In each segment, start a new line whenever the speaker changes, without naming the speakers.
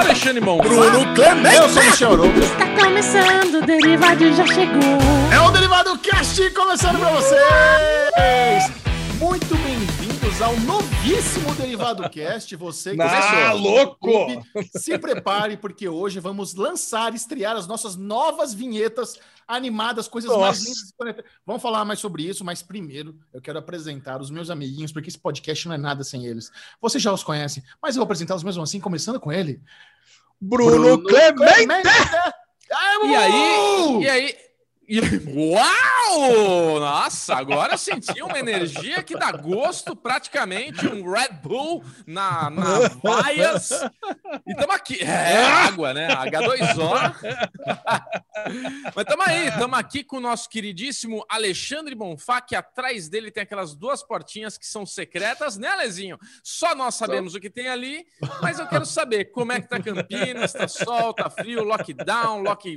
Alexandre Mon.
Bruno Clemente.
Eu sou o Michel Arouca.
Está começando, o Derivado já chegou.
É o Derivado Cast começando pra vocês. Muito bem-vindos ao novíssimo Derivado Cast. Você que
Ah, louco!
se prepare porque hoje vamos lançar, estrear as nossas novas vinhetas animadas, coisas mais
Nossa.
lindas. do planeta. Vamos falar mais sobre isso, mas primeiro eu quero apresentar os meus amiguinhos, porque esse podcast não é nada sem eles. Vocês já os conhecem, mas eu vou apresentá-los mesmo assim, começando com ele.
Bruno, Clemente!
Ah,
E aí? E aí? E- Uau! Nossa, agora senti uma energia que dá gosto, praticamente um Red Bull na, na vaias. E estamos aqui. É água, né? H2O. Mas estamos aí, estamos aqui com o nosso queridíssimo Alexandre Bonfá, que atrás dele tem aquelas duas portinhas que são secretas, né, Lezinho? Só nós sabemos o que tem ali, mas eu quero saber como é que tá Campinas, tá sol, tá frio, lockdown, lock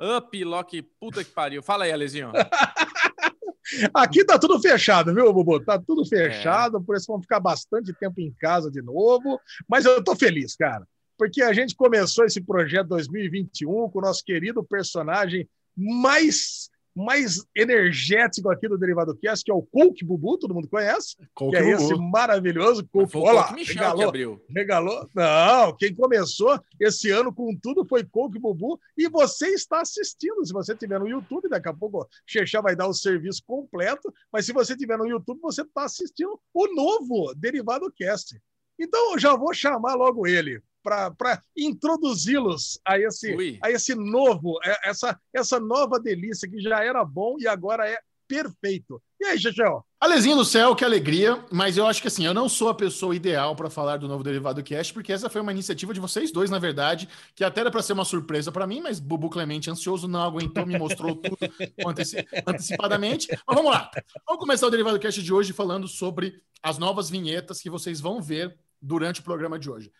up, lock puta que pariu. Fala aí, Alezinho.
Aqui tá tudo fechado, viu, Bubu? Tá tudo fechado, por isso vamos ficar bastante tempo em casa de novo. Mas eu tô feliz, cara, porque a gente começou esse projeto 2021 com o nosso querido personagem mais, mais energético aqui do Derivado Cast, que é o Coke Bubu, todo mundo conhece, que é esse maravilhoso Coke.
Foi o
Olha lá,
Michel que
regalou,
abriu.
regalou. Não, quem começou esse ano com tudo foi Coke Bubu e você está assistindo. Se você estiver no YouTube, daqui a pouco o Xexá vai dar o serviço completo, mas se você estiver no YouTube, você está assistindo o novo Derivado Cast. Então eu já vou chamar logo ele para introduzi-los a esse,
Ui.
a esse novo, é, essa, essa nova delícia que já era bom e agora é perfeito. E aí, Xexel?
Alezinho do céu, que alegria, mas eu acho que assim, eu não sou a pessoa ideal para falar do novo Derivado Cast, porque essa foi uma iniciativa de vocês dois, na verdade, que até era para ser uma surpresa para mim, mas Bubu Clemente, ansioso, não aguentou, me mostrou tudo anteci- antecipadamente. Mas vamos lá. Vamos começar o Derivado Cast de hoje falando sobre as novas vinhetas que vocês vão ver durante o programa de hoje.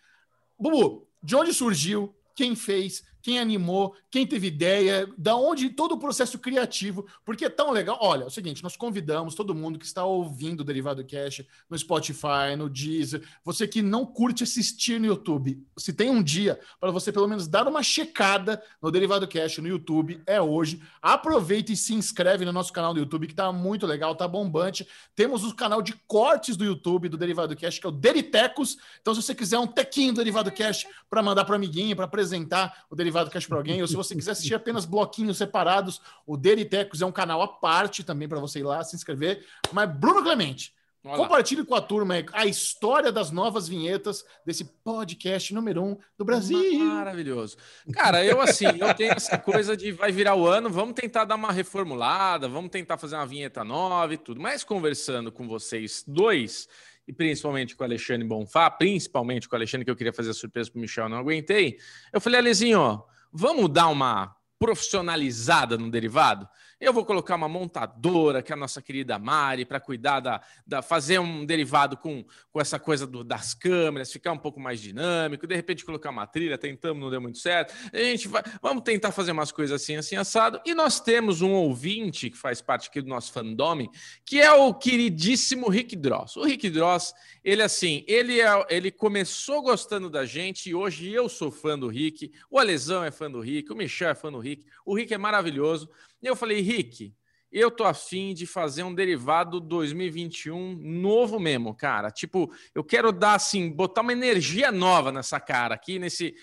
Bubu, de onde surgiu? Quem fez? Quem animou? Quem teve ideia? Da onde todo o processo criativo? Porque é tão legal. Olha, é o seguinte, nós convidamos todo mundo que está ouvindo o Derivado Cash no Spotify, no Deezer, você que não curte assistir no YouTube, se tem um dia para você pelo menos dar uma checada no Derivado Cash no YouTube, é hoje. Aproveita e se inscreve no nosso canal do YouTube, que tá muito legal, tá bombante. Temos o canal de cortes do YouTube do Derivado Cash, que é o Deritecos. Então, se você quiser um tequinho do Derivado Cash para mandar para amiguinho, para apresentar o Derivado Cash para alguém, ou se você quiser assistir apenas bloquinhos separados, o Deritecos é um canal à parte também para você ir lá se inscrever. Mas Bruno Clemente,
Olha lá.
compartilhe com a turma a história das novas vinhetas desse podcast número um do Brasil.
Maravilhoso. Cara, eu assim, eu tenho essa coisa de vai virar o ano, vamos tentar dar uma reformulada, vamos tentar fazer uma vinheta nova e tudo. Mas conversando com vocês dois, e principalmente com o Alexandre Bonfá, principalmente com o Alexandre, que eu queria fazer a surpresa pro Michel, não aguentei. Eu falei, Alezinho, ó, vamos dar uma profissionalizada no derivado? Eu vou colocar uma montadora, que é a nossa querida Mari, para cuidar da, da. fazer um derivado com, com essa coisa do- das câmeras, ficar um pouco mais dinâmico, de repente colocar uma trilha, tentamos, não deu muito certo. A gente vai. Vamos tentar fazer umas coisas assim, assim, assado. E nós temos um ouvinte que faz parte aqui do nosso fandom, que é o queridíssimo Rick Dross. O Rick Dross, ele assim, ele, é, ele começou gostando da gente e hoje eu sou fã do Rick, o Alesão é fã do Rick, o Michel é fã do Rick, o Rick é maravilhoso. E eu falei, Rick, eu tô afim de fazer um derivado 2021 novo mesmo, cara. Tipo, eu quero dar assim, botar uma energia nova nessa cara aqui, nesse.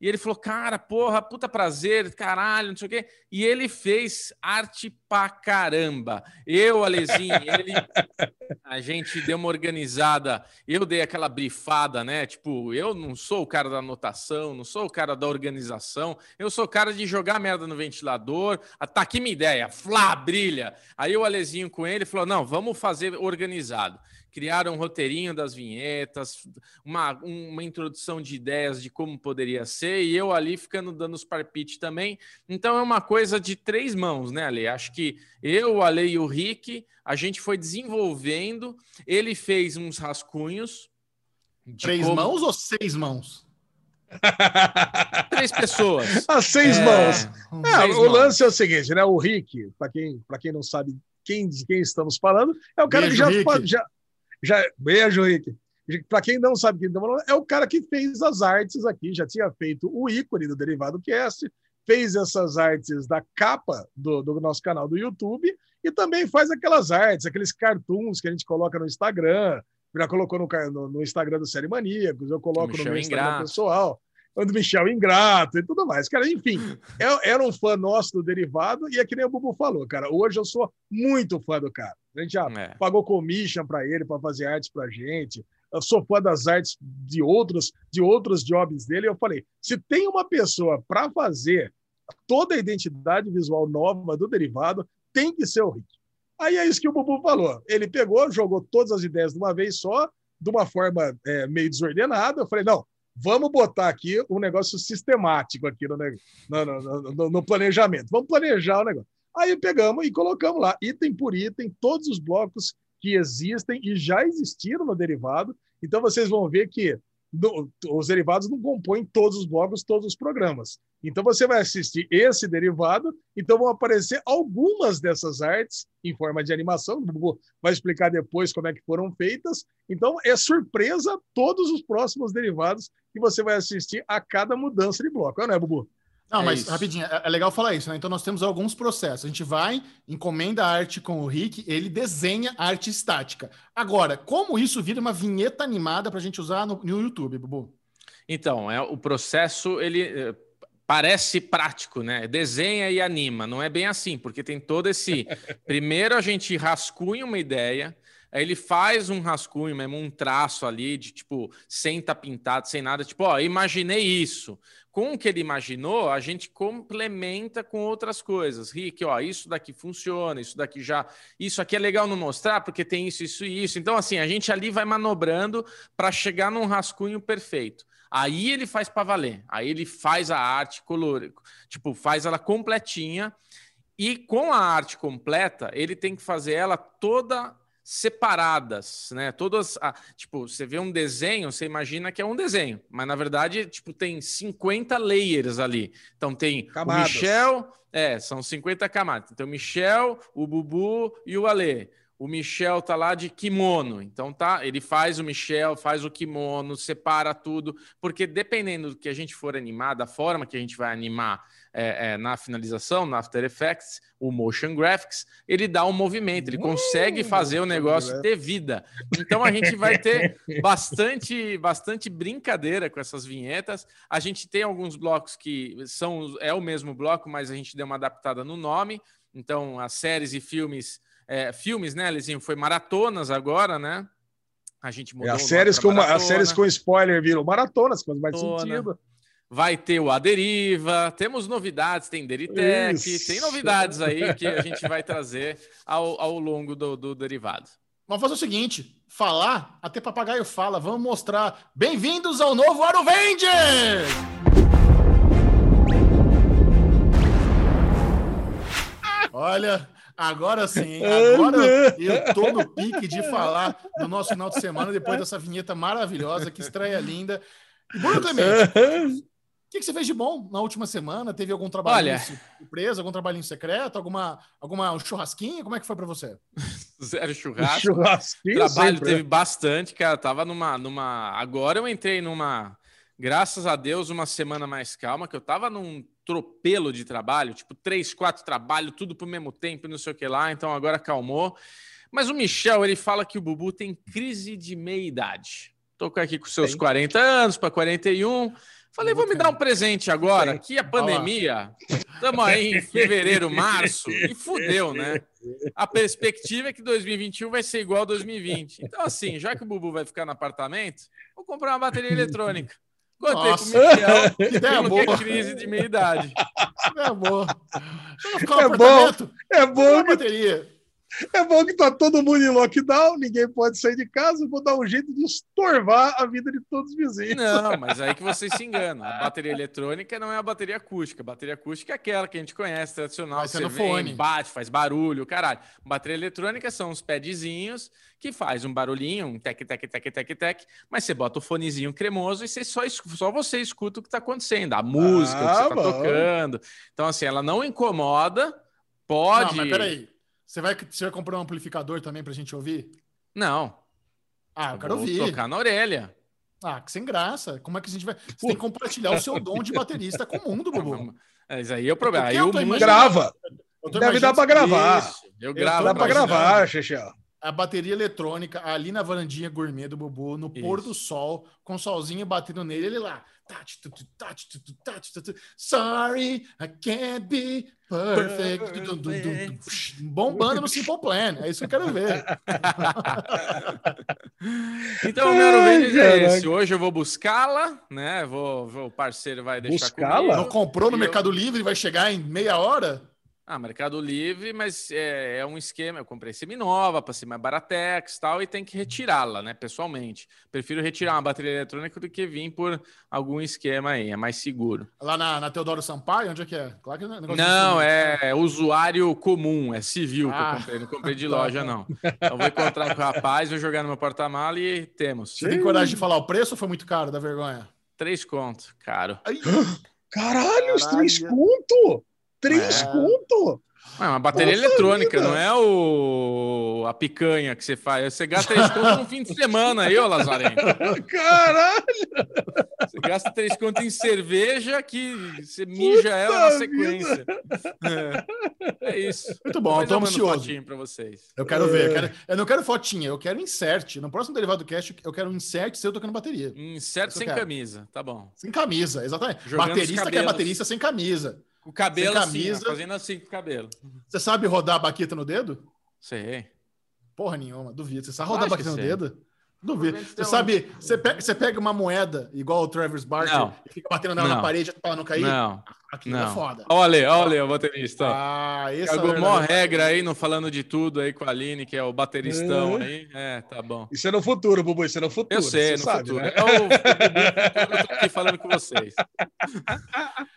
E ele falou, cara, porra, puta prazer, caralho, não sei o quê. E ele fez arte pra caramba. Eu, Alezinho, ele. A gente deu uma organizada. Eu dei aquela brifada, né? Tipo, eu não sou o cara da anotação, não sou o cara da organização. Eu sou o cara de jogar merda no ventilador. Ah, Tá aqui minha ideia. Flá, brilha. Aí o Alezinho com ele falou: não, vamos fazer organizado. Criaram um roteirinho das vinhetas, uma, uma introdução de ideias de como poderia ser, e eu ali ficando dando os parpites também. Então é uma coisa de três mãos, né, Ale? Acho que eu, o Ale e o Rick, a gente foi desenvolvendo. Ele fez uns rascunhos.
Três
como-
mãos ou seis mãos?
Três pessoas.
As seis
É,
mãos. É,
seis
o
mãos.
lance é o seguinte, né? O Rick, para quem, pra quem não sabe quem, de quem estamos falando, é o cara
Beijo,
que já, já, já. Beijo, Rick. Para quem não sabe quem tá falando, é o cara que fez as artes aqui, já tinha feito o ícone do Derivado Cast, fez essas artes da capa do, do nosso canal do YouTube e também faz aquelas artes, aqueles cartoons que a gente coloca no Instagram, já colocou no, no, no Instagram do Série Maníacos, eu coloco no meu Instagram Ingrato. pessoal, do Michel Ingrato e tudo mais. Cara, enfim, eu, era um fã nosso do Derivado e é que nem o Bubu falou, cara, hoje eu sou muito fã do cara. A gente já é. pagou commission para ele, para fazer artes para gente, eu sou fã das artes de outros, de outros jobs dele. Eu falei, se tem uma pessoa para fazer toda a identidade visual nova do derivado, tem que ser o Rick. Aí é isso que o Bubu falou. Ele pegou, jogou todas as ideias de uma vez só, de uma forma é, meio desordenada. Eu falei, não, vamos botar aqui um negócio sistemático aqui no, no, no, no, planejamento. Vamos planejar o negócio. Aí pegamos e colocamos lá, item por item, todos os blocos que existem e já existiram no derivado. Então vocês vão ver que no, os derivados não compõem todos os blocos, todos os programas. Então você vai assistir esse derivado, então vão aparecer algumas dessas artes em forma de animação, vai explicar depois como é que foram feitas. Então é surpresa todos os próximos derivados que você vai assistir a cada mudança de bloco, não é, Bubu?
Não, é mas isso. rapidinho, é, é legal falar isso, né? Então nós temos alguns processos. A gente vai, encomenda a arte com o Rick, ele desenha a arte estática. Agora, como isso vira uma vinheta animada para a gente usar no, no YouTube, Bubu?
Então, é, o processo, ele é, parece prático, né? Desenha e anima. Não é bem assim, porque tem todo esse. Primeiro a gente rascunha uma ideia, Aí ele faz um rascunho mesmo, um traço ali de tipo, sem tá pintado, sem nada, tipo, ó, imaginei isso. Com o que ele imaginou, a gente complementa com outras coisas. Rick, ó, isso daqui funciona, isso daqui já. Isso aqui é legal não mostrar, porque tem isso, isso e isso. Então, assim, a gente ali vai manobrando para chegar num rascunho perfeito. Aí ele faz para valer. Aí ele faz a arte colorida, tipo, faz ela completinha. E com a arte completa, ele tem que fazer ela toda separadas, né? Todas, ah, tipo, você vê um desenho, você imagina que é um desenho, mas na verdade, tipo, tem 50 layers ali. Então tem Camadas. o Michel, é, são 50 camadas. Então o Michel, o Bubu e o Alê. O Michel tá lá de kimono, então tá, ele faz o Michel, faz o kimono, separa tudo, porque dependendo do que a gente for animar, da forma que a gente vai animar é, é, na finalização, no After Effects, o Motion Graphics, ele dá um movimento, ele consegue hum, fazer o negócio ter vida. Então a gente vai ter bastante, bastante brincadeira com essas vinhetas. A gente tem alguns blocos que são é o mesmo bloco, mas a gente deu uma adaptada no nome. Então as séries e filmes, é, filmes, né, Lizinho, foi maratonas agora, né?
A gente mudou. É, as, séries com, as séries com spoiler viram maratonas, faz mais sentido.
Vai ter o Aderiva, temos novidades, tem Deritec, Isso. tem novidades aí que a gente vai trazer ao, ao longo do, do derivado.
Vamos fazer o seguinte: falar, até papagaio fala, vamos mostrar. Bem-vindos ao novo Aro Vende! Olha, agora sim, agora eu tô no pique de falar do nosso final de semana depois dessa vinheta maravilhosa, que estreia linda. E Bruno Clemente, o que, que, você fez de bom na última semana? Teve algum trabalho Olha... surpresa, algum trabalhinho secreto, alguma, alguma um churrasquinho? Como é que foi para você?
Zero churrasco. Churrasquinho trabalho sempre. teve bastante, cara. Tava numa, numa. Agora eu entrei numa. Graças a Deus, uma semana mais calma, que eu tava num tropelo de trabalho, tipo três, quatro trabalhos, tudo pro mesmo tempo, não sei o que lá. Então agora acalmou. Mas o Michel, ele fala que o Bubu tem crise de meia idade. Tô aqui com seus Sim. 40 anos para 41. Falei, vou me dar um presente agora, aqui a pandemia. Estamos aí em fevereiro, março, e fudeu, né? A perspectiva é que 2021 vai ser igual a 2020. Então, assim, já que o Bubu vai ficar no apartamento, vou comprar uma bateria eletrônica. Contei Nossa, com o Michel, que ideia boa. crise de meia idade.
É boa. ficar no é bom,
é bom. É bom que tá todo mundo em lockdown, ninguém pode sair de casa, vou dar um jeito de estorvar a vida de todos os vizinhos.
Não, mas aí que vocês se enganam. A bateria eletrônica não é a bateria acústica. A bateria acústica é aquela que a gente conhece, tradicional.
Você no fone.
bate, faz barulho, caralho. Bateria eletrônica são os padzinhos que faz um barulhinho, um tec, tec, tec, tec, tec, mas você bota o fonezinho cremoso e você só, só você escuta o que tá acontecendo, a música, ah, que você tá bom. tocando. Então, assim, ela não incomoda, pode...
Não, mas peraí. Você vai, você vai comprar um amplificador também para a gente ouvir?
Não.
Ah, eu quero
Vou
ouvir.
tocar na orelha.
Ah, que sem graça. Como é que a gente vai. Você tem que compartilhar o seu dom de baterista com o mundo, Bubu.
É, isso aí é o problema.
Porque
Aí
eu
o mundo...
Grava.
Eu
Deve dar pra gravar.
Isso, eu gravo.
Dá pra gravar, Xexé.
A bateria eletrônica ali na varandinha gourmet do Bubu, no pôr
Isso.
do sol, com o solzinho batendo nele, ele lá. Tati, tati, tati. Sorry, I can't be perfect. Psh, Bombando no Simple Plan. É isso que eu quero ver.
Então, o meu Nuvendes é esse. Hoje eu vou buscá-la, né? Vou, vou- o parceiro vai deixar
Buscá-la?
comigo.
Não comprou no
E eu-
Mercado Livre, vai chegar em meia hora?
Ah, Mercado Livre, mas é, é um esquema. Eu comprei semi-nova para ser mais baratex e tal, e tem que retirá-la, né? Pessoalmente. Prefiro retirar uma bateria eletrônica do que vir por algum esquema aí, é mais seguro.
Lá na, na Teodoro Sampaio, onde é que é? Claro que não é
Não,
instrumento.
é usuário comum, é civil que
Ah.
eu comprei, não comprei de loja, não. Eu vou encontrar com o rapaz, vou jogar no meu porta-mala e temos.
Você tem coragem de falar o preço ou foi muito caro, da vergonha?
Três contos, caro.
Ai,
Caralho, os três
Caralho.
conto! Três
É.
conto!
É uma bateria
Nossa
eletrônica,
vida.
não é o a picanha que você faz. Você gasta três contos no fim de semana aí, ô Lazarento.
Caralho!
Você gasta três contos em cerveja que você mija ela na
Puta
sequência. É, é isso.
Muito bom, tô
eu mando
ansioso.
fotinho pra vocês.
Eu quero ver. Eu, quero- eu não quero fotinha, eu quero insert. No próximo Derivado Cast, eu quero um insert seu tocando bateria. Eu
sem camisa, tá bom.
Sem camisa, exatamente.
Jogando
baterista que é baterista sem camisa.
O cabelo assim, ó, fazendo assim com o cabelo.
Você sabe rodar a baqueta no dedo?
Sei.
Porra nenhuma, duvido. Você sabe rodar a baqueta
que
no
sei.
dedo? Duvido. Você
um-
sabe, você pega, você pega uma moeda igual o Travis Barker
Não.
e fica batendo nela na
Não.
parede pra ela não cair?
Não,
Aquilo é
não.
foda.
Olha, olha o baterista.
Ah, esse é o
Cagou mó
verdadeiro.
regra aí, não falando de tudo aí com a Aline, que é o bateristão aí. É, tá bom.
Isso é no futuro, Bubu, isso é no futuro.
Eu sei,
você
no
sabe,
futuro.
né?
É o eu tô aqui falando com vocês.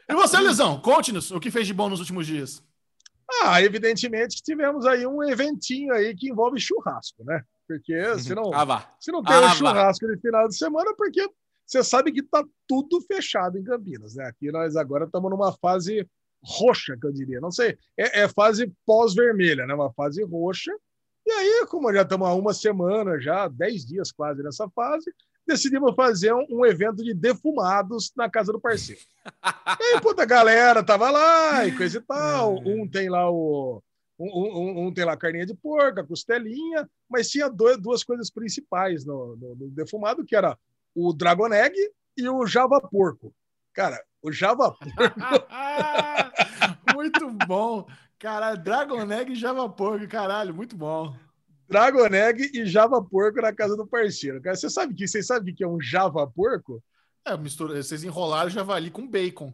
E você, Lisão? Conte-nos o que fez de bom nos últimos dias.
Ah, evidentemente que tivemos aí um eventinho aí que envolve churrasco, né? Porque se não,
Ah,
se não tem
Ah,
um churrasco de final de semana, porque você sabe que tá tudo fechado em Campinas, né? Aqui nós agora estamos numa fase roxa, que eu diria. Não sei, é, é fase pós-vermelha, né? Uma fase roxa. E aí, como já estamos há uma semana, já dez dias quase nessa fase, decidimos fazer um, um evento de defumados na casa do parceiro. E aí, puta, a galera tava lá e coisa e tal. Um tem lá o. Um, um- um tem lá a carninha de porco, a costelinha, mas tinha dois- duas coisas principais no, no- no defumado, que era o Dragon Egg e o Java Porco. Cara, o Java
muito bom. Caralho, Dragon Egg e Java Porco, caralho, muito bom.
Dragon Egg e Java Porco na casa do parceiro. Cara, você sabe que vocês sabem que é um Java Porco?
É, mistura, vocês enrolaram javali com bacon.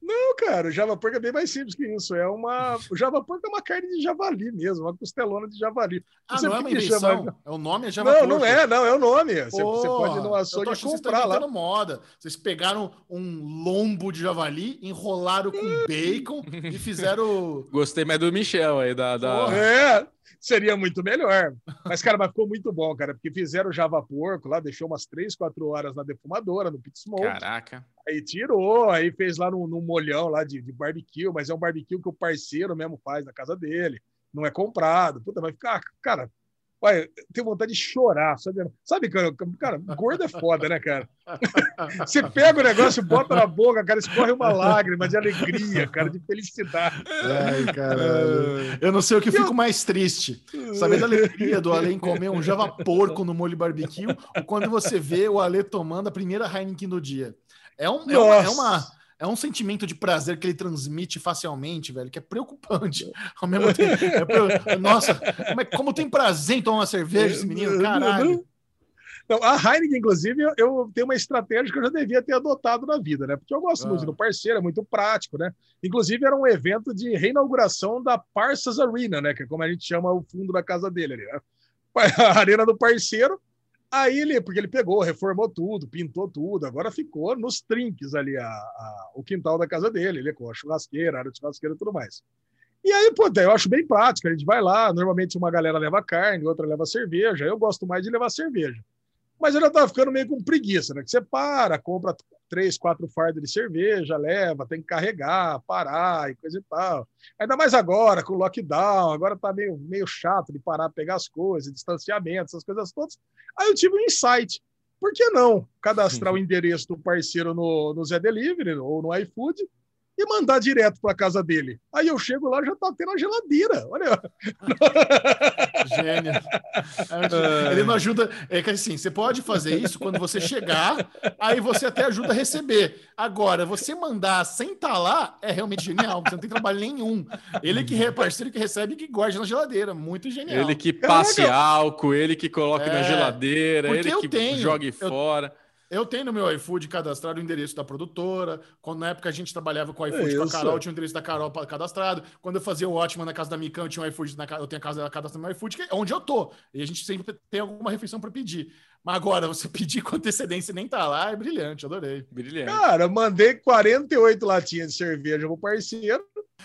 Não, cara, o Java Porco é bem mais simples que isso. É uma. O Java Porco é uma carne de javali mesmo, uma costelona de javali.
Ah,
sei
não é uma invenção.
chama-
É o nome é Java
Não, não é, não, é o nome. Você, você
Porra,
pode ir no açougue e comprar lá.
moda. Vocês pegaram um lombo de javali, enrolaram com bacon e fizeram.
Gostei mais do Michel aí, da. da...
Porra.
É, seria muito melhor. Mas, cara, mas ficou muito bom, cara, porque fizeram o Java Porco lá, deixou umas 3, 4 horas na defumadora, no pit smoke.
Caraca.
Aí tirou, aí fez lá no, no molhão lá de, de barbecue, mas é um barbecue que o parceiro mesmo faz na casa dele. Não é comprado. Puta, vai ficar, cara. Olha, tenho vontade de chorar, sabe? Sabe, cara, cara, gordo é foda, né, cara? Você pega o negócio, bota na boca, cara, escorre uma lágrima de alegria, cara, de felicidade.
Ai, caralho. Eu não sei o que fico mais triste. Saber da alegria do Ale em comer um java porco no molho barbecue ou quando você vê o Ale tomando a primeira Heineken do dia. É, um, é, uma, é, uma- é um sentimento de prazer que ele transmite facilmente, velho, que é preocupante. Ao mesmo tempo. é pre- Nossa, como, é- como tem prazer em tomar uma cerveja, esse menino, caralho.
Não, a Heineken, inclusive, eu, eu tenho uma estratégia que eu já devia ter adotado na vida, né? Porque eu gosto
Ah.
muito do parceiro, é muito prático, né? Inclusive, era um evento de reinauguração da Parsas Arena, né? Que é como a gente chama o fundo da casa dele ali, né? A arena do parceiro. Aí ele, porque ele pegou, reformou tudo, pintou tudo, agora ficou nos trinques ali a, a- o quintal da casa dele, ele com a churrasqueira, a área de churrasqueira e tudo mais. E aí, pô, eu acho bem prático, a gente vai lá, normalmente uma galera leva carne, outra leva cerveja, eu gosto mais de levar cerveja. Mas eu já estava ficando meio com preguiça, né? Que você para, compra três, quatro fardos de cerveja, leva, tem que carregar, parar e coisa e tal. Ainda mais agora, com o lockdown, agora tá meio, meio chato de parar, pegar as coisas, distanciamento, essas coisas todas. Aí eu tive um insight. Por que não cadastrar o endereço do parceiro no, no Zé Delivery ou no iFood e mandar direto para casa dele. Aí eu chego lá já tá tendo a geladeira. Olha.
Gênio. É, ele não ajuda. É que assim, você pode fazer isso quando você chegar, aí você até ajuda a receber. Agora, você mandar sem estar tá lá é realmente genial. Você não tem trabalho nenhum. Ele que é parceiro que recebe e que guarda na geladeira. Muito genial.
Ele que passe Caraca. álcool, ele que coloque é, na geladeira, ele que
tenho,
jogue eu, fora.
Eu tenho no meu iFood cadastrado o endereço da produtora. Quando na época a gente trabalhava com o iFood é com a Carol, tinha o endereço da Carol cadastrado. Quando eu fazia o ótimo na casa da Mikan, eu tinha o iFood na eu tenho a casa da cadastrada no iFood, que é onde eu tô. E a gente sempre tem alguma refeição para pedir. Mas agora, você pedir com antecedência e nem tá lá, é brilhante, adorei.
Brilhante. Cara, mandei 48 latinhas de cerveja pro parceiro,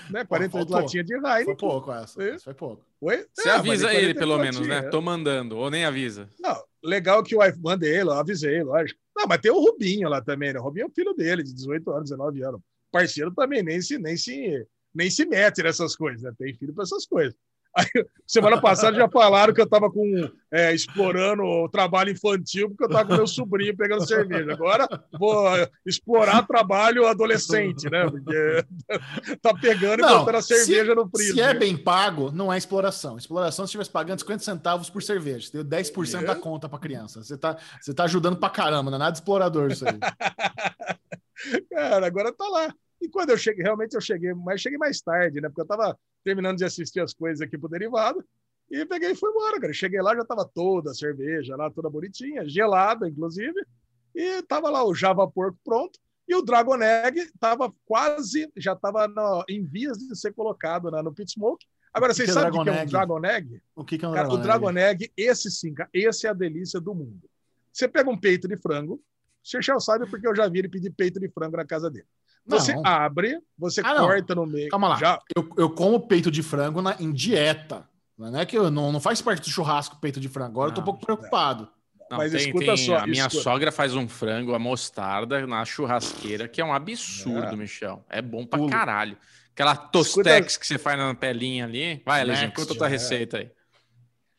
né? 48 Faltou. latinhas de Heineken.
Foi pouco essa. É. Foi pouco.
Oi? Você é, avisa ele, pelo menos, né? Tô mandando, ou nem avisa.
Não, legal que o iPhone, mandei, eu avisei, lógico. Não, mas tem o Rubinho lá também, né? O Rubinho é o filho dele, de 18 anos, 19 anos. Parceiro também, nem se, nem se, nem se mete nessas coisas, né? Tem filho para essas coisas. Aí, semana passada já falaram que eu estava com é, explorando o trabalho infantil porque eu estava com meu sobrinho pegando cerveja. Agora vou explorar trabalho adolescente, né? Porque tá pegando não, e botando a cerveja
se,
no freezer.
Se é bem pago, não é exploração. Exploração se estivesse pagando 50 centavos por cerveja. Você deu 10% é? da conta para criança. Você tá, você tá ajudando para caramba, não é nada explorador isso aí.
Cara, agora tá lá. E quando eu cheguei, realmente eu cheguei, mas cheguei mais tarde, né? Porque eu estava terminando de assistir as coisas aqui pro derivado e peguei e fui embora, cara. Cheguei lá, já estava toda a cerveja lá, toda bonitinha, gelada, inclusive, e tava lá o Java Porco pronto. E o Dragon Egg estava quase, já estava em vias de ser colocado né, no Pit Smoke. Agora, vocês que sabem o que é um Dragon Egg?
O que, que é um
cara,
Dragon
O Dragon Egg, esse sim, cara, esse é a delícia do mundo. Você pega um peito de frango, o Chechel sabe porque eu já vi ele pedir peito de frango na casa dele. Você não. abre, você ah, corta no meio.
Calma lá. Já... Eu, eu como peito de frango na, em dieta. Não é que eu não, não faz parte do churrasco peito de frango. Agora não, eu tô um pouco preocupado.
Não, Mas tem, escuta tem, só. A minha escuta. sogra faz um frango, a mostarda na churrasqueira, que é um absurdo, é. Michel. É bom pra Pulo. caralho. Aquela tostex escuta... que você faz na pelinha ali. Vai, Legend, conta a tua é. receita aí.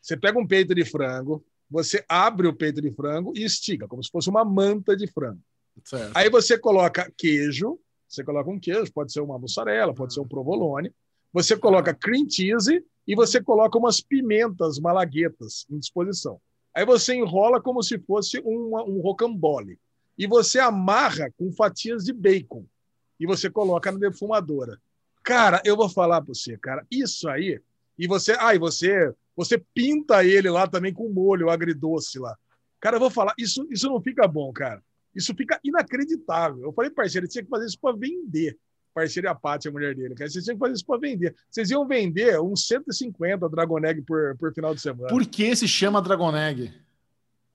Você pega um peito de frango, você abre o peito de frango e estica, como se fosse uma manta de frango. Certo. Aí você coloca queijo, você coloca um queijo, pode ser uma mussarela, pode ser um provolone. Você coloca cream cheese e você coloca umas pimentas malaguetas em disposição. Aí você enrola como se fosse uma, um rocambole. E você amarra com fatias de bacon. E você coloca na defumadora. Cara, eu vou falar para você, cara, isso aí. E você, ah, e você, você pinta ele lá também com molho agridoce lá. Cara, eu vou falar, isso, isso não fica bom, cara. Isso fica inacreditável. Eu falei, parceiro, tinha que fazer isso para vender. Parceiro e a Paty, a mulher dele. Cara. Vocês tinham que fazer isso para vender. Vocês iam vender uns 150 Dragon Egg por, por final de semana.
Por que se chama Dragon Egg?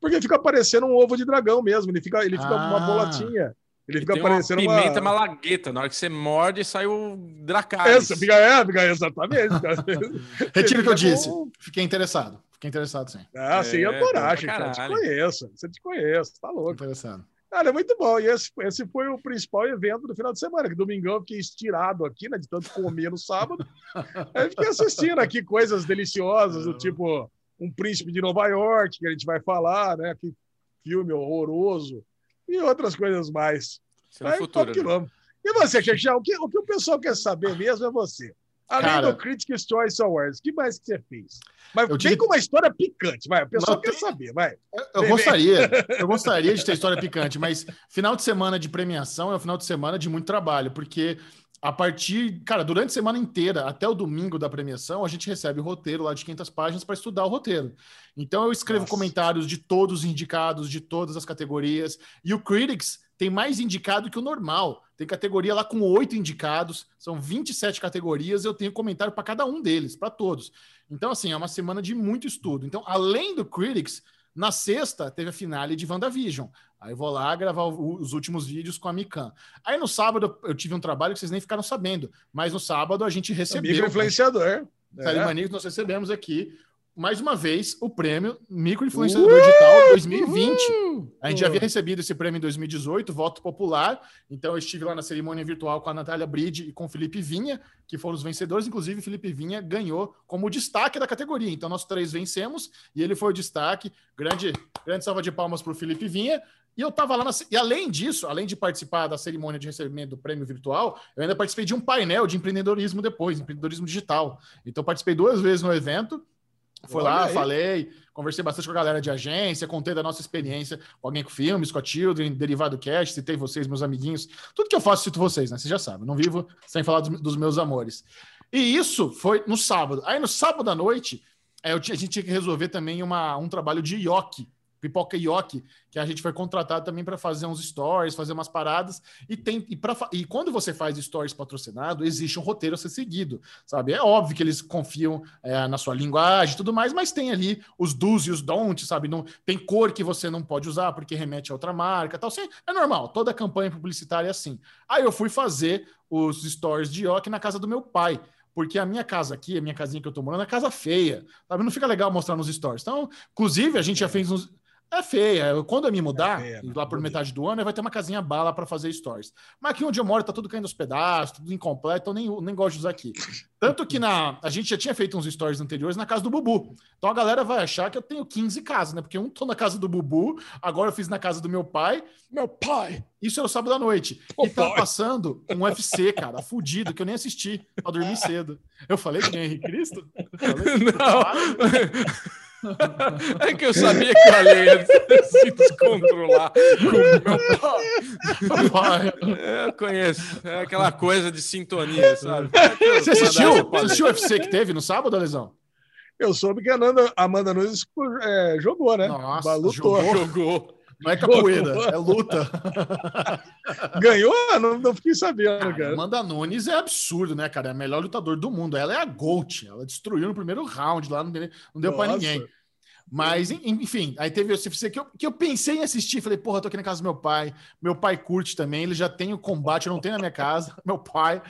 Porque fica parecendo um ovo de dragão mesmo. Ele fica, ele fica ah. uma bolatinha. Ele fica parecendo
uma pimenta uma... malagueta. Na hora que você morde, sai o Dracarys.
Essa, fica, é, fica exatamente.
Retiro o que eu disse. Fiquei interessado. Fiquei interessado, sim.
Ah, é, você ia adorar, gente. Eu te conheço. Você te conhece. Tá louco.
Interessado.
Cara, é muito bom. E esse, esse foi o principal evento do final de semana, que domingão eu fiquei estirado aqui, né? De tanto comer no sábado. Aí fiquei assistindo aqui coisas deliciosas, do tipo Um Príncipe de Nova York, que a gente vai falar, né? Que filme horroroso. E outras coisas mais.
É Aí, futuro,
né? E você, Xexão, o que, o que o pessoal quer saber mesmo é você. Além Cara, do Critics' Choice Awards, o que mais que você fez? Mas vem digo... com uma história picante, vai. O pessoal quer tem... saber, vai.
Eu, eu gostaria, eu gostaria de ter história picante, mas final de semana de premiação é o final de semana de muito trabalho, porque a partir, cara, durante a semana inteira, até o domingo da premiação, a gente recebe o roteiro lá de 500 páginas para estudar o roteiro. Então eu escrevo Nossa. comentários de todos os indicados, de todas as categorias, e o Critics tem mais indicado que o normal. Tem categoria lá com oito indicados, são 27 categorias, eu tenho comentário para cada um deles, para todos. Então, assim, é uma semana de muito estudo. Então, além do Critics, na sexta teve a finale de WandaVision. Aí vou lá gravar os últimos vídeos com a Mikan. Aí no sábado eu tive um trabalho que vocês nem ficaram sabendo, mas no sábado a gente recebeu.
Amigo influenciador.
É. Maníaco, nós recebemos aqui mais uma vez, o prêmio Microinfluenciador Digital 2020. A gente já havia recebido esse prêmio em 2018, voto popular. Então, eu estive lá na cerimônia virtual com a Natália Bride e com o Felipe Vinha, que foram os vencedores. Inclusive, Felipe Vinha ganhou como destaque da categoria. Então, nós três vencemos e ele foi o destaque. Grande, grande salva de palmas para o Felipe Vinha. E eu estava lá na, E além disso, além de participar da cerimônia de recebimento do prêmio virtual, eu ainda participei de um painel de empreendedorismo depois, empreendedorismo digital. Então, participei duas vezes no evento. Olha lá, aí. falei, conversei bastante com a galera de agência, contei da nossa experiência com alguém com filmes, com a Children, Derivado Cash, citei vocês, meus amiguinhos. Tudo que eu faço, cito vocês, né? Vocês já sabem, não vivo sem falar dos, dos meus amores. E isso foi no sábado. Aí no sábado à noite, é, eu, a gente tinha que resolver também uma, um trabalho de ioki Pipoca Yoki, que a gente foi contratado também para fazer uns stories, fazer umas paradas. E, tem, e, pra, e quando você faz stories patrocinado, existe um roteiro a ser seguido, sabe? É óbvio que eles confiam é, na sua linguagem e tudo mais, mas tem ali os do's e os don'ts, sabe? Não, tem cor que você não pode usar porque remete a outra marca tal. Assim, é normal, toda campanha publicitária é assim. Aí eu fui fazer os stories de Yoki na casa do meu pai porque a minha casa aqui, a minha casinha que eu tô morando, é casa feia, sabe? Não fica legal mostrar nos stories. Então, inclusive, a gente já fez uns, é feia. Quando eu me mudar, é feia, lá por metade do ano, vai ter uma casinha bala para fazer stories. Mas aqui onde eu moro tá tudo caindo aos pedaços, tudo incompleto, então nem, nem gosto de usar aqui. Tanto que na, a gente já tinha feito uns stories anteriores na casa do Bubu. Então a galera vai achar que eu tenho 15 casas, né? Porque um tô na casa do Bubu, agora eu fiz na casa do meu pai. Meu pai! Isso era o sábado à noite. e tava passando um UFC, cara, fudido, que eu nem assisti pra dormir cedo. Eu falei que nem Henrique Cristo? Falei,
Não! É que eu sabia que o Ale ia se descontrolar com o meu pai. É, eu conheço. É aquela coisa de sintonia, sabe?
É Você assistiu? Você assistiu o UFC que teve no sábado, Lesão?
Eu soube que a Amanda, Amanda Nunes é, jogou, né?
Nossa, lutou. Jogou. jogou. Não é capoeira, é luta.
Ganhou? Não, não fiquei sabendo, cara, cara.
Amanda Nunes é absurdo, né, cara? É a melhor lutador do mundo. Ela é a Gold. Ela destruiu no primeiro round lá, não deu, não deu para ninguém. Mas, enfim, aí teve o CFC que eu, que eu pensei em assistir. Falei, porra, tô aqui na casa do meu pai. Meu pai curte também. Ele já tem o combate, eu não tenho na minha casa. Meu pai.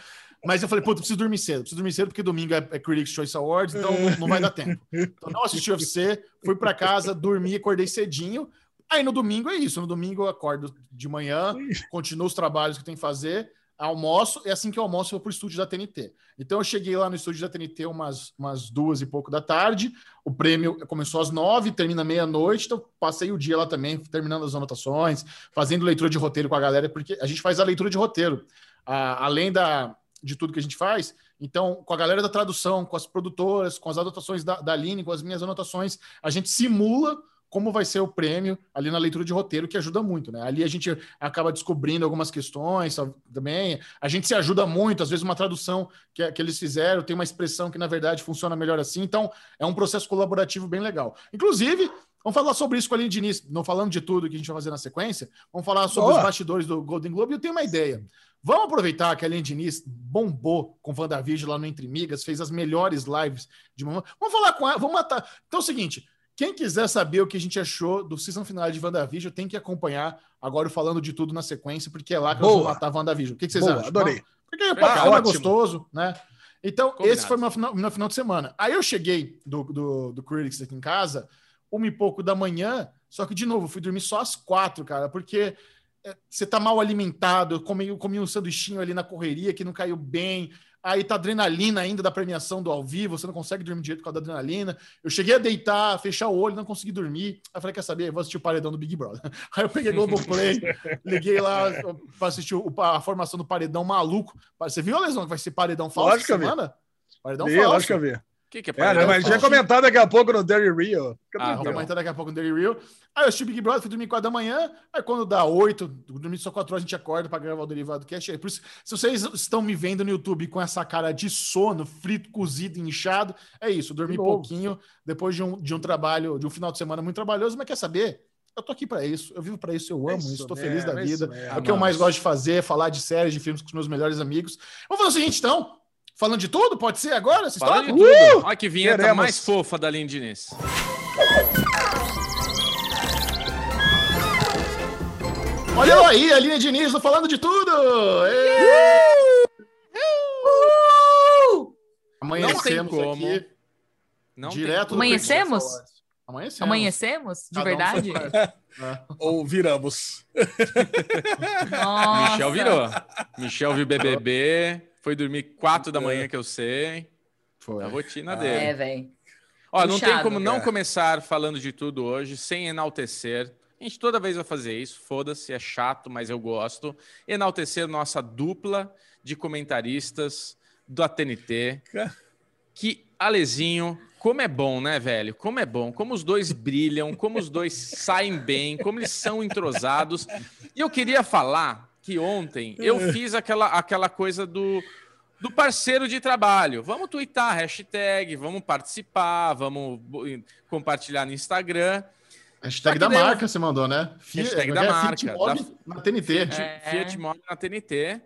Mas eu falei, puta, preciso dormir cedo. Preciso dormir cedo porque domingo é, é Critics' Choice Awards, então não, não vai dar tempo. Então não assisti o UFC, fui para casa, dormi, acordei cedinho. Aí no domingo é isso. No domingo eu acordo de manhã, continuo os trabalhos que tem que fazer almoço, é assim que eu almoço, eu vou pro estúdio da TNT. Então eu cheguei lá no estúdio da TNT umas, umas duas e pouco da tarde, o prêmio começou às nove, termina meia-noite, então passei o dia lá também, terminando as anotações, fazendo leitura de roteiro com a galera, porque a gente faz a leitura de roteiro. A, além da, de tudo que a gente faz, então, com a galera da tradução, com as produtoras, com as anotações da, da Aline, com as minhas anotações, a gente simula como vai ser o prêmio ali na leitura de roteiro, que ajuda muito, né? Ali a gente acaba descobrindo algumas questões também. A gente se ajuda muito, às vezes uma tradução que, que eles fizeram tem uma expressão que na verdade funciona melhor assim. Então, é um processo colaborativo bem legal. Inclusive, Vamos falar sobre isso com a Aline Diniz, não falando de tudo que a gente vai fazer na sequência, vamos falar sobre Boa. os bastidores do Golden Globe. E eu tenho uma ideia. Vamos aproveitar que a Aline Diniz bombou com WandaVision lá no Entre Migas, fez as melhores lives de mamãe. Vamos falar com ela, vamos matar. Então é o seguinte: quem quiser saber o que a gente achou do season final de WandaVision, tem que acompanhar agora falando de tudo na sequência, porque é lá que Boa. nós vamos matar WandaVision. O que, que vocês Boa, acham?
Adorei.
Porque é, ah, é gostoso, né? Então, Combinado. esse foi meu final, meu final de semana. Aí eu cheguei do, do, do Critics aqui em casa, uma e pouco da manhã, só que, de novo, fui dormir só às quatro, cara, porque é, você tá mal alimentado, eu comi, eu comi um sanduichinho ali na correria que não caiu bem, aí tá adrenalina ainda da premiação do ao vivo, você não consegue dormir direito com a adrenalina. Eu cheguei a deitar, fechar o olho, não consegui dormir. Aí falei, quer saber? vou assistir o paredão do Big Brother. Aí eu peguei Globoplay, liguei lá para assistir a formação do paredão maluco. Você viu, Lesão, que vai ser paredão falso
Lógico
semana?
Paredão vi, falso. Lógico que eu vi que, que é É, mas já comentar daqui a pouco no Daily Rio.
Ah, vou comentar daqui a pouco no Daily Rio. Aí eu assisti Big Brother, fui dormir 4 da manhã. Aí quando dá 8, dormir só 4 horas, a gente acorda para gravar o Derivado Cast. Aí, por isso, se vocês estão me vendo no YouTube com essa cara de sono, frito, cozido, inchado, é isso. Dormi pouquinho depois de um, de um trabalho, de um final de semana muito trabalhoso, mas quer saber? Eu tô aqui para isso, eu vivo para isso, eu amo isso, estou feliz da vida. É, o que eu mais gosto de fazer, falar de séries, de filmes com os meus melhores amigos. Vamos fazer o seguinte, então. Falando de tudo? Pode ser agora? Essa
Fala de tudo. Uh! Olha que vinheta Queremos. mais fofa da Aline Diniz.
Olha uh! aí, a Aline Diniz falando de tudo!
Uh! Amanhecemos aqui. Não
Direto
Amanhecemos?
Amanhecemos.
Amanhecemos? De
Cada um
verdade?
É.
Ou viramos.
Nossa.
Michel virou. Michel viu BBB, foi dormir quatro da manhã, que eu sei.
Foi.
A rotina
Ah.
dele.
É, velho.
Ó, não tem
Puxado.
como não
É.
começar falando de tudo hoje sem enaltecer. A gente toda vez vai fazer isso, foda-se, é chato, mas eu gosto. Enaltecer nossa dupla de comentaristas do ATNT. Que, Alezinho, como é bom, né, velho? Como é bom, como os dois brilham, como os dois saem bem, como eles são entrosados. E eu queria falar que ontem eu fiz aquela, aquela coisa do, do parceiro de trabalho. Vamos twittar, hashtag, vamos participar, vamos compartilhar no Instagram.
Hashtag da marca, você mandou, né? Fi-
Hashtag
é,
da
é,
marca,
Fiat Mobi
da-
na TNT.
É.
Fiat Mobi na TNT.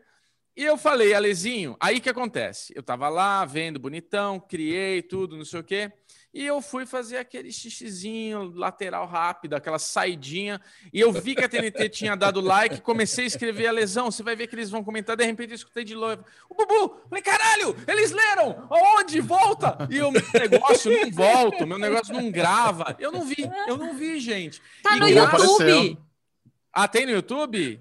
E eu falei, Alezinho, aí que acontece? Eu tava lá vendo bonitão, criei tudo, não sei o quê. E eu fui fazer aquele xixizinho lateral rápido, aquela saidinha. E eu vi que a TNT tinha dado like, comecei a escrever a lesão. Você vai ver que eles vão comentar. De repente eu escutei de novo. O Bubu, falei, caralho, eles leram! Aonde? Volta! E o meu negócio não volta, o meu negócio não grava. Eu não vi, eu não vi, gente.
Tá
E
no YouTube.
apareceu.
Ah, tem no YouTube?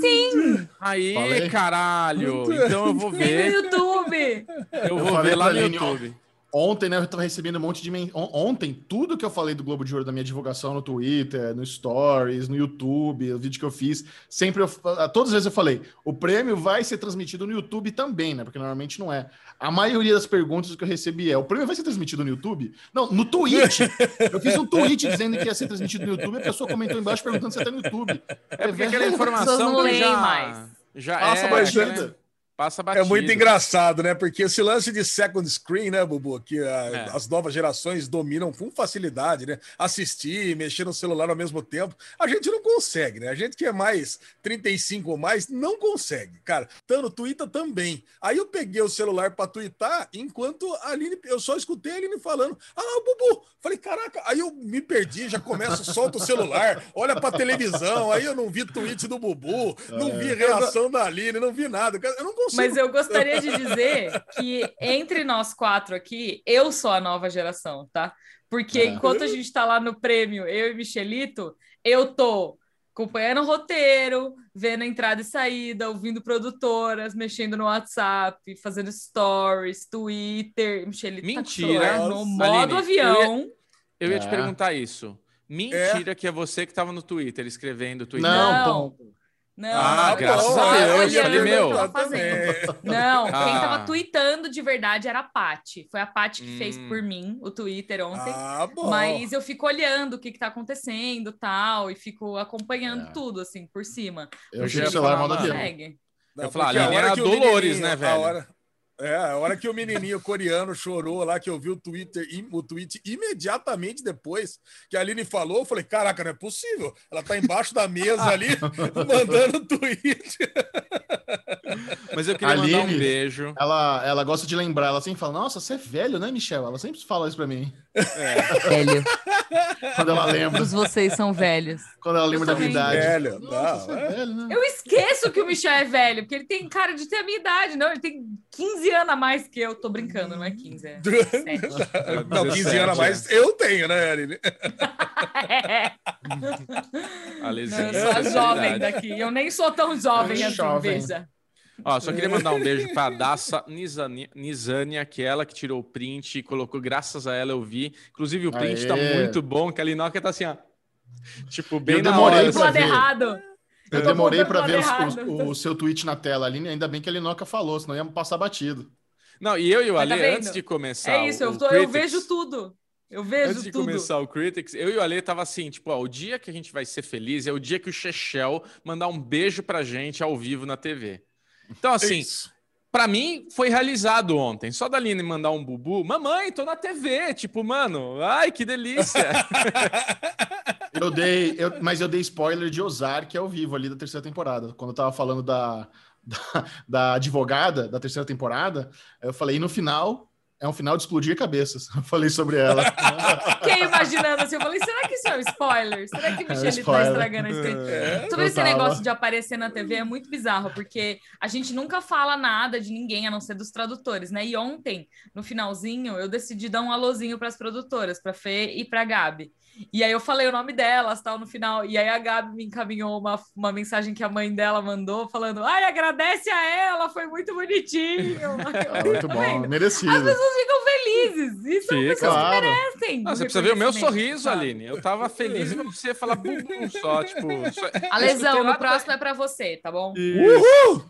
Sim! Aí,
Falei.
caralho! Então eu vou
Tem no
ver.
YouTube.
Eu vou
falei
ver lá no YouTube.
Ontem, né, eu tava recebendo um monte de. Ontem, tudo que eu falei do Globo de Ouro da minha divulgação no Twitter, no Stories, no YouTube, o vídeo que eu fiz, sempre eu. Todas as vezes eu falei: o prêmio vai ser transmitido no YouTube também, né? Porque normalmente não é. A maioria das perguntas que eu recebi é: o prêmio vai ser transmitido no YouTube? Não, no Twitch. eu fiz um tweet dizendo que ia ser transmitido no YouTube, a pessoa comentou embaixo perguntando se tá no YouTube.
É porque aquela
As
informação
não
já,
mais.
já
Passa
é, né? Passa
É
batido.
muito engraçado, né? Porque esse lance de second screen, né, Bubu? Que a-
É.
as novas gerações dominam com facilidade, né? Assistir, mexer no celular ao mesmo tempo. A gente não consegue, né? A gente que é mais 35 ou mais não consegue, cara. Tá no Twitter também. Aí eu peguei o celular pra twittar, enquanto a Aline, eu só escutei a Aline falando: Ah, Bubu! Falei, caraca, aí eu me perdi, já começo, solto o celular, olha pra televisão, aí eu não vi tweet do Bubu, não vi reação da Aline, não vi nada. Eu não consigo.
Mas eu gostaria de dizer que entre nós quatro aqui, eu sou a nova geração, tá? Porque
É.
enquanto a gente tá lá no prêmio, eu e Michelito, eu tô acompanhando o roteiro, vendo entrada e saída, ouvindo produtoras, mexendo no WhatsApp, fazendo stories, Twitter. Michelito tá
Mentira.
celular no modo
Aline,
avião.
Eu ia te
É.
perguntar isso. Mentira que é você que tava no Twitter, escrevendo o Twitter.
Não,
Não.
Tom.
Não,
Ah,
eu
graças a Deus.
olhando
Falei,
o que
meu.
eu tava fazendo. Não, quem
Ah.
tava tweetando de verdade era a Paty. Foi a Paty que fez
Hum.
por mim o Twitter ontem.
Ah, bom.
Mas eu fico olhando o que, que tá acontecendo tal, e fico acompanhando
É.
tudo, assim, por cima.
Eu
ia
o celular.
Segue.
Não,
Eu falo,
porque a
Aline era Dolores, né,
a
velho?
É, a hora que o menininho coreano chorou lá, que eu vi o Twitter, o tweet imediatamente depois que a Aline falou, eu falei, caraca, não é possível. Ela tá embaixo da mesa ali, mandando tweet.
Mas eu queria mandar um
Aline.
beijo.
Ela, ela gosta de lembrar, ela sempre fala, nossa, você é velho, né, Michel? Ela sempre fala isso pra mim.
Velho.
Quando ela lembra,
Todos vocês são velhos.
quando ela lembra da minha idade.
Velho,
Nossa,
não,
você é
é.
velho, né?
Eu esqueço que o Michel é velho, porque ele tem cara de ter a minha idade. Não, ele tem 15 anos a mais que eu. Tô brincando, não é 15, é 17.
Não, 15
17,
anos a mais, eu tenho, né, Aline?
É. Não, eu sou a
é
jovem daqui. Eu nem sou tão jovem assim,
Jovem.
veja.
Ó, só queria mandar um beijo pra Daça Nizania, Nizania, que é ela que tirou o print e colocou, graças a ela eu vi. Inclusive o print
Aê.
tá muito bom, que a Linoca tá assim, ó. Tipo, bem
Eu
na
demorei
hora.
Lado
ver.
errado.
Eu
tô
demorei
pro
ver os- o, o seu tweet na tela, Aline. Ainda bem que a Linoca falou, senão ia passar batido.
Não, e eu e o
tá
Ale,
vendo?
antes de começar
É isso,
o,
eu,
o
tô- eu
Critics,
vejo tudo. Eu vejo
Antes de
tudo.
começar o Critics, eu e o Ale tava assim, tipo, ó, o dia que a gente vai ser feliz é o dia que o Chechel mandar um beijo pra gente ao vivo na TV. Então, assim,
Isso.
Pra mim, foi realizado ontem. Só da Aline mandar um bubu. Mamãe, tô na TV. Tipo, mano, ai, que delícia.
Eu dei, eu- mas eu dei spoiler de Ozark ao vivo ali da terceira temporada. Quando eu tava falando da, da, da advogada da terceira temporada, eu falei, e no final, é um final de explodir cabeças. Eu falei sobre ela.
Fiquei imaginando assim, eu falei, será que isso é um spoiler? Será que o
É um
Michelito tá
spoiler.
estragando a experiência?
É,
Todo esse negócio de aparecer na TV é muito bizarro, porque a gente nunca fala nada de ninguém, a não ser dos tradutores, né? E ontem, no finalzinho, eu decidi dar um alôzinho para as produtoras, para Fê e para Gabi. E aí eu falei o nome delas, tal, no final. E aí a Gabi me encaminhou uma, uma mensagem que a mãe dela mandou, falando: Ai, agradece a ela, foi muito bonitinho.
Muito
Tá
bom,
vendo?
merecido.
As pessoas ficam felizes. Isso são
Fica,
pessoas
claro.
que merecem.
Não, você precisa ver o meu sorriso,
sabe?
Aline. Eu tava feliz em você falar bumbum só, tipo. Só...
A lesão, no próximo é pra você, tá bom?
Uhul!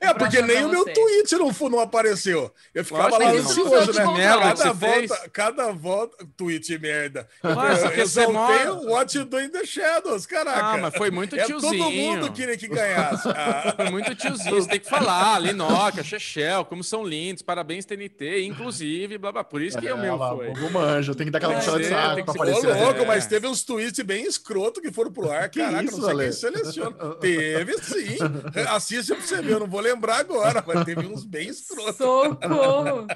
É, porque
Próximo
nem o meu
você.
tweet não, não apareceu. Eu ficava
Lógico
lá ansioso, né? Cada volta, cada volta. Tweet merda.
Nossa,
exaltei
mora-
o What You Do in the Shadows, caraca.
Ah, mas foi muito
é
tiozinho.
todo mundo queria que ganhasse. Ah,
Foi muito tiozinho, você tem que falar, Linoca, Chechel, como são lindos, parabéns TNT, inclusive, blá blá. Por isso que é, o meu
lá,
foi.
o manjo, tem que dar aquela puxada de
ser,
saco pra
que
Ô,
aparecer.
louco,
É.
mas teve uns tweets bem escroto que foram pro ar.
Que
Caraca,
isso,
não sei
Ale?
quem seleciona. Teve sim. Assiste pra você ver, eu não vou lembrar agora, mas teve uns bem escrotos.
Socorro!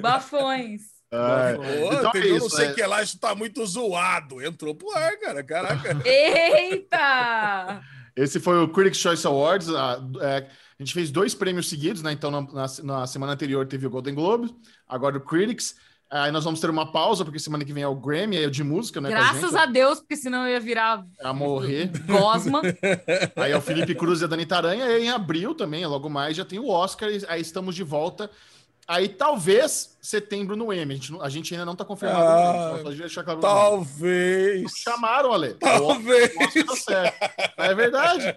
Bafões.
É.
Pô,
Então é
um não
isso,
sei
é.
o que lá, isso tá muito zoado. Entrou pro ar, cara. Caraca.
Eita!
Esse foi o Critics' Choice Awards. A, é, a gente fez dois prêmios seguidos, né? Então, na, na- na semana anterior teve o Golden Globe, agora o Critics. Aí nós vamos ter uma pausa, porque semana que vem é o Grammy, é o de música, né? com a
Graças
gente,
a Deus, porque senão eu ia virar
a morrer.
gosma.
Aí é o Felipe Cruz e a Dani Taranha. E em abril também, logo mais, já tem o Oscar. Aí estamos de volta. Aí talvez setembro no M. A gente, a gente ainda não tá confirmado.
Ah,
claro.
Talvez.
Não chamaram, Ale.
Talvez.
O Oscar tá certo. É verdade.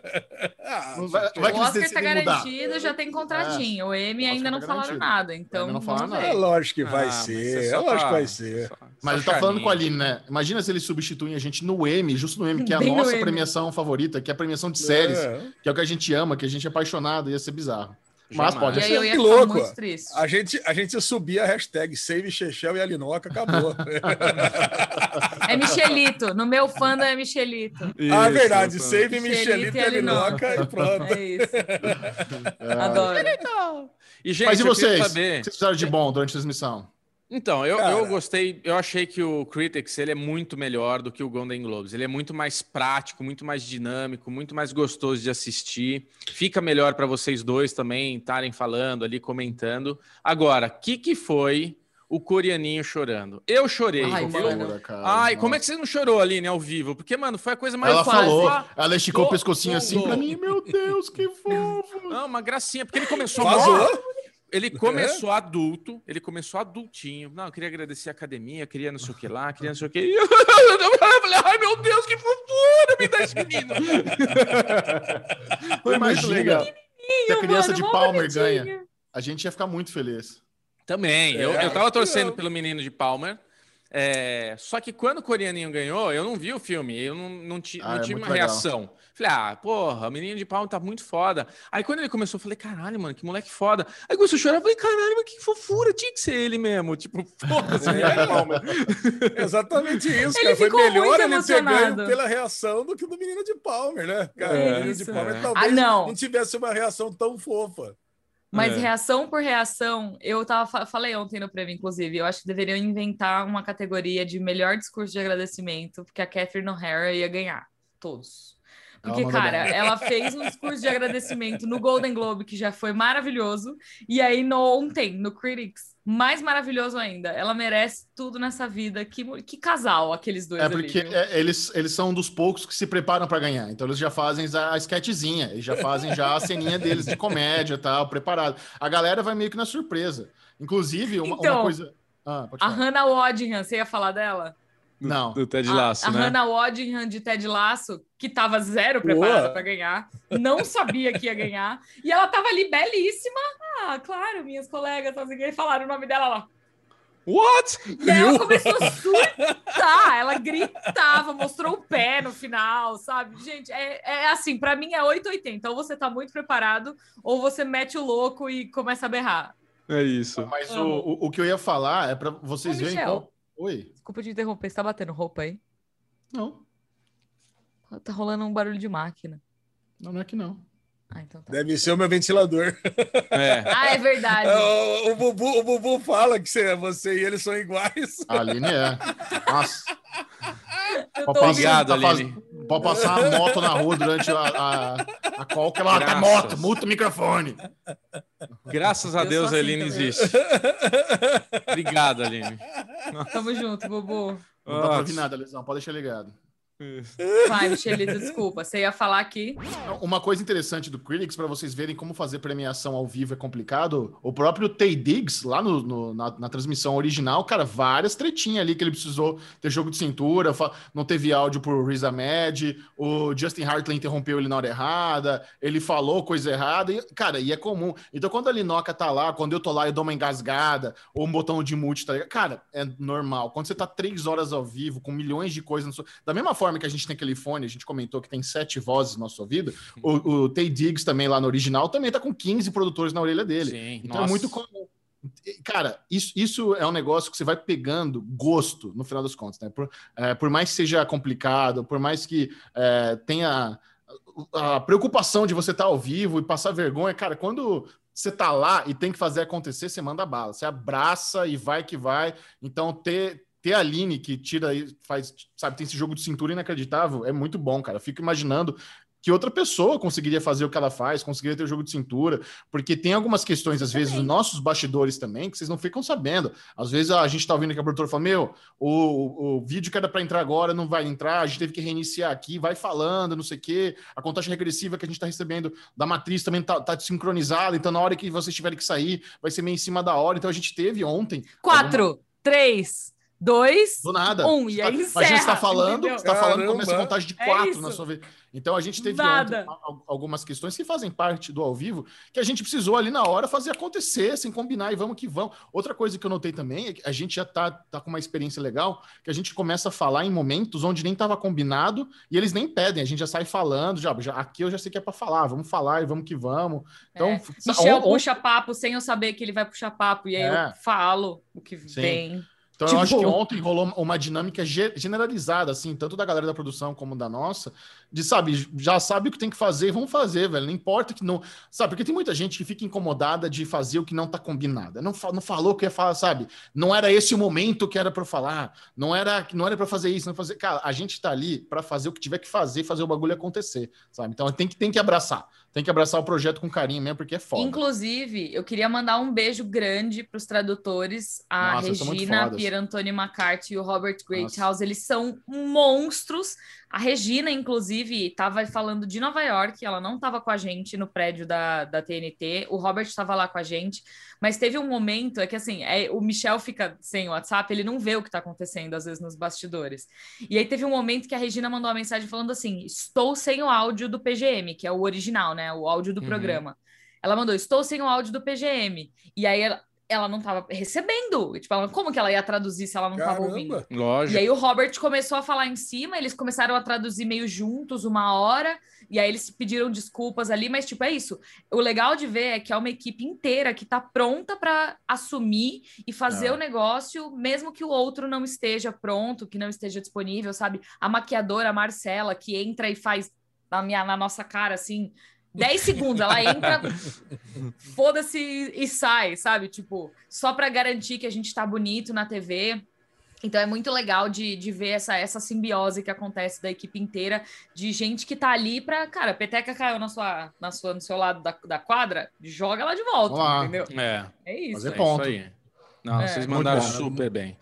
Ah,
Não vai-
O
vai eles
Oscar tá
decidem mudar.
garantido, já tem contratinho. O M
O
ainda não
tá
falaram
garantido.
nada, então
não falaram
vamos
nada.
É lógico que vai
Ah,
ser.
é
É lógico que vai ser.
só-
Mas
só
eu tô falando
charminho.
com a Aline, né? Imagina se eles substituem a gente no M, justo no M, que é a
Bem no
nossa
M.
premiação favorita, que é a premiação de séries,
É.
que é o que a gente ama, que a gente é apaixonado, ia ser bizarro. Mas
Jamais.
pode
E aí
ser.
eu ia
Que
ficar
louco.
muito triste.
A gente, a gente subia a hashtag Save Chechel e Alinoca, acabou.
É Michelito. No meu fandom é Michelito.
ah,
Isso,
verdade.
isso.
Save
Michelito
Michelito
e
e Alinoca e pronto.
É isso. Adoro.
E, gente,
Mas e vocês?
saber-
O que vocês fizeram de bom durante a transmissão?
Então, eu,
Cara.
eu gostei, eu achei que o Critics ele é muito melhor do que o Golden Globes. Ele é muito mais prático, muito mais dinâmico, muito mais gostoso de assistir. Fica melhor para vocês dois também estarem falando ali, comentando. Agora, o que, que foi o coreaninho chorando? Eu chorei.
Ai,
eu-. Ai, como é que você não chorou, Aline, ao vivo? Porque, mano, foi a coisa mais
Ela
quase.
falou, ela esticou o pescocinho assim pra mim. Meu Deus, que fofo!
Não, uma gracinha, porque ele começou
Vazou?
Ele começou adulto, ele começou adultinho. Não, eu queria agradecer a academia, queria não sei o que lá, queria não sei o que. E eu falei, ai meu Deus, que fofura, me dá esse menino. Foi
Imagina
legal.
se a criança
Mano,
de Palmer
bonitinho.
ganha. A gente ia ficar muito feliz.
Também, eu,
É,
eu tava torcendo
não.
pelo menino de Palmer. é, só que quando o coreaninho ganhou, eu não vi o filme, eu não, não, ti-
Ah,
não
é
tive uma
legal.
reação. Falei, ah, porra, o menino de Palmer tá muito foda. Aí quando ele começou, eu falei, caralho, mano, que moleque foda. Aí começou a chorar, eu falei, caralho, mas que fofura, tinha que ser ele mesmo. Tipo, foda-se, menino de Palmer.
Exatamente isso,
Ele
cara. Foi
ficou
melhor
muito
ele ter ganho pela reação do que do menino de Palmer, né? Cara,
É,
o menino de Palmer
é.
talvez
Ah, não.
não tivesse uma reação tão fofa.
Mas
É.
reação por reação, eu tava, fa- falei ontem no prêmio, inclusive, eu acho que deveriam inventar uma categoria de melhor discurso de agradecimento, porque a Catherine O'Hara ia ganhar todos. Porque, cara, ela fez um discurso de agradecimento no Golden Globe, que já foi maravilhoso, e aí no, ontem, no Critics, mais maravilhoso ainda. Ela merece tudo nessa vida. Que, que casal, aqueles dois
É
ali,
porque
viu?
é, eles, eles são um dos poucos que se preparam para ganhar. Então eles já fazem a sketchzinha, eles já fazem já a ceninha deles de comédia e tal, preparado. A galera vai meio que na surpresa. Inclusive, uma, uma
Então,
coisa. Ah,
A. Hannah Waddingham, você ia falar dela?
Não.
Do Ted
A-
Lasso,
a,
né?
Hannah Waddingham de Ted Lasso, que tava zero preparada para ganhar, não sabia que ia ganhar, e ela tava ali belíssima. Ah, claro, minhas colegas, que, falaram o nome dela lá.
What?
E aí ela começou a surtar, ela gritava, mostrou o pé no final, sabe? Gente, é, é assim, para mim é 880. Ou você tá muito preparado, ou você mete o louco e começa a berrar.
É isso.
Mas o, o, o que eu ia falar é para vocês
Ô,
verem.
Michel.
Qual... Oi?
Desculpa te interromper, você tá batendo roupa aí?
Não,
Tá rolando um barulho de máquina.
não, não é que não.
Ah, então tá.
Deve ser o meu ventilador.
É.
Ah, é verdade.
O, o Bubu, o Bubu fala que você, você e ele são iguais.
A Aline é. Nossa.
Eu tô
Obrigado,
tá faz-
Aline.
Pode passar uma moto na rua durante a, a, a call, que ela tá moto, multa o microfone.
Graças a
Eu
Deus a
assim
Eline
também.
existe. Obrigado, Aline.
Tamo junto, Bubu.
Não dá pra ouvir nada, Lesão, pode deixar ligado.
Vai, Michelito, desculpa. Você ia falar aqui.
Uma coisa interessante do Critics, para vocês verem como fazer premiação ao vivo é complicado, o próprio Tay Diggs, lá no, no- na, na transmissão original, cara, várias tretinhas ali que ele precisou ter jogo de cintura, não teve áudio por Riz Ahmed, o Justin Hartley interrompeu ele na hora errada, ele falou coisa errada, e, cara, e é comum. Então, quando a Linoca tá lá, quando eu tô lá, eu dou uma engasgada, ou um botão de mute, tá ligado? Cara, é normal. Quando você tá três horas ao vivo, com milhões de coisas, da mesma forma que a gente tem aquele fone, a gente comentou que tem sete vozes no nosso ouvido, o, o Tay Diggs também lá no original também tá com 15 produtores na orelha dele.
Sim,
Então é
nossa.
muito comum. Cara, isso, isso é um negócio que você vai pegando gosto no final das contas, né? Por, é, por mais que seja complicado, por mais que é, tenha a preocupação de você estar ao vivo e passar vergonha, cara, quando você tá lá e tem que fazer acontecer, você manda bala, você abraça e vai que vai. Então, ter, ter a Aline que tira aí, faz, sabe, tem esse jogo de cintura inacreditável, é muito bom, cara. Eu fico imaginando que outra pessoa conseguiria fazer o que ela faz, conseguiria ter o jogo de cintura, porque tem algumas questões, às vezes, nos nossos bastidores também, que vocês não ficam sabendo. Às vezes a gente tá ouvindo que a produtora fala: Meu, o, o vídeo que era para entrar agora não vai entrar, a gente teve que reiniciar aqui, vai falando, não sei o quê. A contagem regressiva que a gente tá recebendo da matriz também tá, tá sincronizada, então na hora que vocês tiverem que sair, vai ser meio em cima da hora. Então a gente teve ontem.
Quatro, três, dois,
Do nada.
um. E
tá-
aí
você tá
encerra,
falando,
entendeu?
você tá falando,
Caramba.
começa a contagem de
É
quatro
isso.
na sua vez. Então a gente teve ontem al- algumas questões que fazem parte do ao vivo que a gente precisou ali na hora fazer acontecer, sem combinar e vamos que vamos. Outra coisa que eu notei também é que a gente já tá, tá com uma experiência legal, que a gente começa a falar em momentos onde nem estava combinado e eles nem pedem, a gente já sai falando, já, já aqui eu já sei que é para falar, vamos falar e vamos que vamos. Então,
É. Michel
on- on-
puxa papo sem eu saber que ele vai puxar papo. E aí
É.
eu falo o que
Sim.
vem.
Então
Tipo-
eu acho que ontem rolou uma dinâmica ge- generalizada, assim, tanto da galera da produção como da nossa, de, sabe, já sabe o que tem que fazer, vamos fazer, velho. Não importa que não. Sabe, porque tem muita gente que fica incomodada de fazer o que não tá combinado. Não, não falou o que ia falar, sabe? Não era esse o momento que era para falar, não era não era para fazer isso, não fazer. Cara, a gente tá ali para fazer o que tiver que fazer, fazer o bagulho acontecer, sabe? Então tem que, tem que abraçar. Tem que abraçar o projeto com carinho mesmo, porque é foda.
Inclusive, eu queria mandar um beijo grande para os tradutores, a
Nossa,
Regina
fodas.
Pierantoni McCarthy e o Robert
Nossa.
Greathouse. Eles são monstros. A Regina, inclusive, estava falando de Nova York, ela não estava com a gente no prédio da, da TNT, o Robert estava lá com a gente, mas teve um momento, é que assim, é, o Michel fica sem o WhatsApp, ele não vê o que está acontecendo, às vezes, nos bastidores. E aí teve um momento que a Regina mandou uma mensagem falando assim: estou sem o áudio do PGM, que é o original, né? O áudio do
Uhum.
programa. Ela mandou, estou sem o áudio do PGM. E aí ela, ela não estava recebendo. Tipo, ela, como que ela ia traduzir se ela não estava ouvindo?
Caramba.
E
Lógico.
aí o Robert começou a falar em cima, eles começaram a traduzir meio juntos uma hora, e aí eles pediram desculpas ali, mas tipo, é isso. O legal de ver é que é uma equipe inteira que tá pronta para assumir e fazer
É.
o negócio, mesmo que o outro não esteja pronto, que não esteja disponível, sabe? A maquiadora a Marcela, que entra e faz na, minha, na nossa cara assim. 10 segundos, ela entra, foda-se e sai, sabe? Tipo, só para garantir que a gente tá bonito na TV. Então é muito legal de, de ver essa, essa simbiose que acontece da equipe inteira, de gente que tá ali pra. Cara, a peteca caiu na sua, na sua, no seu lado da, da quadra, joga ela de volta, entendeu?
É,
É isso.
Fazer
é
ponto.
isso aí. Não,
É.
vocês mandaram super bem.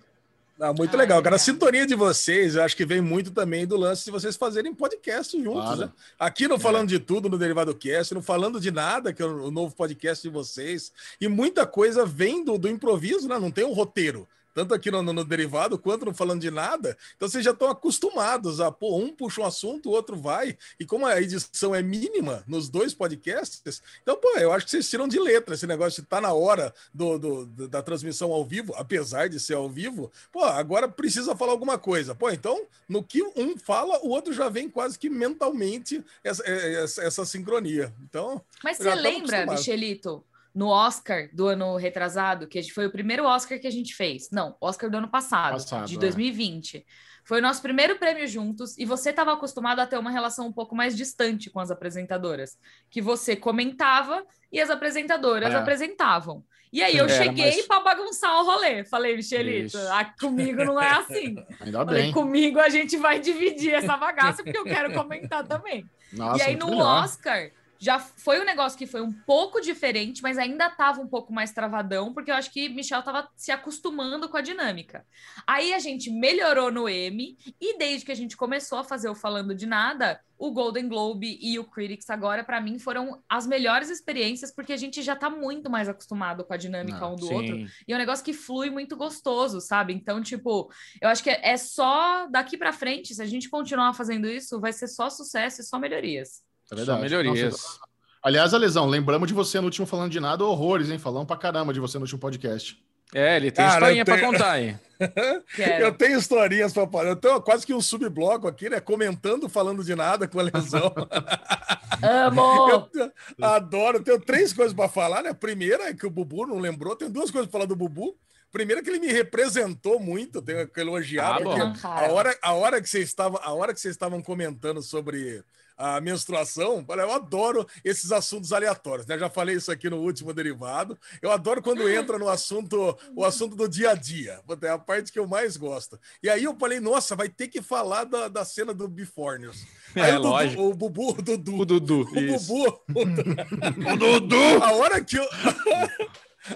Ah, muito
Ai,
legal, cara. A sintonia de vocês, eu acho que vem muito também do lance de vocês fazerem podcast juntos,
Claro.
né? Aqui no Falando de Tudo, no Derivado Cast, no Falando de Nada, que é o o novo podcast de vocês. E muita coisa vem do, do improviso, né? Não tem um roteiro. Tanto aqui no, no- Derivado quanto no Falando de Nada. Então vocês já estão acostumados a, pô, um puxa um assunto, o outro vai. E como a edição é mínima nos dois podcasts, então, pô, eu acho que vocês tiram de letra esse negócio de estar na hora do, do- da transmissão ao vivo, apesar de ser ao vivo. Pô, agora precisa falar alguma coisa. Pô, então, no que um fala, o outro já vem quase que mentalmente essa, essa, essa sincronia. Então,
Mas você lembra. Michelito, no Oscar do ano retrasado, que foi o primeiro Oscar que a gente fez? Não, Oscar do ano passado,
Passado,
de
é.
2020. Foi o nosso primeiro prêmio juntos e você estava acostumado a ter uma relação um pouco mais distante com as apresentadoras, que você comentava e as apresentadoras
É.
apresentavam. E aí eu
Era,
cheguei
mas-
pra bagunçar o rolê. Falei, Michelito, ah, comigo não é assim.
Ainda
Falei,
bem.
comigo a gente vai dividir essa bagaça, porque eu quero comentar também.
Nossa,
e aí no
melhor.
Oscar já foi um negócio que foi um pouco diferente, mas ainda tava um pouco mais travadão, porque eu acho que Michel tava se acostumando com a dinâmica. Aí a gente melhorou no M, e desde que a gente começou a fazer o Falando de Nada, o Golden Globe e o Critics agora, pra mim, foram as melhores experiências, porque a gente já tá muito mais acostumado com a dinâmica
Ah,
um do outro.
Sim.
E é um negócio que flui muito gostoso, sabe? Então, tipo, eu acho que é só daqui pra frente, se a gente continuar fazendo isso, vai ser só sucesso e só melhorias.
É
Só
verdade.
melhorias.
Nossa, aliás, a lesão, lembramos de você no último falando de nada, horrores, hein? Falamos pra caramba de você no último podcast.
É, ele tem
Cara,
historinha
eu
pra
tenho-
contar aí.
Quero.
Eu tenho historinhas para falar. Eu tenho quase que um subbloco aqui, né? Comentando, falando de nada com a lesão.
Amo!
Eu te- adoro. Tenho três coisas para falar, né? Primeira é que o Bubu não lembrou. Tenho duas coisas para falar do Bubu. Primeira é que ele me representou muito, tenho que elogiar.
Ah,
cara.
a hora, a hora que vocês estavam, a hora que vocês estavam comentando sobre a menstruação, eu adoro esses assuntos aleatórios, né? Já falei isso aqui no último derivado. Eu adoro quando entra no assunto, o assunto do dia a dia. É a parte que eu mais gosto. E aí eu falei, nossa, vai ter que falar da, da cena do Before News. Aí
É,
o, Dudu-
lógico.
o Bubu, o Dudu,
O Dudu.
o
isso.
Bubu. O Dudu! A hora que eu.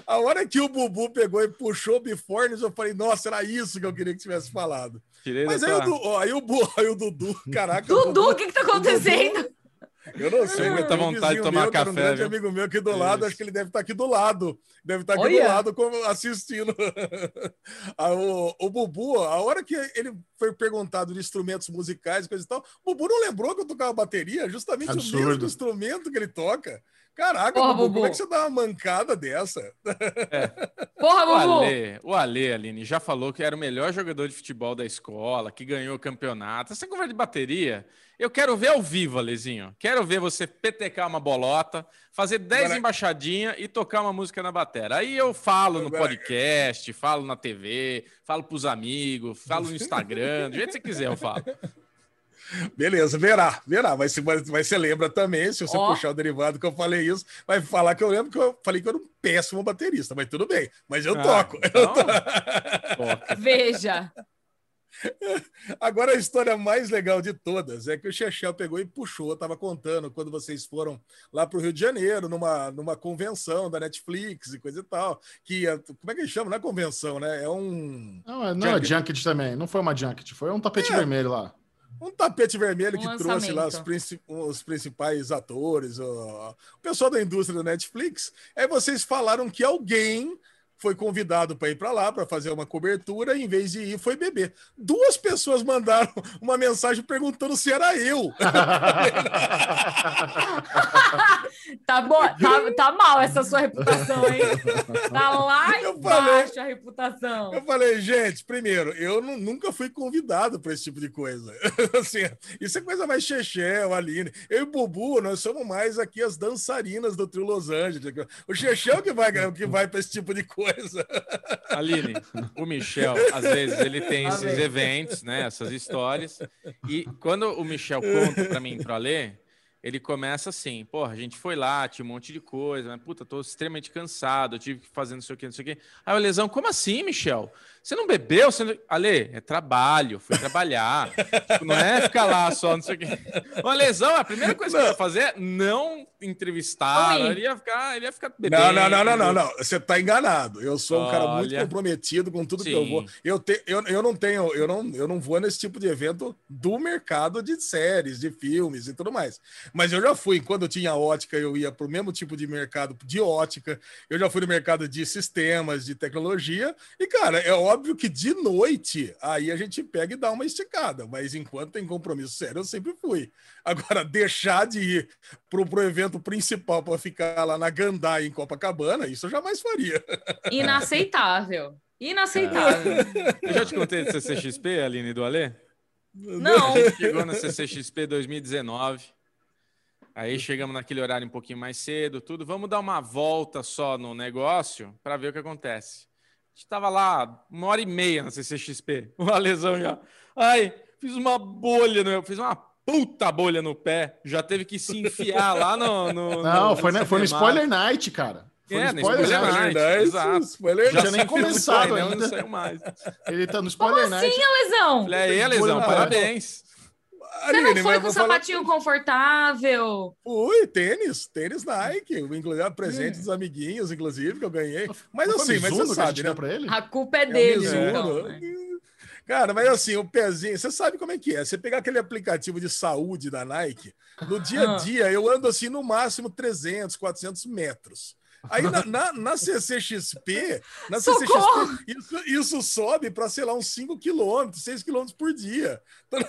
A hora que o Bubu pegou e puxou o Before News, eu falei, nossa, era isso que eu queria que tivesse falado.
Tirei
Mas aí o, Du- ó, aí, o, Bu- aí o Dudu, caraca. o
Dudu, o que que tá acontecendo?
eu não sei,
tem
um
vontade de tomar
meu, era um
café,
grande
viu?
amigo meu aqui do lado,
Isso.
acho que ele deve estar aqui do lado. Deve estar aqui
Olha.
do lado como assistindo. O, o Bubu, a hora que ele foi perguntado de instrumentos musicais e coisa e tal, o Bubu não lembrou que eu tocava bateria, justamente o
Absurdo.
mesmo instrumento que ele toca. Caraca,
Porra,
Bubu, como
Bubu.
é que você dá uma mancada dessa?
Porra,
O
Bubu!
Ale, o Ale, Aline, já falou que era o melhor jogador de futebol da escola, que ganhou o campeonato. Essa conversa de bateria, eu quero ver ao vivo, Alezinho. Quero ver você petecar uma bolota, fazer 10
Agora-
embaixadinhas e tocar uma música na batera. Aí eu falo no podcast, falo na TV, falo pros amigos, falo no Instagram, do jeito que você quiser eu falo.
Beleza, verá, verá. Mas, se- mas, mas você lembra também, se você
Ó.
puxar o derivado que eu falei isso, vai falar que eu lembro que eu falei que eu era um péssimo baterista, mas tudo bem. Mas eu
Ah,
toco.
então, toca.
Veja.
Agora a história mais legal de todas é que o Chechel pegou e puxou, eu tava contando quando vocês foram lá para o Rio de Janeiro, numa, numa convenção da Netflix e coisa e tal, que como é que chama? Não é convenção, né? É um,
Não, é- não é junket também. Não foi uma junket, foi um tapete
É.
vermelho lá.
Um tapete vermelho
Um
que trouxe lá os,
lançamento.
os principais atores, o, o pessoal da indústria da Netflix. Aí vocês falaram que alguém foi convidado para ir para lá para fazer uma cobertura, e em vez de ir, foi beber. Duas pessoas mandaram uma mensagem perguntando se era eu.
Tá, bom, tá, tá mal essa sua reputação, hein? Tá lá
Eu
embaixo a reputação.
Eu falei, gente, primeiro, eu nu- nunca fui convidado para esse tipo de coisa. assim, isso é coisa mais Chechel, Aline. Eu e o Bubu, nós somos mais aqui as dançarinas do Trio Los Angeles. O Chechel que vai, que vai para esse tipo de coisa.
Aline, o Michel, às vezes, ele tem
Lá
esses eventos, né? Essas histórias. E quando o Michel conta para mim pro Alê, ele começa assim, porra, a gente foi lá, tinha um monte de coisa, mas puta, tô extremamente cansado, eu tive que fazer não sei o que, não sei o que. Aí o Lesão, como assim, Michel? Você não bebeu? Você não... Alê, é trabalho, fui trabalhar. Tipo, não é ficar lá só, não sei o que. O Lesão, a primeira coisa que eu ia fazer é não entrevistar,
Não
ele ia ficar, ele ia ficar bebendo.
Não, não, não, não, não, não. Você está enganado. Eu sou um cara muito
Olha.
comprometido com tudo que eu
Sim.
vou. Eu, te, eu, eu não tenho, eu não, eu não vou nesse tipo de evento do mercado de séries, de filmes e tudo mais. Mas eu já fui, quando eu tinha ótica, eu ia para o mesmo tipo de mercado de ótica. Eu já fui no mercado de sistemas, de tecnologia. E, cara, é óbvio que de noite aí a gente pega e dá uma esticada. Mas enquanto tem compromisso sério, eu sempre fui. Agora, deixar de ir pro, pro evento principal para ficar lá na Gandai, em Copacabana, isso eu jamais faria.
Inaceitável. Inaceitável.
Eu já te contei do CCXP, Aline do Alê?
Não.
A gente chegou na CCXP 2019. Aí chegamos naquele horário um pouquinho mais cedo, tudo. Vamos dar uma volta só no negócio para ver o que acontece. A gente tava lá uma hora e meia na CCXP. O Alesão já. Ai, fiz uma bolha no meu. Fiz uma puta bolha no pé. Já teve que se enfiar lá no. no
Não,
no-
foi,
no
foi no. Spoiler Night, cara. Foi
É,
no Spoiler
Spoiler
Night.
Night, exato.
Spoiler
Já
Night.
nem começado ainda.
não saiu mais.
Ele tá no Spoiler Night.
Sim, Lesão!
Falei, aí, Lesão, parabéns.
Você não foi com
falar-
sapatinho confortável?
Fui, tênis, tênis Nike, inclusive presente dos amiguinhos, inclusive, que eu ganhei. Mas
Não
assim, mas você sabe, né?
pra ele?
A culpa é
É
dele,
Mizuno.
então. né?
Cara, mas assim, o pezinho, você sabe como é que é? Você pegar aquele aplicativo de saúde da Nike, no dia a
Ah.
dia eu ando assim no máximo 300, 400 metros. Aí na, na, na CCXP, na
Socorro!
CCXP isso, isso sobe para, sei lá, uns 5 quilômetros, 6 quilômetros por dia.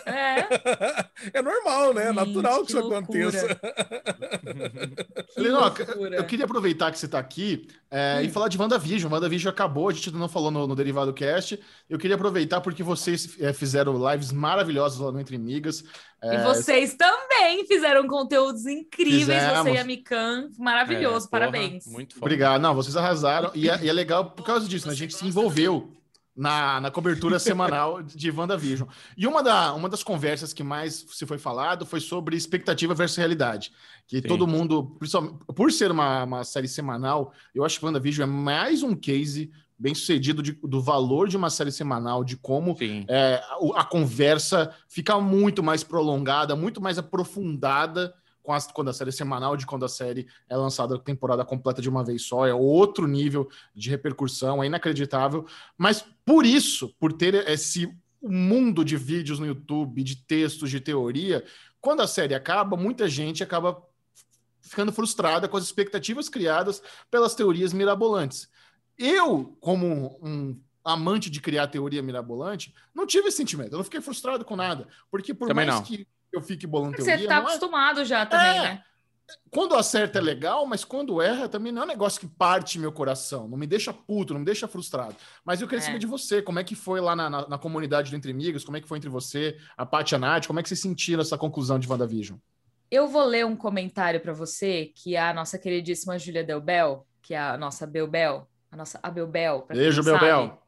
É.
É normal, né? É natural que,
que
isso
loucura.
aconteça.
Que
Linoca,
loucura.
eu queria aproveitar que você está aqui é,
Hum.
e falar de WandaVision. WandaVision acabou, a gente ainda não falou no, no Derivado Cast. Eu queria aproveitar porque vocês é, fizeram lives maravilhosas lá no Entre Migas.
E
É,
vocês também fizeram conteúdos incríveis, você
Fizemos.
e a Mikan. Maravilhoso,
É, porra,
parabéns.
Muito foda.
Obrigado. Não, vocês arrasaram. E é, e é legal por causa disso, né? A gente se envolveu na, na cobertura semanal de WandaVision. E uma, da, uma das conversas que mais se foi falado foi sobre expectativa versus realidade. Que
Sim.
todo mundo, principalmente- por ser uma, uma série semanal, eu acho que WandaVision é mais um case bem sucedido de- do valor de uma série semanal, de como é, a, a conversa fica muito mais prolongada, muito mais aprofundada com as- quando a série é semanal de quando a série é lançada a temporada completa de uma vez só. É outro nível de repercussão, é inacreditável. Mas por isso, por ter esse mundo de vídeos no YouTube, de textos, de teoria, quando a série acaba, muita gente acaba ficando frustrada com as expectativas criadas pelas teorias mirabolantes. Eu, como um amante de criar teoria mirabolante, não tive esse sentimento. Eu não fiquei frustrado com nada. Porque por
Também
mais
não.
que eu fique bolando
Porque
teoria,
você tá
não é-
acostumado já também,
É.
né?
quando acerta é legal, mas quando erra também não é um negócio que parte meu coração, não me deixa puto, não me deixa frustrado. Mas eu queria
É.
saber de você, como é que foi lá na, na, na comunidade do Entre Amigos, como é que foi entre você, a Paty e a Nath, como é que vocês sentiram essa conclusão de WandaVision?
Eu vou ler um comentário para você que a nossa queridíssima Júlia Delbel, que é a nossa Belbel, a nossa a Belbel,
Beijo, Belbel.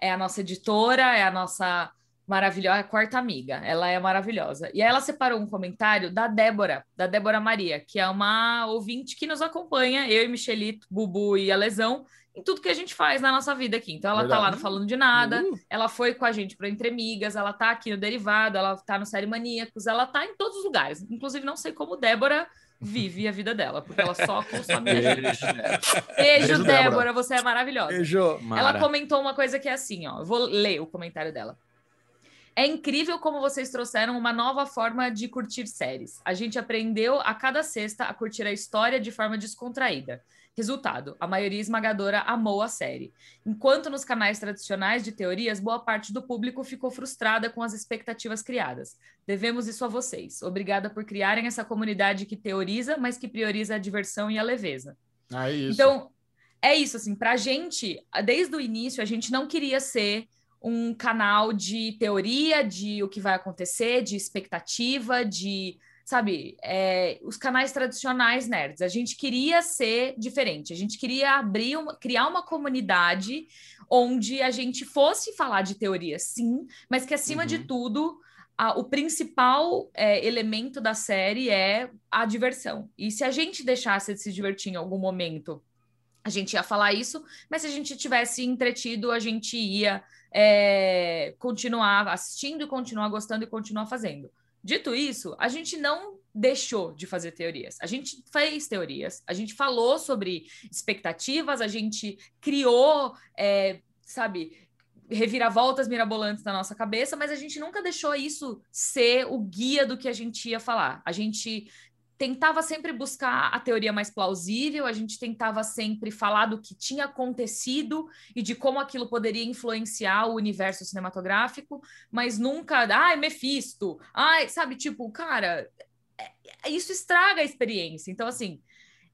é a nossa editora, é a nossa maravilhosa, a quarta amiga. Ela é maravilhosa. E aí ela separou um comentário da Débora, da Débora Maria, que é uma ouvinte que nos acompanha, eu e Michelito, Bubu e a Lesão, em tudo que a gente faz na nossa vida aqui. Então ela tá lá
Verdade.
Falando de Nada,
Uh,
ela foi com a gente para Entre Amigas, ela tá aqui no Derivado, ela tá no Série Maníacos, ela tá em todos os lugares. Inclusive, não sei como Débora vive a vida dela, porque ela só consome a gente.
Beijo?
Beijo, Débora,
Débora.
você é maravilhosa.
beijo.
Ela comentou uma coisa que é assim, ó. Eu vou ler o comentário dela. É incrível como vocês trouxeram uma nova forma de curtir séries. A gente aprendeu a cada sexta a curtir a história de forma descontraída. Resultado: a maioria esmagadora amou a série. Enquanto nos canais tradicionais de teorias, boa parte do público ficou frustrada com as expectativas criadas. Devemos isso a vocês. Obrigada por criarem essa comunidade que teoriza, mas que prioriza a diversão e a leveza.
Ah, é isso.
Então, é isso, assim, pra gente, desde o início, a gente não queria ser um canal de teoria de o que vai acontecer, de expectativa, de, sabe, é, os canais tradicionais nerds. A gente queria ser diferente, a gente queria abrir, uma, criar uma comunidade onde a gente fosse falar de teoria, sim, mas que acima de
Uhum.
tudo a- o principal é, elemento da série é a diversão. E se a gente deixasse de se divertir em algum momento, a gente ia falar isso, mas se a gente tivesse entretido, a gente ia é, continuar assistindo e continuar gostando e continuar fazendo. Dito isso, a gente não deixou de fazer teorias. A gente fez teorias, a gente falou sobre expectativas, a gente criou, é, sabe, reviravoltas mirabolantes na nossa cabeça, mas a gente nunca deixou isso ser o guia do que a gente ia falar. A gente tentava sempre buscar a teoria mais plausível, a gente tentava sempre falar do que tinha acontecido e de como aquilo poderia influenciar o universo cinematográfico, mas nunca, ai, Mephisto, ai, sabe, tipo, cara, é- é- isso estraga a experiência. Então, assim,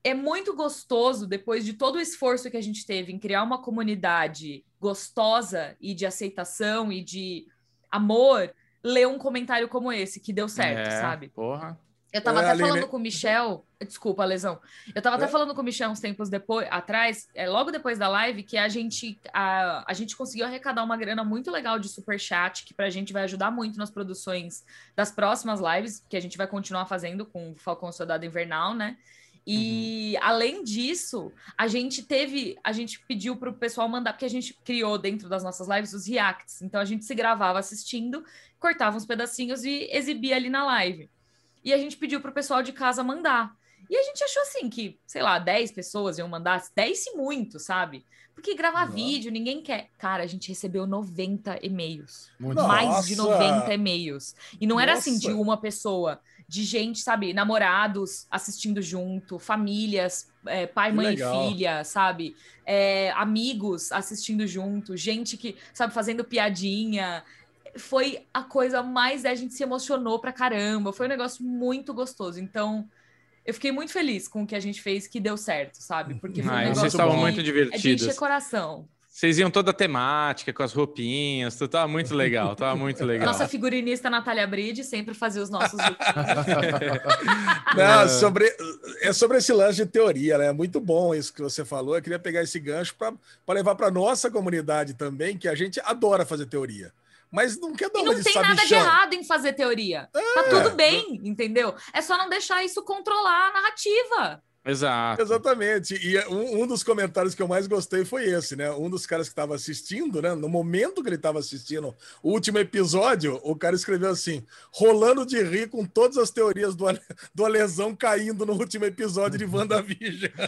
é muito gostoso, depois de todo o esforço que a gente teve em criar uma comunidade gostosa e de aceitação e de amor, ler um comentário como esse, que deu certo,
É,
sabe?
Porra.
Eu tava
É,
até
Aline-
falando com o Michel, desculpa, Lesão. Eu tava até
É.
falando com o Michel uns tempos depois, atrás, é, logo depois da live, que a gente, a, a gente conseguiu arrecadar uma grana muito legal de superchat, que pra gente vai ajudar muito nas produções das próximas lives, que a gente vai continuar fazendo com o Falcão Soldado Invernal, né? E além disso, a gente teve, a gente pediu para o pessoal mandar, porque a gente criou dentro das nossas lives os reacts. Então a gente se gravava assistindo, cortava uns pedacinhos e exibia ali na live. E a gente pediu para o pessoal de casa mandar. E a gente achou assim que, sei lá, 10 pessoas iam mandar, 10 se muito, sabe? Porque gravar
Nossa.
vídeo, ninguém quer. Cara, a gente recebeu 90 e-mails.
Nossa.
Mais de 90 e-mails. E não era assim de
Nossa.
uma pessoa, de gente, sabe, namorados assistindo junto, famílias, é, pai,
Que
mãe
legal.
e filha, sabe? É, amigos assistindo junto, gente que, sabe, fazendo piadinha. Foi a coisa mais. A gente se emocionou pra caramba. Foi um negócio muito gostoso. Então, eu fiquei muito feliz com o que a gente fez, que deu certo, sabe? Porque foi um
Ah,
negócio
vocês estavam muito
É de
divertidos.
encher coração.
Vocês iam toda temática, com as roupinhas, tudo tava muito legal, tava muito legal.
Nossa figurinista Natália Bride sempre fazia os nossos
Não, sobre, é sobre esse lance de teoria, né? É muito bom isso que você falou. Eu queria pegar esse gancho para levar para nossa comunidade também, que a gente adora fazer teoria. Mas não quer dar
E
uma
não
de
tem nada de
sabichão.
errado em fazer teoria. Tá tudo bem, entendeu? É só não deixar isso controlar a narrativa.
Exato.
Exatamente. E um, um dos comentários que eu mais gostei foi esse, né? Um dos caras que estava assistindo, né? No momento que ele estava assistindo o último episódio, o cara escreveu assim: rolando de rir com todas as teorias do, do Alesão caindo no último episódio de WandaVision.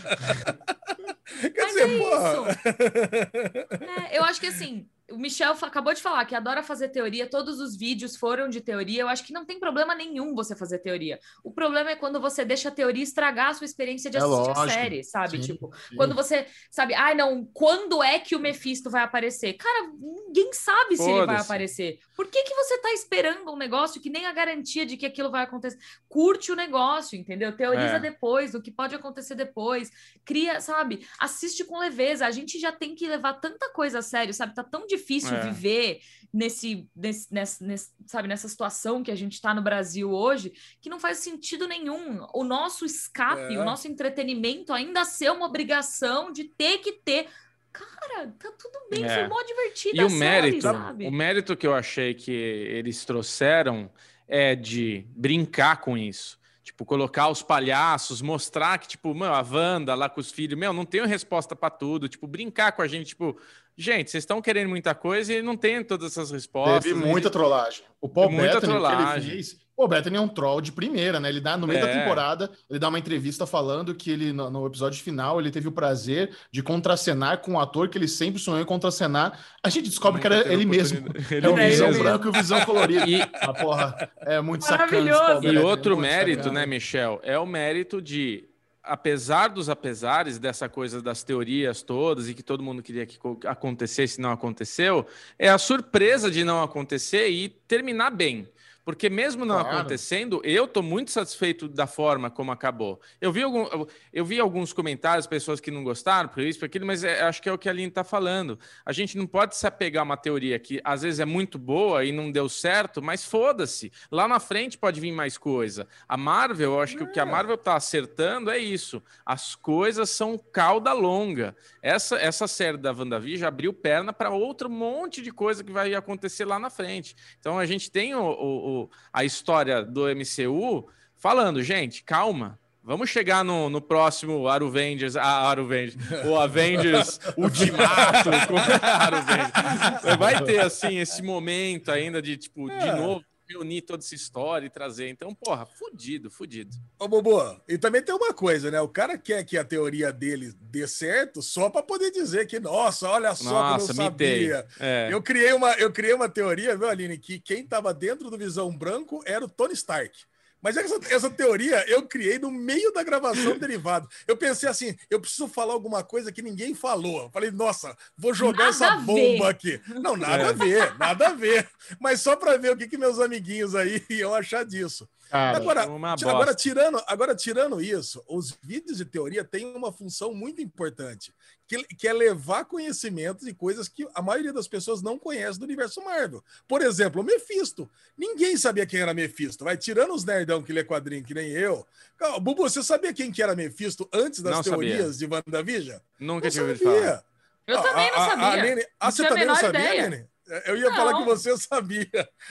Quer
Mas
dizer,
é
pô.
É, eu acho que assim, o Michel acabou de falar que adora fazer teoria, todos os vídeos foram de teoria. Eu acho que não tem problema nenhum você fazer teoria. O problema é quando você deixa a teoria estragar a sua experiência de
É
assistir a
lógico,
série, sabe?
sim,
tipo,
sim.
quando você sabe, ai não, quando é que o Mephisto vai aparecer? Cara, ninguém sabe se ele vai aparecer. Por que, que você tá esperando um negócio que nem a garantia de que aquilo vai acontecer? Curte o negócio, entendeu? Teoriza
É.
depois, o que pode acontecer depois. Cria, sabe? Assiste com leveza. A gente já tem que levar tanta coisa a sério, sabe? Tá tão difícil
É.
viver nesse, nesse, nesse, nesse- sabe, nessa situação que a gente tá no Brasil hoje, que não faz sentido nenhum. O nosso escape,
É.
o nosso entretenimento ainda ser uma obrigação de ter que ter. Cara, tá tudo bem,
É.
foi mó divertido
E o
série,
mérito,
sabe?
o mérito que eu achei que eles trouxeram é de brincar com isso. Tipo, colocar os palhaços, mostrar que, tipo, meu, a Wanda lá com os filhos, meu, não tenho resposta pra tudo. Tipo, brincar com a gente, tipo, gente, vocês estão querendo muita coisa e não tem todas essas respostas.
Teve muita trollagem. O Paul
Muita
Bettany, o que ele
trollagem.
fez... O Bettany é um troll de primeira, né? Ele dá, no meio da
É.
temporada, ele dá uma entrevista falando que ele, no, no episódio final, ele teve o prazer de contracenar com um ator que ele sempre sonhou em contracenar. A gente descobre que era
teve
ele mesmo. É
Ele
o
É ele
visão
mesmo.
branco e o visão colorido.
E-
Ah, porra, é muito sacana.
Maravilhoso.
esse Paul
E
Bettany,
outro
muito
mérito,
sacana.
né, Michel, é o mérito de, apesar dos apesares dessa coisa das teorias todas e que todo mundo queria que co- acontecesse não aconteceu, é a surpresa de não acontecer e terminar bem. Porque mesmo não
Claro.
acontecendo, eu estou muito satisfeito da forma como acabou. Eu vi, algum, eu- vi alguns comentários, pessoas que não gostaram, por isso, por aquilo, mas é- acho que é o que a Aline está falando. A gente não pode se apegar a uma teoria que às vezes é muito boa e não deu certo, mas foda-se. Lá na frente pode vir mais coisa. A Marvel, eu acho que o que a Marvel está acertando é isso. As coisas são cauda longa. Essa, essa série da WandaVision abriu perna para outro monte de coisa que vai acontecer lá na frente. Então a gente tem o- o- o- a história do MCU falando, gente, calma. Vamos chegar no, no próximo Aruvengers, ah, Aruvengers, o Avengers Ultimato Aruvengers. Vai ter, assim, esse momento ainda de, tipo, de
É.
novo, reunir toda essa história e trazer. Então, porra, fudido, fudido.
Ô, Bobo, e também tem uma coisa, né? O cara quer que a teoria dele dê certo só para poder dizer que, nossa, olha só
Nossa,
como eu
mitei.
sabia.
É.
Eu criei, uma, eu criei uma teoria, viu, Aline, que quem estava dentro do Visão Branco era o Tony Stark. Mas essa, essa teoria eu criei no meio da gravação do derivado. Eu pensei assim: eu preciso falar alguma coisa que ninguém falou. Eu falei, nossa, vou jogar
Nada
essa bomba aqui. Não, nada
É.
a ver, nada a ver. Mas só para ver o que, que meus amiguinhos aí iam achar disso.
Cara,
Agora,
uma
ti- agora, tirando, agora, tirando isso, os vídeos de teoria têm uma função muito importante, que, que é levar conhecimento de coisas que a maioria das pessoas não conhece do universo Marvel. Por exemplo, o Mephisto. Ninguém sabia quem era Mephisto. Vai tirando os nerdão que lê quadrinho, que nem eu. Calma, Bubu, você sabia quem que era Mephisto antes das
Não sabia.
teorias de WandaVision?
Nunca
Não
tinha ouvido falar.
sabia.
Eu
A-
também não
a- a-
sabia.
a Aline- ah, você
a
também não sabia,
ideia.
Eu ia falar
Não.
que você sabia.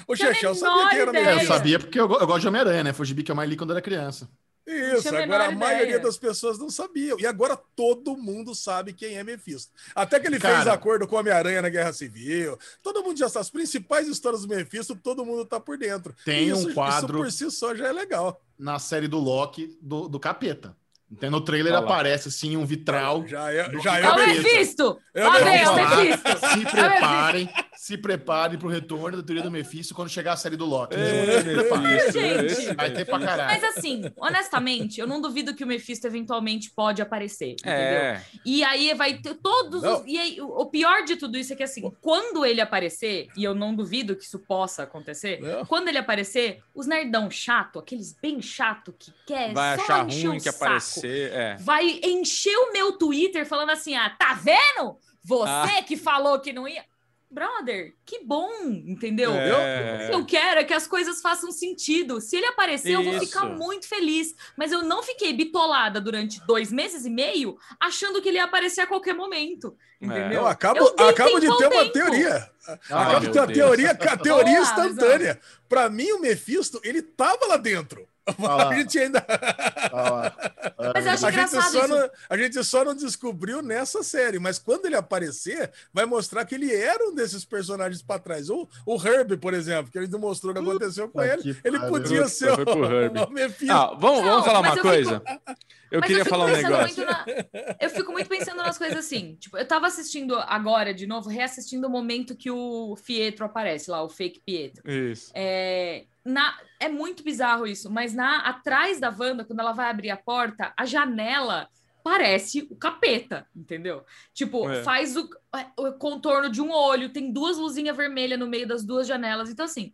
O Chechel
menor
sabia quem era
ideia.
É, eu sabia porque eu, eu gosto de Homem-Aranha, né? Foi o gibi que eu mais li quando era criança.
Isso,
a
agora a
menor
maioria
ideia.
das pessoas não sabiam. E agora todo mundo sabe quem é Mephisto. Até que ele fez
Cara.
acordo com Homem-Aranha na Guerra Civil. Todo mundo já sabe. As principais histórias do Mephisto, todo mundo tá por dentro.
Tem
E
um
isso,
quadro-
Isso por si só já é legal.
Na série do Loki, do, do capeta. Então, no trailer
Olha lá.
aparece, sim, um vitral.
Já é, já é
É o
Mephisto.
É o
é
Mephisto.
Mephisto!
Se preparem, se preparem pro retorno da teoria do Mephisto quando chegar a série do Loki.
É, esse
Vai ter pra caralho.
Mas assim, honestamente, eu não duvido que o Mephisto eventualmente pode aparecer, entendeu?
É,
E aí vai ter todos
Não.
os. E aí, o o pior de tudo isso é que, assim, quando ele aparecer, e eu não duvido que isso possa acontecer,
Não.
quando ele aparecer, os nerdão chato, aqueles bem chato que quer
vai
só
achar
encher
ruim
o
que
saco,
aparecer. É.
vai encher o meu Twitter falando assim: ah, tá vendo? Você
Ah.
que falou que não ia. Brother, que bom, entendeu?
É.
O que eu quero é que as coisas façam sentido. Se ele aparecer, eu vou
Isso.
ficar muito feliz. Mas eu não fiquei bitolada durante dois meses e meio achando que ele ia aparecer a qualquer momento. Entendeu?
Eu acabo,
Eu
acabo de ter uma
tempo.
teoria.
Ah,
acabo de ter uma teoria, a teoria
Boa,
instantânea. Pra mim, o Mephisto, ele tava lá dentro.
Lá.
A gente ainda.
Lá.
Mas eu acho
A gente,
engraçado
só
isso.
não, a gente só não descobriu nessa série, mas quando ele aparecer, vai mostrar que ele era um desses personagens pra trás. O, o Herb, por exemplo, que ele demonstrou o que aconteceu com ele.
que
Ele podia ser
Herbie.
o Mephisto.
Ah, vamos, vamos falar uma coisa?
fico-
Eu
Mas
queria
fico
falar um negócio.
muito na- Eu fico muito pensando nas coisas assim. Tipo, eu tava assistindo agora, de novo, reassistindo o momento que o Pietro aparece lá, o fake Pietro.
Isso.
É, na- é muito bizarro isso, mas na atrás da Wanda, quando ela vai abrir a porta, a janela parece o capeta, entendeu? Tipo,
É.
faz o, o contorno de um olho, tem duas luzinhas vermelhas no meio das duas janelas. Então, assim,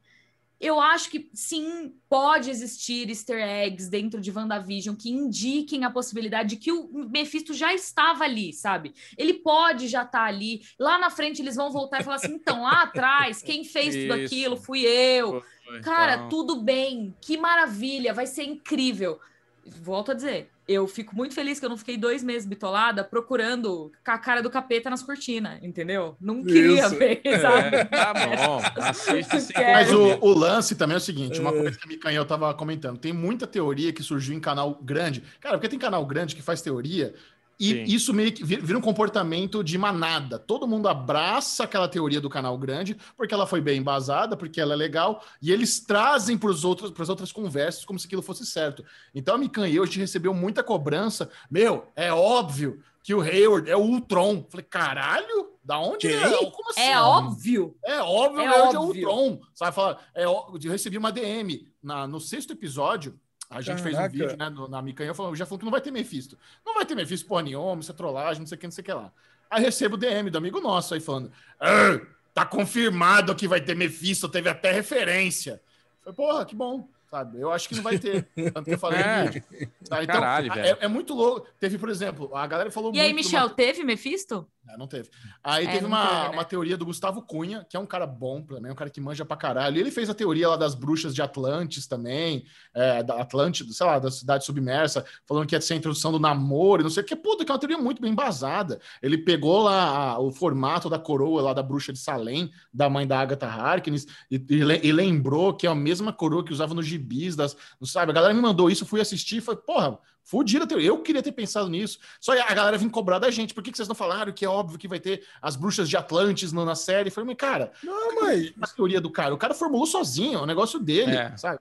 eu acho que sim, pode existir easter eggs dentro de WandaVision que indiquem a possibilidade de que o Mephisto já estava ali, sabe? Ele pode já estar ali. Lá na frente eles vão voltar e falar assim: então, lá atrás, quem fez tudo
Isso.
aquilo fui eu. Cara,
Então,
tudo bem, que maravilha, vai ser incrível. Volto a dizer, eu fico muito feliz que eu não fiquei dois meses bitolada procurando com a cara do capeta nas cortinas, entendeu? Não queria
Isso.
ver, sabe?
É, tá bom.
Quero.
Mas o, o lance também é o seguinte: uma coisa que a Micanhão tava comentando. Tem muita teoria que surgiu em canal grande. Cara, porque tem canal grande que faz teoria. E
Sim.
isso meio que vira um comportamento de manada. Todo mundo abraça aquela teoria do canal grande, porque ela foi bem embasada, porque ela é legal, e eles trazem para as outras conversas como se aquilo fosse certo. Então a Micanhão, a gente recebeu muita cobrança. Meu, é óbvio que o Hayward é o Ultron. Falei, caralho? Da onde? É? Como assim?
É óbvio.
É óbvio,
É
é óbvio.
óbvio.
é Ultron. Sabe falar? É, eu recebi uma DM na, no sexto episódio. A gente fez um
Caraca.
vídeo né, no- na Micanha falando, já falou que não vai ter Mephisto. Não vai ter Mephisto porra nenhuma, isso é trollagem, não sei o que, não sei o que lá. Aí recebo DM do amigo nosso aí falando: "Ah, tá confirmado que vai ter Mephisto, teve até referência. Falei, porra, que bom. Sabe? Eu acho que não vai ter. Tanto que eu falei
É.
no vídeo. Tá, então,
Caralho,
é,
velho.
é muito louco. Teve, por exemplo, a galera falou
E aí, Michel, teve Mephisto?
Não, não teve. Aí
É,
teve uma,
teve, né?
uma teoria do Gustavo Cunha, que é um cara bom também, um cara que manja pra caralho. Ele fez a teoria lá das bruxas de Atlantis também, é, da Atlântida, sei lá, da cidade submersa, falando que ia ser a introdução do namoro, e não sei o que. Puta, que é uma teoria muito bem embasada. Ele pegou lá a- o formato da coroa lá da bruxa de Salem, da mãe da Agatha Harkness, e, e e lembrou que é a mesma coroa que usava nos gibis, das, não sabe? A galera me mandou isso, fui assistir e falei, porra, fudida a teoria. Eu queria ter pensado nisso. Só a galera vem cobrar da gente. Por que, que vocês não falaram que é óbvio que vai ter as bruxas de Atlantis na série? Eu falei, mas cara,
Não, mas
a teoria do cara, o cara formulou sozinho, é o negócio dele,
É.
sabe?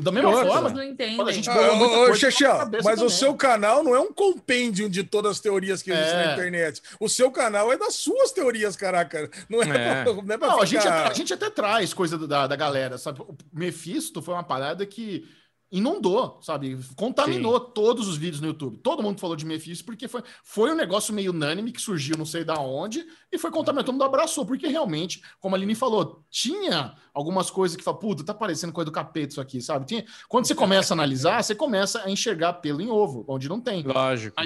Da mesma
outra,
forma,
Vocês não entendem.
quando a gente
Ah, ô, ô, mas o
também.
seu canal não é um compêndio de todas as teorias que existem
É.
na internet. O seu canal é das suas teorias, caraca. Não é,
É.
Pra, não é pra
Não, a gente,
ficar-
até, a gente até traz coisa da, da galera, sabe? O Mephisto foi uma parada que inundou, sabe? Contaminou todos os vídeos no YouTube. Todo mundo falou de Mephisto porque foi, foi um negócio meio unânime que surgiu não sei da onde e foi contaminado. Todo mundo abraçou, porque realmente, como a Aline falou, tinha algumas coisas que fala, puta, tá parecendo coisa do capeta isso aqui, sabe? Tinha, quando você começa a analisar, você começa a enxergar pelo em ovo, onde não tem.
Lógico.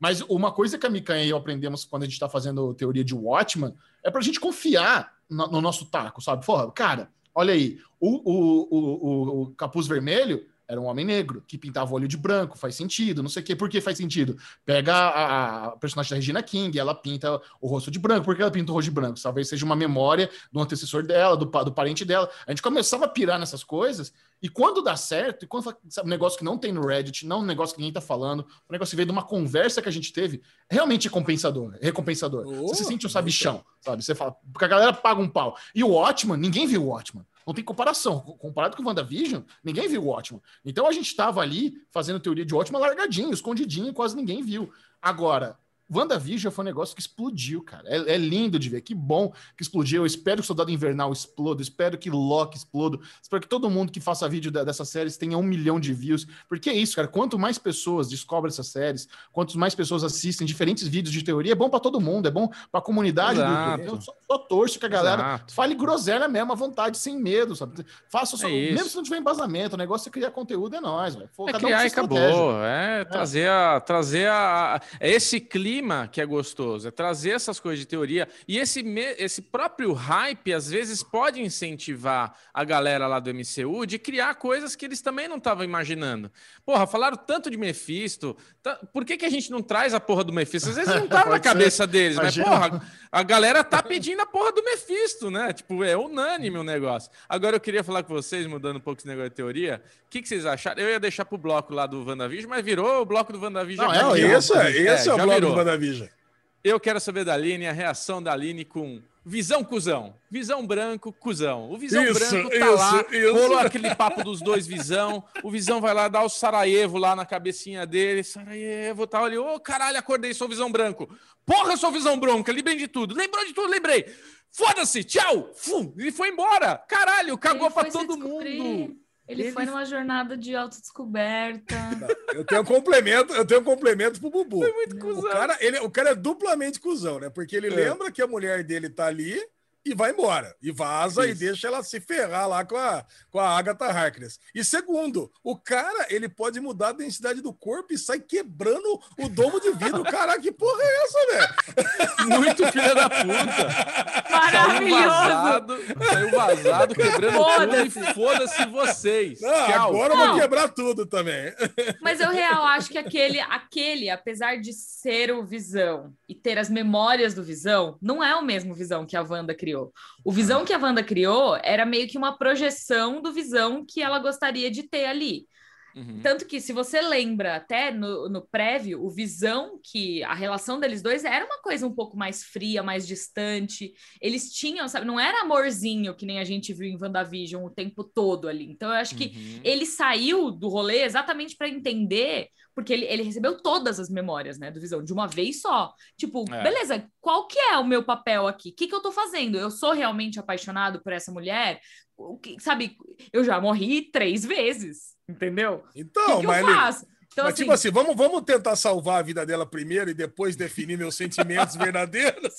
Mas uma coisa que a Mikanha e eu aprendemos quando a gente está fazendo teoria de Watchman é para a gente confiar no, no nosso taco, sabe? Porra, cara, olha aí, o, o, o, o- o capuz vermelho Era um homem negro que pintava o olho de branco, faz sentido, não sei o quê. Por que faz sentido? Pega a, a personagem da Regina King, ela pinta o rosto de branco. Por que ela pinta o rosto de branco? Talvez seja uma memória do antecessor dela, do, do parente dela. A gente começava a pirar nessas coisas, e quando dá certo, e quando sabe, um negócio que não tem no Reddit, não um negócio que ninguém tá falando, um negócio que veio de uma conversa que a gente teve, realmente é compensador, recompensador.
Oh,
você se sente um sabichão, sabe? Você fala, porque a galera paga um pau. E o Watchman, ninguém viu o Watchman. Não tem comparação. Comparado com o WandaVision, ninguém viu o Watchman. Então a gente tava ali fazendo teoria de Watchman largadinho, escondidinho, quase ninguém viu. Agora, WandaVision foi um negócio que explodiu, cara. É, é lindo de ver. Que bom que explodiu. Eu espero que o Soldado Invernal exploda. Espero que Loki exploda. Espero que todo mundo que faça vídeo da- dessas séries tenha um milhão de views. Porque é isso, cara. Quanto mais pessoas descobrem essas séries, quanto mais pessoas assistem diferentes vídeos de teoria, é bom pra todo mundo. É bom pra comunidade do
Exato.
YouTube. Eu só, só torço que a galera
Exato.
fale groselha mesmo à vontade, sem medo, sabe? Faça seu,
É
mesmo se não tiver embasamento, o negócio é criar conteúdo, é nóis, velho.
É
um
criar
com
e acabou.
estratégia.
É trazer a. Trazer a. É esse clima que é gostoso. É trazer essas coisas de teoria. E esse, esse próprio hype, às vezes, pode incentivar a galera lá do MCU de criar coisas que eles também não estavam imaginando. Porra, falaram tanto de Mephisto. tá- Por que, que a gente não traz a porra do Mephisto? Às vezes não tava na cabeça deles, mas,
Imagina.
porra, a galera tá pedindo a porra do Mephisto, né? Tipo, é unânime o negócio. Agora eu queria falar com vocês, mudando um pouco esse negócio de teoria. O que, que vocês acharam? Eu ia deixar pro bloco lá do WandaVision, mas virou o bloco do WandaVision.
Não,
aqui,
é,
ó.
Não, esse, é, esse é, o bloco
virou.
do WandaVision.
Eu quero saber da Aline, a reação da Aline com visão cuzão. Visão branco, cuzão. O visão
Isso,
branco tá
isso,
lá,
isso.
rolou aquele papo dos dois visão. O visão vai lá dar o Sarajevo lá na cabecinha dele. Sarajevo, tá ali. Ô, caralho, acordei, sou visão branco. Porra, sou visão branca, lembrei de tudo. Lembrou de tudo, lembrei. Foda-se, tchau. Fum, ele foi embora. Caralho, cagou
Ele
pra
foi se
todo mundo.
Ele,
Ele-
foi numa jornada de autodescoberta.
Eu tenho um complemento, eu tenho um complemento pro Bubu.
Muito
O
cuzão.
cara, ele, o cara é duplamente cuzão, né? Porque ele
É.
lembra que a mulher dele tá ali e vai embora. E vaza e
Isso.
deixa ela se ferrar lá com a, com a Agatha Harkness. E segundo, o cara, ele pode mudar a densidade do corpo e sai quebrando o domo de vidro. Caraca, que porra é essa, velho?
Muito filha da puta. Saiu
Maravilhoso!
vazado, saiu vazado, quebrando tudo
Foda-se.
e foda-se vocês.
Não,
Tchau.
agora eu vou quebrar tudo também.
Mas eu real acho que aquele, aquele, apesar de ser o Visão e ter as memórias do Visão, não é o mesmo Visão que a Wanda criou. O Visão que a Wanda criou era meio que uma projeção do Visão que ela gostaria de ter ali.
Uhum.
Tanto que, se você lembra até no, no prévio, o Visão, que a relação deles dois era uma coisa um pouco mais fria, mais distante. Eles tinham, sabe, não era amorzinho que nem a gente viu em WandaVision o tempo todo ali. Então, eu acho que
Uhum.
ele saiu do rolê exatamente para entender, porque ele, ele recebeu todas as memórias, né, do Visão, de uma vez só. Tipo,
É.
beleza, qual que é o meu papel aqui? O que, que eu tô fazendo? Eu sou realmente apaixonado por essa mulher? O que, sabe, eu já morri três vezes, entendeu? O que,
Então,
que
mas,
faço? Então,
mas
assim,
tipo assim, vamos, vamos tentar salvar a vida dela primeiro e depois definir meus sentimentos verdadeiros?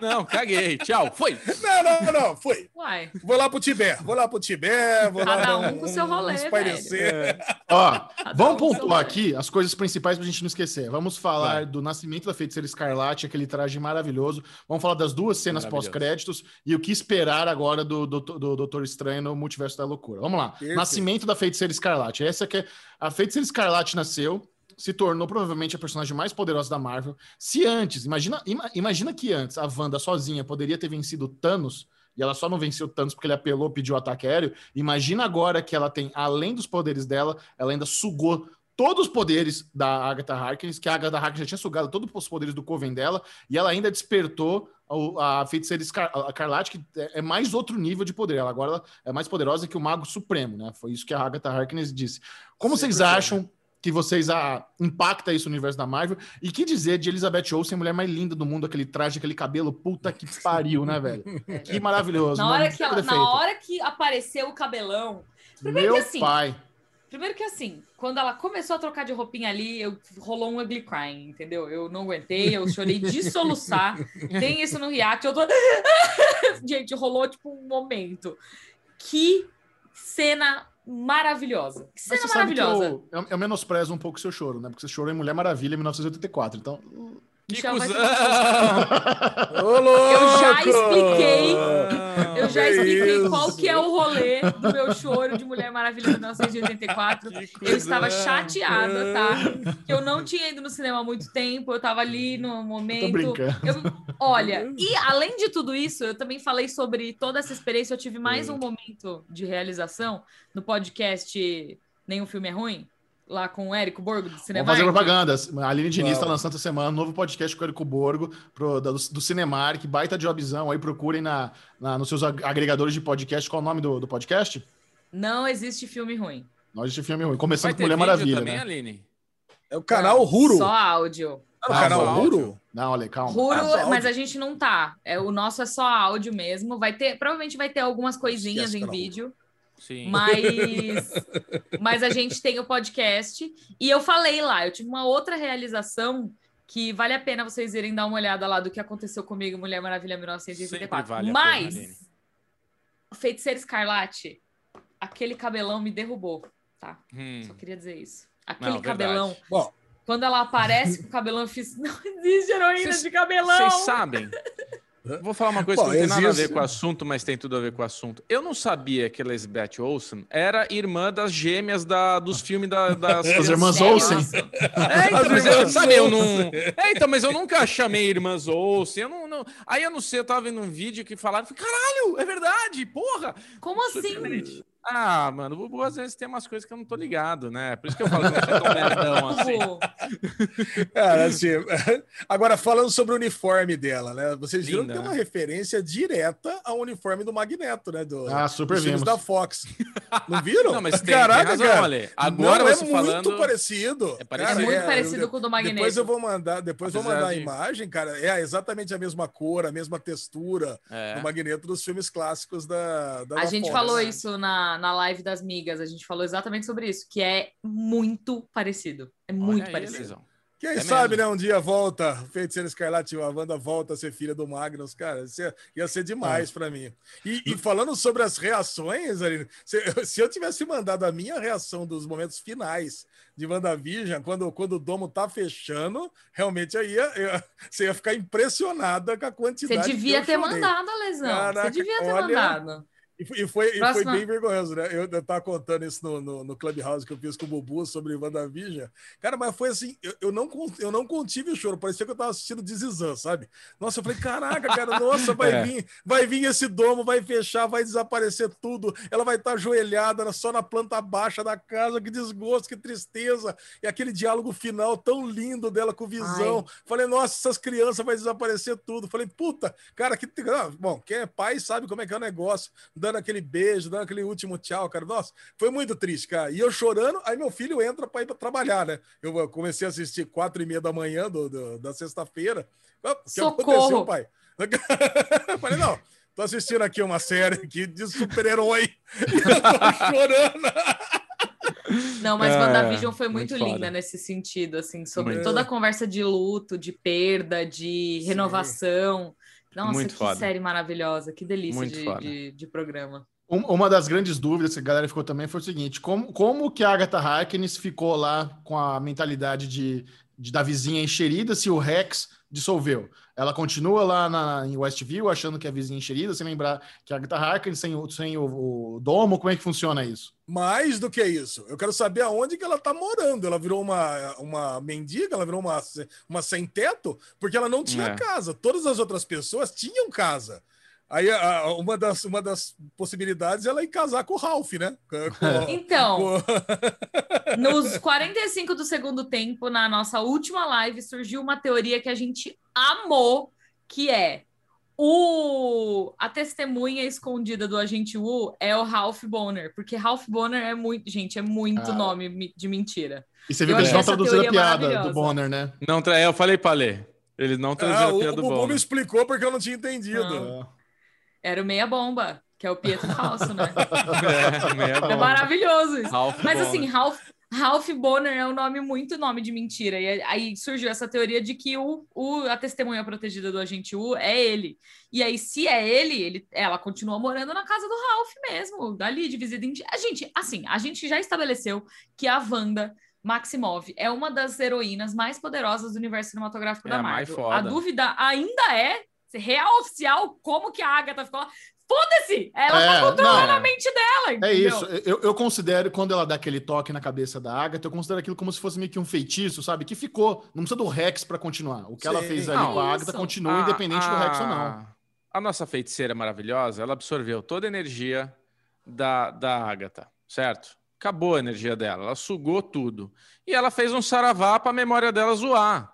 Não, caguei. Tchau. Foi.
Não, não, não, foi.
uai,
Vou lá pro Tibete, vou lá pro Tibete, vou
Cada
lá
um com seu rolê,
espairecer.
Ó,
cada
vamos
um
pontuar aqui as coisas principais pra gente não esquecer. Vamos falar
Vai.
do nascimento da feiticeira Escarlate, aquele traje maravilhoso. Vamos falar das duas cenas pós-créditos e o que esperar agora do, do, do Doutor Estranho no Multiverso da Loucura. Vamos lá.
Perfeito.
Nascimento da feiticeira Escarlate. Essa que é a feiticeira Escarlate nasceu. Se tornou provavelmente a personagem mais poderosa da Marvel. Se antes, imagina, ima- imagina que antes a Wanda sozinha poderia ter vencido o Thanos, e ela só não venceu o Thanos porque ele apelou, pediu ataque aéreo. Imagina agora que ela tem, além dos poderes dela, ela ainda sugou todos os poderes da Agatha Harkness, que a Agatha Harkness já tinha sugado todos os poderes do Coven dela, e ela ainda despertou a feiticeira Escar a Escarlate, que é é mais outro nível de poder. Ela agora é mais poderosa que o Mago Supremo, né? Foi isso que a Agatha Harkness disse. Como vocês acham que vocês a, impacta isso no universo da Marvel? E que dizer de Elizabeth Olsen, a mulher mais linda do mundo, aquele traje, aquele cabelo, puta que pariu, né, velho? Que maravilhoso.
Na hora, que ela- na hora que apareceu o cabelão. Primeiro
Meu
que assim,
pai.
Primeiro que assim, quando ela começou a trocar de roupinha ali, eu rolou um ugly crying, entendeu? Eu não aguentei, eu chorei de soluçar. Tem isso no react, eu tô. Gente, rolou tipo um momento. Que cena maravilhosa. Que cena maravilhosa.
eu, eu, eu menosprezo um pouco o seu choro, né? Porque você chorou em Mulher Maravilha em 1984. Então,
Que cuzão!
Ô!
Eu já expliquei. Eu já
Que
expliquei
isso?
qual que é o rolê do meu choro de Mulher Maravilha de 1984.
Que
Eu estava
cuzão.
chateada, tá? Que eu não tinha ido no cinema há muito tempo, eu tava ali no momento. Eu- olha, e além de tudo isso, eu também falei sobre toda essa experiência. Eu tive mais um momento de realização no podcast Nenhum Filme é Ruim, lá com o Érico Borgo do Cinema.
Vamos fazer propaganda. A Aline Diniz está lançando essa semana um novo podcast com o Érico Borgo pro, do, do Cinemark. Baita jobzão aí, procurem na, na- nos seus ag- agregadores de podcast. Qual é o nome do, do podcast?
Não existe filme ruim.
Nós de filme ruim. Começando com Mulher Maravilha,
também,
né?
Aline?
É o canal Ruro.
Só áudio.
Ah, o
Ah,
canal
só
Ruro?
Não, olha, calma.
Ruro,
Ah,
mas a gente não tá. É, o nosso é só áudio mesmo. Vai ter, provavelmente vai ter algumas coisinhas
Esquece,
em vídeo,
Sim.
mas mas a gente tem o podcast e eu falei lá, eu tive uma outra realização que vale a pena vocês irem dar uma olhada lá do que aconteceu comigo em Mulher Maravilha 1984.
Sempre vale
mas
pena,
Feiticeiro Escarlate, aquele cabelão me derrubou, tá?
Hum.
Só queria dizer isso. Aquele
Não,
cabelão,
Bom,
quando ela aparece com o cabelão, eu fiz, não existe heroína
Vocês-
de cabelão.
Vocês sabem? Vou falar uma coisa
Bom,
que não tem nada a ver com o assunto, mas tem tudo a ver com o assunto. Eu não sabia que Elizabeth Olsen era irmã das gêmeas da, dos filmes da, das
As irmãs? Olsen.
É, então,
As
mas eu, sabe, eu não. É, então, mas eu nunca chamei irmãs Olsen. Eu não, não- Aí eu não sei, eu tava vendo um vídeo que falaram, falei, caralho, é verdade, porra!
Como assim?
Ah, mano, o Bubu às vezes tem umas coisas que eu não tô ligado, né? Por isso que eu falo que eu sou tão merdão assim.
Cara, assim, agora falando sobre o uniforme dela, né? Vocês viram
Linda,
que tem
né?
uma referência direta ao uniforme do Magneto, né? Do,
Ah, super vimos.
da Fox. Não viram?
Não, mas tem,
Caraca,
tem razão,
cara.
Ale. Agora
não,
você
é muito
falando.
parecido.
É parecido.
é muito
é,
parecido
eu-
com o do Magneto.
Depois eu vou mandar, depois eu vou mandar a
de-
imagem, cara. É exatamente a mesma cor, a mesma textura
É.
do Magneto dos filmes clássicos da, da
A
da
gente
Fox.
falou isso na, na live das migas, a gente falou exatamente sobre isso, que é muito parecido. É muito
Olha aí,
parecido.
Elisão.
Quem
É
sabe,
mesmo.
né? Um dia volta, Feiticeiro Escarlate, a Wanda volta a ser filha do Magnus, cara. Isso ia, ia ser
É.
demais pra mim. E, e falando sobre as reações, Aline, se, se eu tivesse mandado a minha reação dos momentos finais de WandaVision, quando, quando o domo tá fechando, realmente eu ia, eu- você ia ficar impressionada com a
Você
quantidade que
devia
eu
ter
chorei.
mandado, Lesão.
Caraca,
Você devia ter
olha-
mandado.
E foi, e foi, e bem vergonhoso, né? Eu, eu tava contando isso no, no, no Clubhouse que eu fiz com o Bubu sobre WandaVision. Cara, mas foi assim, eu, eu, não, eu não contive o choro, parecia que eu tava assistindo Dizizan, sabe? Nossa, eu falei, caraca, cara, nossa, vai
É.
vir, vai vir esse domo, vai fechar, vai desaparecer tudo, ela vai estar ajoelhada só na planta baixa da casa, que desgosto, que tristeza. E aquele diálogo final tão lindo dela com o Visão. Falei, nossa, essas crianças vai desaparecer tudo. Falei, puta, cara, que. ah, Bom, quem é pai sabe como é que é o negócio, dando aquele beijo, dando aquele último tchau, cara. Nossa, foi muito triste, cara. E eu chorando, aí meu filho entra para ir para trabalhar, né? Eu comecei a assistir quatro e meia da manhã do, do- da sexta-feira. Ah, O que
Socorro!
aconteceu, pai? Falei, não. Tô assistindo aqui uma série aqui de super-herói. Eu tô chorando.
Não, mas
É,
WandaVision foi muito,
muito
linda nesse sentido, assim, sobre
Muito.
toda a conversa de luto, de perda, de
Sim.
Nossa,
Muito
que
foda.
série maravilhosa, que delícia
Muito
de, de, de programa.
Um- Uma das grandes dúvidas que a galera ficou também foi o seguinte: como, como que a Agatha Harkness ficou lá com a mentalidade de, de da vizinha encherida se o Rex dissolveu? Ela continua lá na, em Westview achando que é a vizinha encherida, sem lembrar que a Agatha Harkness sem, o- sem o, o domo, como é que funciona isso?
Mais do que isso, eu quero saber aonde que ela tá morando. Ela virou uma, uma mendiga, ela virou uma, uma sem teto, porque ela não tinha
É.
casa. Todas as outras pessoas tinham casa. Aí a- uma, das, uma das possibilidades é ela ir casar com o Ralph, né? Com-
Então,
com-
nos 45 do segundo tempo, na nossa última live, surgiu uma teoria que a gente amou, que é o a testemunha escondida do agente Wu é o Ralph Bonner, porque Ralph Bonner é muito, gente, é muito
Ah.
nome de mentira.
E você viu
Eu
que eles não traduziram a piada do. Bonner, né?
Não, tra- é, eu falei pra ler. Eles não
Ah,
traduziram
o,
a
o
piada do
Bubu
bom.
me explicou porque eu não tinha entendido.
Não. Era o Meia Bomba, que é o Pietro Falso, né?
É, meia
É maravilhoso isso.
Ralph
Mas
Bonner.
assim, Ralph, Ralph Bonner é um nome muito nome de mentira. E aí surgiu essa teoria de que o, o- a testemunha protegida do agente U é ele. E aí, se é ele, ele, ela continua morando na casa do Ralph mesmo, dali, de visita em. A gente, assim, a gente já estabeleceu que a Wanda Maximov é uma das heroínas mais poderosas do universo cinematográfico
É
da
a mais
Marvel.
foda.
A dúvida ainda é, real oficial, como que a Agatha ficou lá. Foda-se! Ela
É,
tá controlando
não,
a mente dela,
É
entendeu?
isso. Eu, eu considero, quando ela dá aquele toque na cabeça da Agatha, eu considero aquilo como se fosse meio que um feitiço, sabe? Que ficou. Não precisa do Rex pra continuar. O que ela
Sim.
fez ali
Não,
com a
isso.
Agatha continua
A-
independente do Rex ou não.
a- A nossa feiticeira maravilhosa, ela absorveu toda a energia da, da Agatha, certo? Acabou a energia dela, ela sugou tudo. E ela fez um saravá para a memória dela zoar.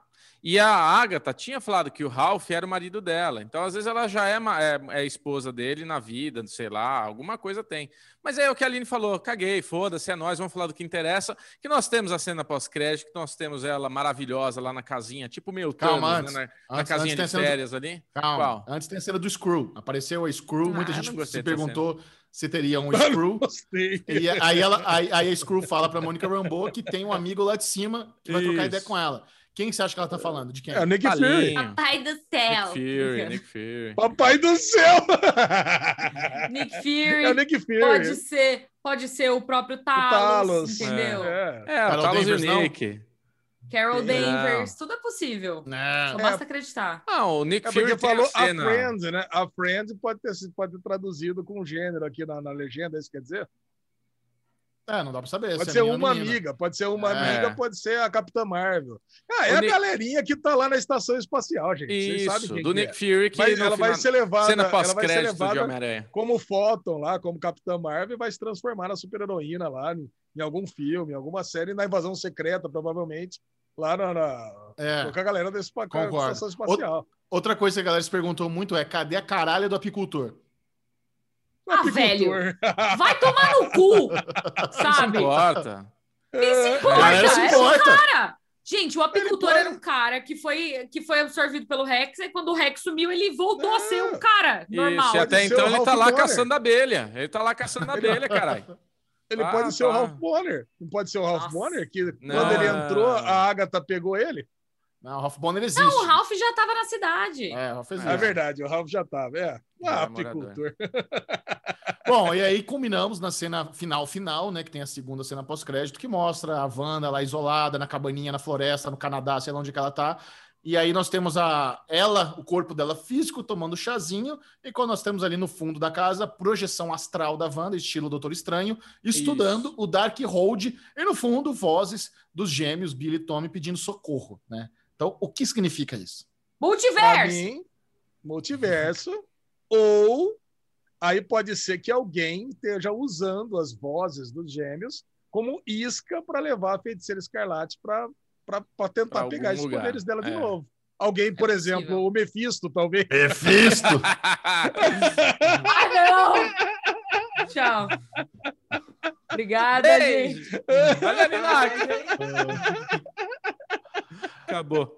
E a Agatha tinha falado que o Ralph era o marido dela. Então, às vezes, ela já é, é, é esposa dele na vida, sei lá, alguma coisa tem. Mas é o que a Aline falou: caguei, foda-se, é nós, vamos falar do que interessa. Que nós temos a cena pós-crédito, que nós temos ela maravilhosa lá na casinha, tipo meu
Calma,
Thanos,
antes.
né, na, na
Antes-
casinha
antes tem a
de
cena do-
férias ali.
Calma.
Qual?
Antes tem a cena do Screw. Apareceu a Screw,
Ah,
muita gente
não
se perguntou se teria um Screw. E aí, ela, aí, aí a Screw fala pra Mônica Rambeau que tem um amigo lá de cima que vai trocar
Isso.
ideia com ela. Quem você acha que ela tá falando? De quem?
É o Nick Fury.
Palinho,
Pai do
Nick
céu!
Fury, Nick Fury.
Papai do céu!
Nick
É o
Fury,
Nick Fury.
pode ser, pode ser o próprio
O
Talos,
Talos.
entendeu?
É.
É, o
Carol
Talos e o
Danvers, não?
Nick.
Carol
Não.
Danvers, tudo é possível. Só
Né?
basta acreditar.
Ah, o Nick
É
Fury
falou
a
a
cena.
Friends, né? A Friends pode ter, sido- pode ter traduzido com gênero aqui na, na legenda, é isso quer dizer?
É, não dá pra saber.
Pode
se é
ser
ou
uma amiga, pode ser uma
É.
amiga, pode ser a Capitã Marvel. Ah, é
O
a
Nick-
galerinha que tá lá na estação espacial, gente. Vocês sabem
Isso,
quem
do
que
Nick
é.
Fury, que
Mas ela vai
final-
ser levada,
cena
ela vai ser
pós-crédito de
levada
Homem-Aranha.
como Photon lá, como Capitã Marvel, e vai se transformar na super-heroína lá em, em algum filme, em alguma série, na invasão secreta, provavelmente, lá na, na-
É.
com a galera da estação espacial.
Outra coisa que a galera se perguntou muito é: cadê a caralha do apicultor?
Ah,
Apicultor.
Vai tomar no cu,
Não se
sabe?
importa.
Quem se
A
importa?
galera se
Era um
importa.
cara. Gente, o apicultor
pode-
era um cara que foi, que foi absorvido pelo Rex, e quando o Rex sumiu, ele voltou a ser um cara normal.
Isso, e até então ele tá lá
Bonner.
caçando abelha. Ele tá lá caçando abelha, caralho.
Ele
Ah,
pode ser o
tá.
Ralph Bonner. Não pode ser o Ralph
Nossa.
Bonner, que
Não.
quando ele entrou, a Agatha pegou ele?
Não, o Ralph Bonner existe.
Não, o Ralph já tava na cidade.
É, o Ralph existe.
É verdade, o Ralph já tava. É. Ah,
é morador.
apicultor.
Bom, e aí culminamos na cena final final, né? Que tem a segunda cena pós-crédito, que mostra a Wanda lá isolada, na cabaninha, na floresta, no Canadá, sei lá onde que ela tá. E aí nós temos a ela, o corpo dela físico, tomando chazinho, e quando nós temos ali no fundo da casa, a projeção astral da Wanda, estilo Doutor Estranho, estudando
Isso.
o Dark Hold, e no fundo, vozes dos gêmeos Billy e Tommy pedindo socorro, né? Então, o que significa isso?
Multiverso.
mim, multiverso. ou aí pode ser que alguém esteja usando as vozes dos gêmeos como isca para levar a feiticeira escarlate para tentar
Pra
pegar esses
lugar.
poderes dela de
É.
novo. Alguém, por
possível.
exemplo, o Mephisto, talvez.
Mephisto!
Ah, não! Tchau. Obrigada,
Ei!
gente.
Olha lá. Acabou.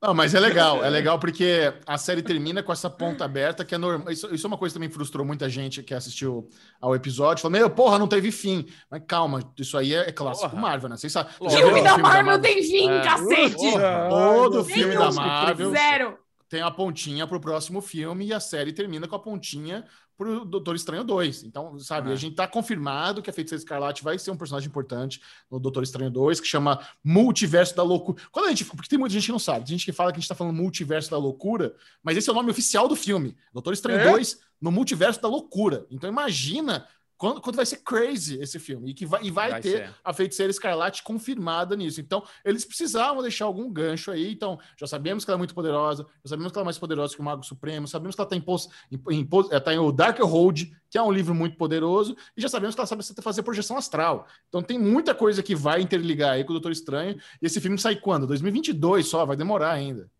Não, mas é legal, é legal porque a série termina com essa ponta aberta, que é normal. Isso, isso é uma coisa que também frustrou muita gente que assistiu ao episódio. Falou, meu, porra, não teve fim. Mas calma, isso aí é, é clássico
Porra.
Marvel, né? Vocês sabem.
Filme
o
da Marvel tem fim,
É.
cacete!
Porra.
Todo filme da Marvel.
Zero.
Tem a pontinha pro próximo filme e a série termina com a pontinha pro Doutor Estranho 2. Então, sabe,
É.
a gente tá confirmado que a Feiticeira Escarlate vai ser um personagem importante no Doutor Estranho 2, que chama Multiverso da Loucura. Quando a gente, porque tem muita gente que não sabe, tem gente que fala que a gente tá falando Multiverso da Loucura, mas esse é o nome oficial do filme. Doutor Estranho
É?
2 no Multiverso da Loucura. Então imagina quando, quando vai ser crazy esse filme e que vai, e vai,
Vai
ter
ser.
a Feiticeira Escarlate confirmada nisso. Então, eles precisavam deixar algum gancho aí. Então, já sabemos que ela é muito poderosa, já sabemos que ela é mais poderosa que o Mago Supremo, sabemos que ela está em, pos- em, em, tá em o Dark Hold, que é um livro muito poderoso, e já sabemos que ela sabe fazer projeção astral. Então, tem muita coisa que vai interligar aí com o Doutor Estranho. E esse filme sai quando? 2022 só, vai demorar ainda.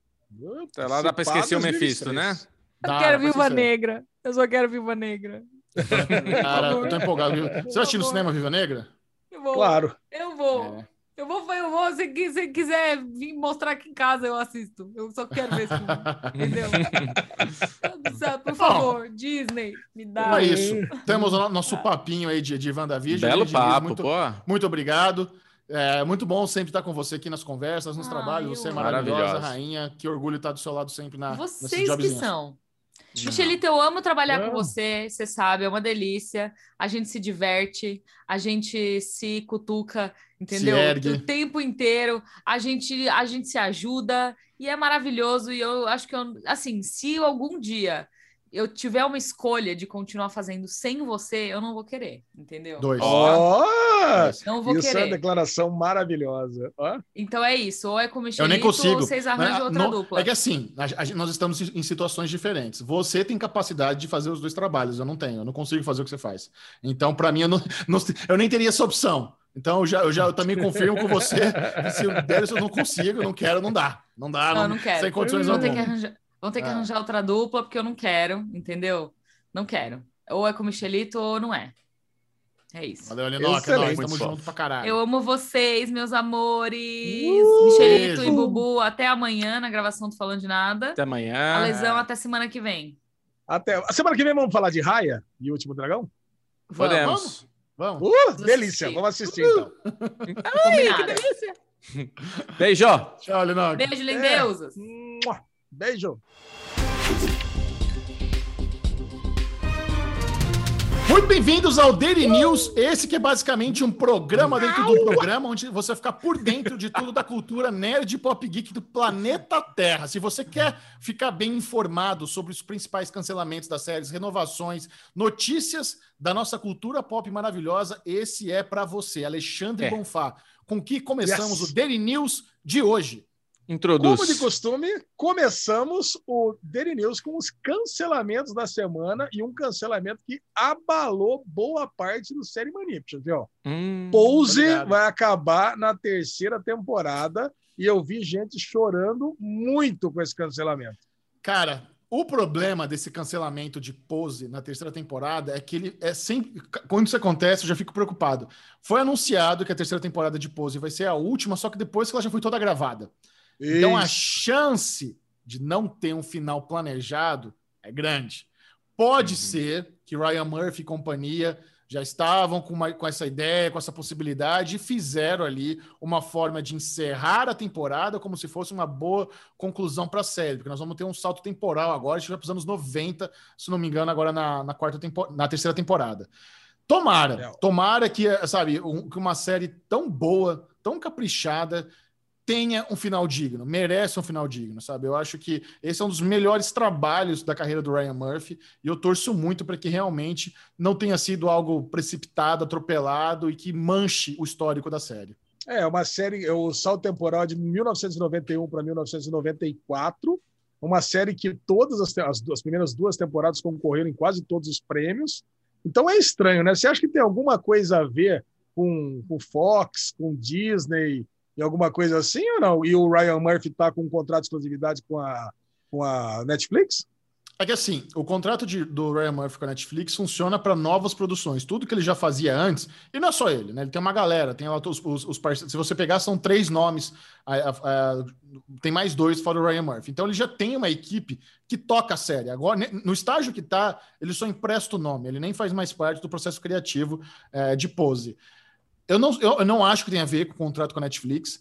Até lá dá pra esquecer o Mephisto, né?
Dá,
Eu quero Viúva Negra. Eu só quero Viúva Negra.
Cara, eu tô empolgado. viu? Você vai assistir no cinema Viva Negra?
Eu vou.
Claro.
Eu vou.
É.
Eu vou, eu vou. Se se quiser vir mostrar aqui em casa, eu assisto. Eu só quero ver esse filme. Entendeu? Céu, Por favor, Disney, me dá.
É isso. Temos o no- nosso papinho aí de, de WandaVision.
Belo
Diniz,
papo,
muito,
pô.
Muito obrigado. É muito bom sempre estar com você aqui nas conversas, nos
Ai,
trabalhos. Você é maravilhosa, rainha. Que orgulho estar do seu lado sempre na, nesse
Vocês que são. Michelito, eu amo trabalhar
Não.
com você, você sabe, é uma delícia. A gente se diverte, a gente se cutuca, entendeu?
ergue.
O tempo inteiro, a gente, a gente se ajuda e é maravilhoso. E eu acho que, eu, assim, se algum dia eu tiver uma escolha de continuar fazendo sem você, eu não vou querer, entendeu?
Dois.
Ó,
Não vou
isso é uma
querer.
declaração maravilhosa. Ó.
Então é isso, ou é com o
Eu nem consigo.
ou vocês arranjam
Né?
outra
Não-
dupla.
É que assim, a- a- nós estamos em situações diferentes. Você tem capacidade de fazer os dois trabalhos, eu não tenho. Eu não consigo fazer o que você faz. Então, para mim, eu, não, não- eu nem teria essa opção. Então, eu já, eu já eu também confirmo com você. que Se eu der, eu não consigo, não quero, não dá. Não dá,
Não, eu não quero.
Sem condições
Vão ter, que arranjar, vão ter que
Ah.
arranjar outra dupla, porque eu não quero, entendeu? Não quero. Ou é com o Michelito ou não é. É isso.
Valeu, Alinoca. É nóis,
Excelente.
tamo
Muito
junto pra caralho.
Eu amo vocês, meus amores.
Uh,
Michelito
beijo.
e Bubu, até amanhã na gravação do Falando de Nada.
Até amanhã.
A lesão até semana que vem.
Até. A semana que vem vamos falar de Raya e o Último Dragão?
Vamos.
Podemos.
Vamos.
Uh,
Vamos
delícia.
assistir.
Vamos assistir então.
Combinado.
Beijo.
Tchau, Alinoca.
Beijo, lindeusas.
Mua. Beijo.
Muito bem-vindos ao Daily News, esse que é basicamente um programa dentro do programa, onde você vai ficar por dentro de tudo da cultura nerd e pop geek do planeta Terra. Se você quer ficar bem informado sobre os principais cancelamentos das séries, renovações, notícias da nossa cultura pop maravilhosa, esse é para você, Alexandre
É.
Bonfá. Com que começamos
Yes.
o Daily News de hoje.
Introduz.
Como de costume, começamos o Daily News com os cancelamentos da semana e um cancelamento que abalou boa parte do Série Manipulas, viu?
Hum,
Pose
obrigado.
vai acabar na terceira temporada e eu vi gente chorando muito com esse cancelamento.
Cara, o problema desse cancelamento de Pose na terceira temporada é que ele é sempre. Quando isso acontece, eu já fico preocupado. Foi anunciado que a terceira temporada de Pose vai ser a última, só que depois que ela já foi toda gravada. Então a chance de não ter um final planejado é grande. Pode
Uhum.
ser que Ryan Murphy e companhia já estavam com, uma- com essa ideia, com essa possibilidade, e fizeram ali uma forma de encerrar a temporada como se fosse uma boa conclusão para a série, porque nós vamos ter um salto temporal agora, a gente vai para os anos 90, se não me engano, agora na, na quarta tempo, na terceira temporada. Tomara, tomara que, sabe, um- que uma série tão boa, tão caprichada, tenha um final digno, merece um final digno, sabe? Eu acho que esse é um dos melhores trabalhos da carreira do Ryan Murphy e eu torço muito para que realmente não tenha sido algo precipitado, atropelado e que manche o histórico da série.
É, uma série, o salto temporal é de 1991 para 1994, uma série que todas as, as, duas- as primeiras duas temporadas concorreram em quase todos os prêmios. Então é estranho, né? Você acha que tem alguma coisa a ver com, com Fox, com Disney e alguma coisa assim ou não? E o Ryan Murphy está com um contrato de exclusividade com a, com a Netflix?
É que assim, o contrato de- do Ryan Murphy com a Netflix funciona para novas produções. Tudo que ele já fazia antes, e não é só ele, né? Ele tem uma galera, tem os, os, os parceiros. Se você pegar, são três nomes, a- a- a- tem mais dois fora o Ryan Murphy. Então ele já tem uma equipe que toca a série. Agora, no estágio que tá, ele só empresta o nome, ele nem faz mais parte do processo criativo eh, de pose. Eu não, eu, não acho que tem a ver com o contrato com a Netflix.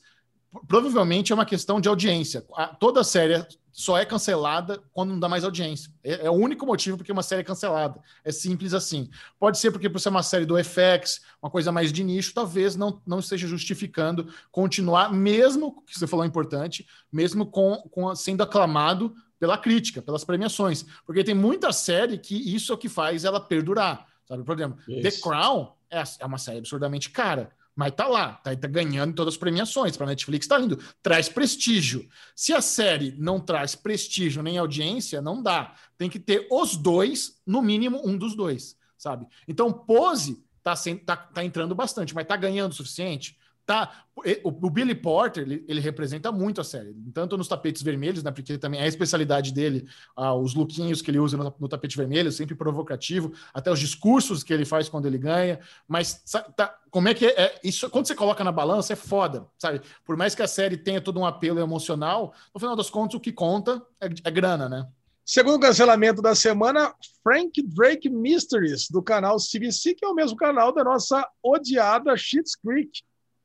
Provavelmente é uma questão de audiência. A- toda série só é cancelada quando não dá mais audiência. É, é o único motivo porque uma série é cancelada. É simples assim. Pode ser porque por ser uma série do FX, uma coisa mais de nicho, talvez não, não esteja justificando continuar, mesmo que você falou importante, mesmo com, com sendo aclamado pela crítica, pelas premiações. Porque tem muita série que isso é o que faz ela perdurar. Sabe? Por exemplo, The
Isso.
Crown é, é uma série absurdamente cara. Mas tá lá, tá, tá ganhando todas as premiações. Para Netflix tá lindo, traz prestígio. Se a série não traz prestígio nem audiência, não dá. Tem que ter os dois, no mínimo um dos dois, sabe? Então, Pose tá, sem, tá, tá entrando bastante, mas tá ganhando o suficiente? Tá. O, o Billy Porter, ele, ele representa muito a série, tanto nos tapetes vermelhos, né? Porque também é a especialidade dele, ah, os lookinhos que ele usa no, no tapete vermelho, sempre provocativo, até os discursos que ele faz quando ele ganha. Mas sa- tá, como é que é, é- isso? Quando você coloca na balança, é foda, sabe? Por mais que a série tenha todo um apelo emocional, no final das contas, o que conta é, é grana, né?
Segundo cancelamento da semana, Frank Drake Mysteries, do canal CBC, que é o mesmo canal da nossa odiada Schitt's Creek.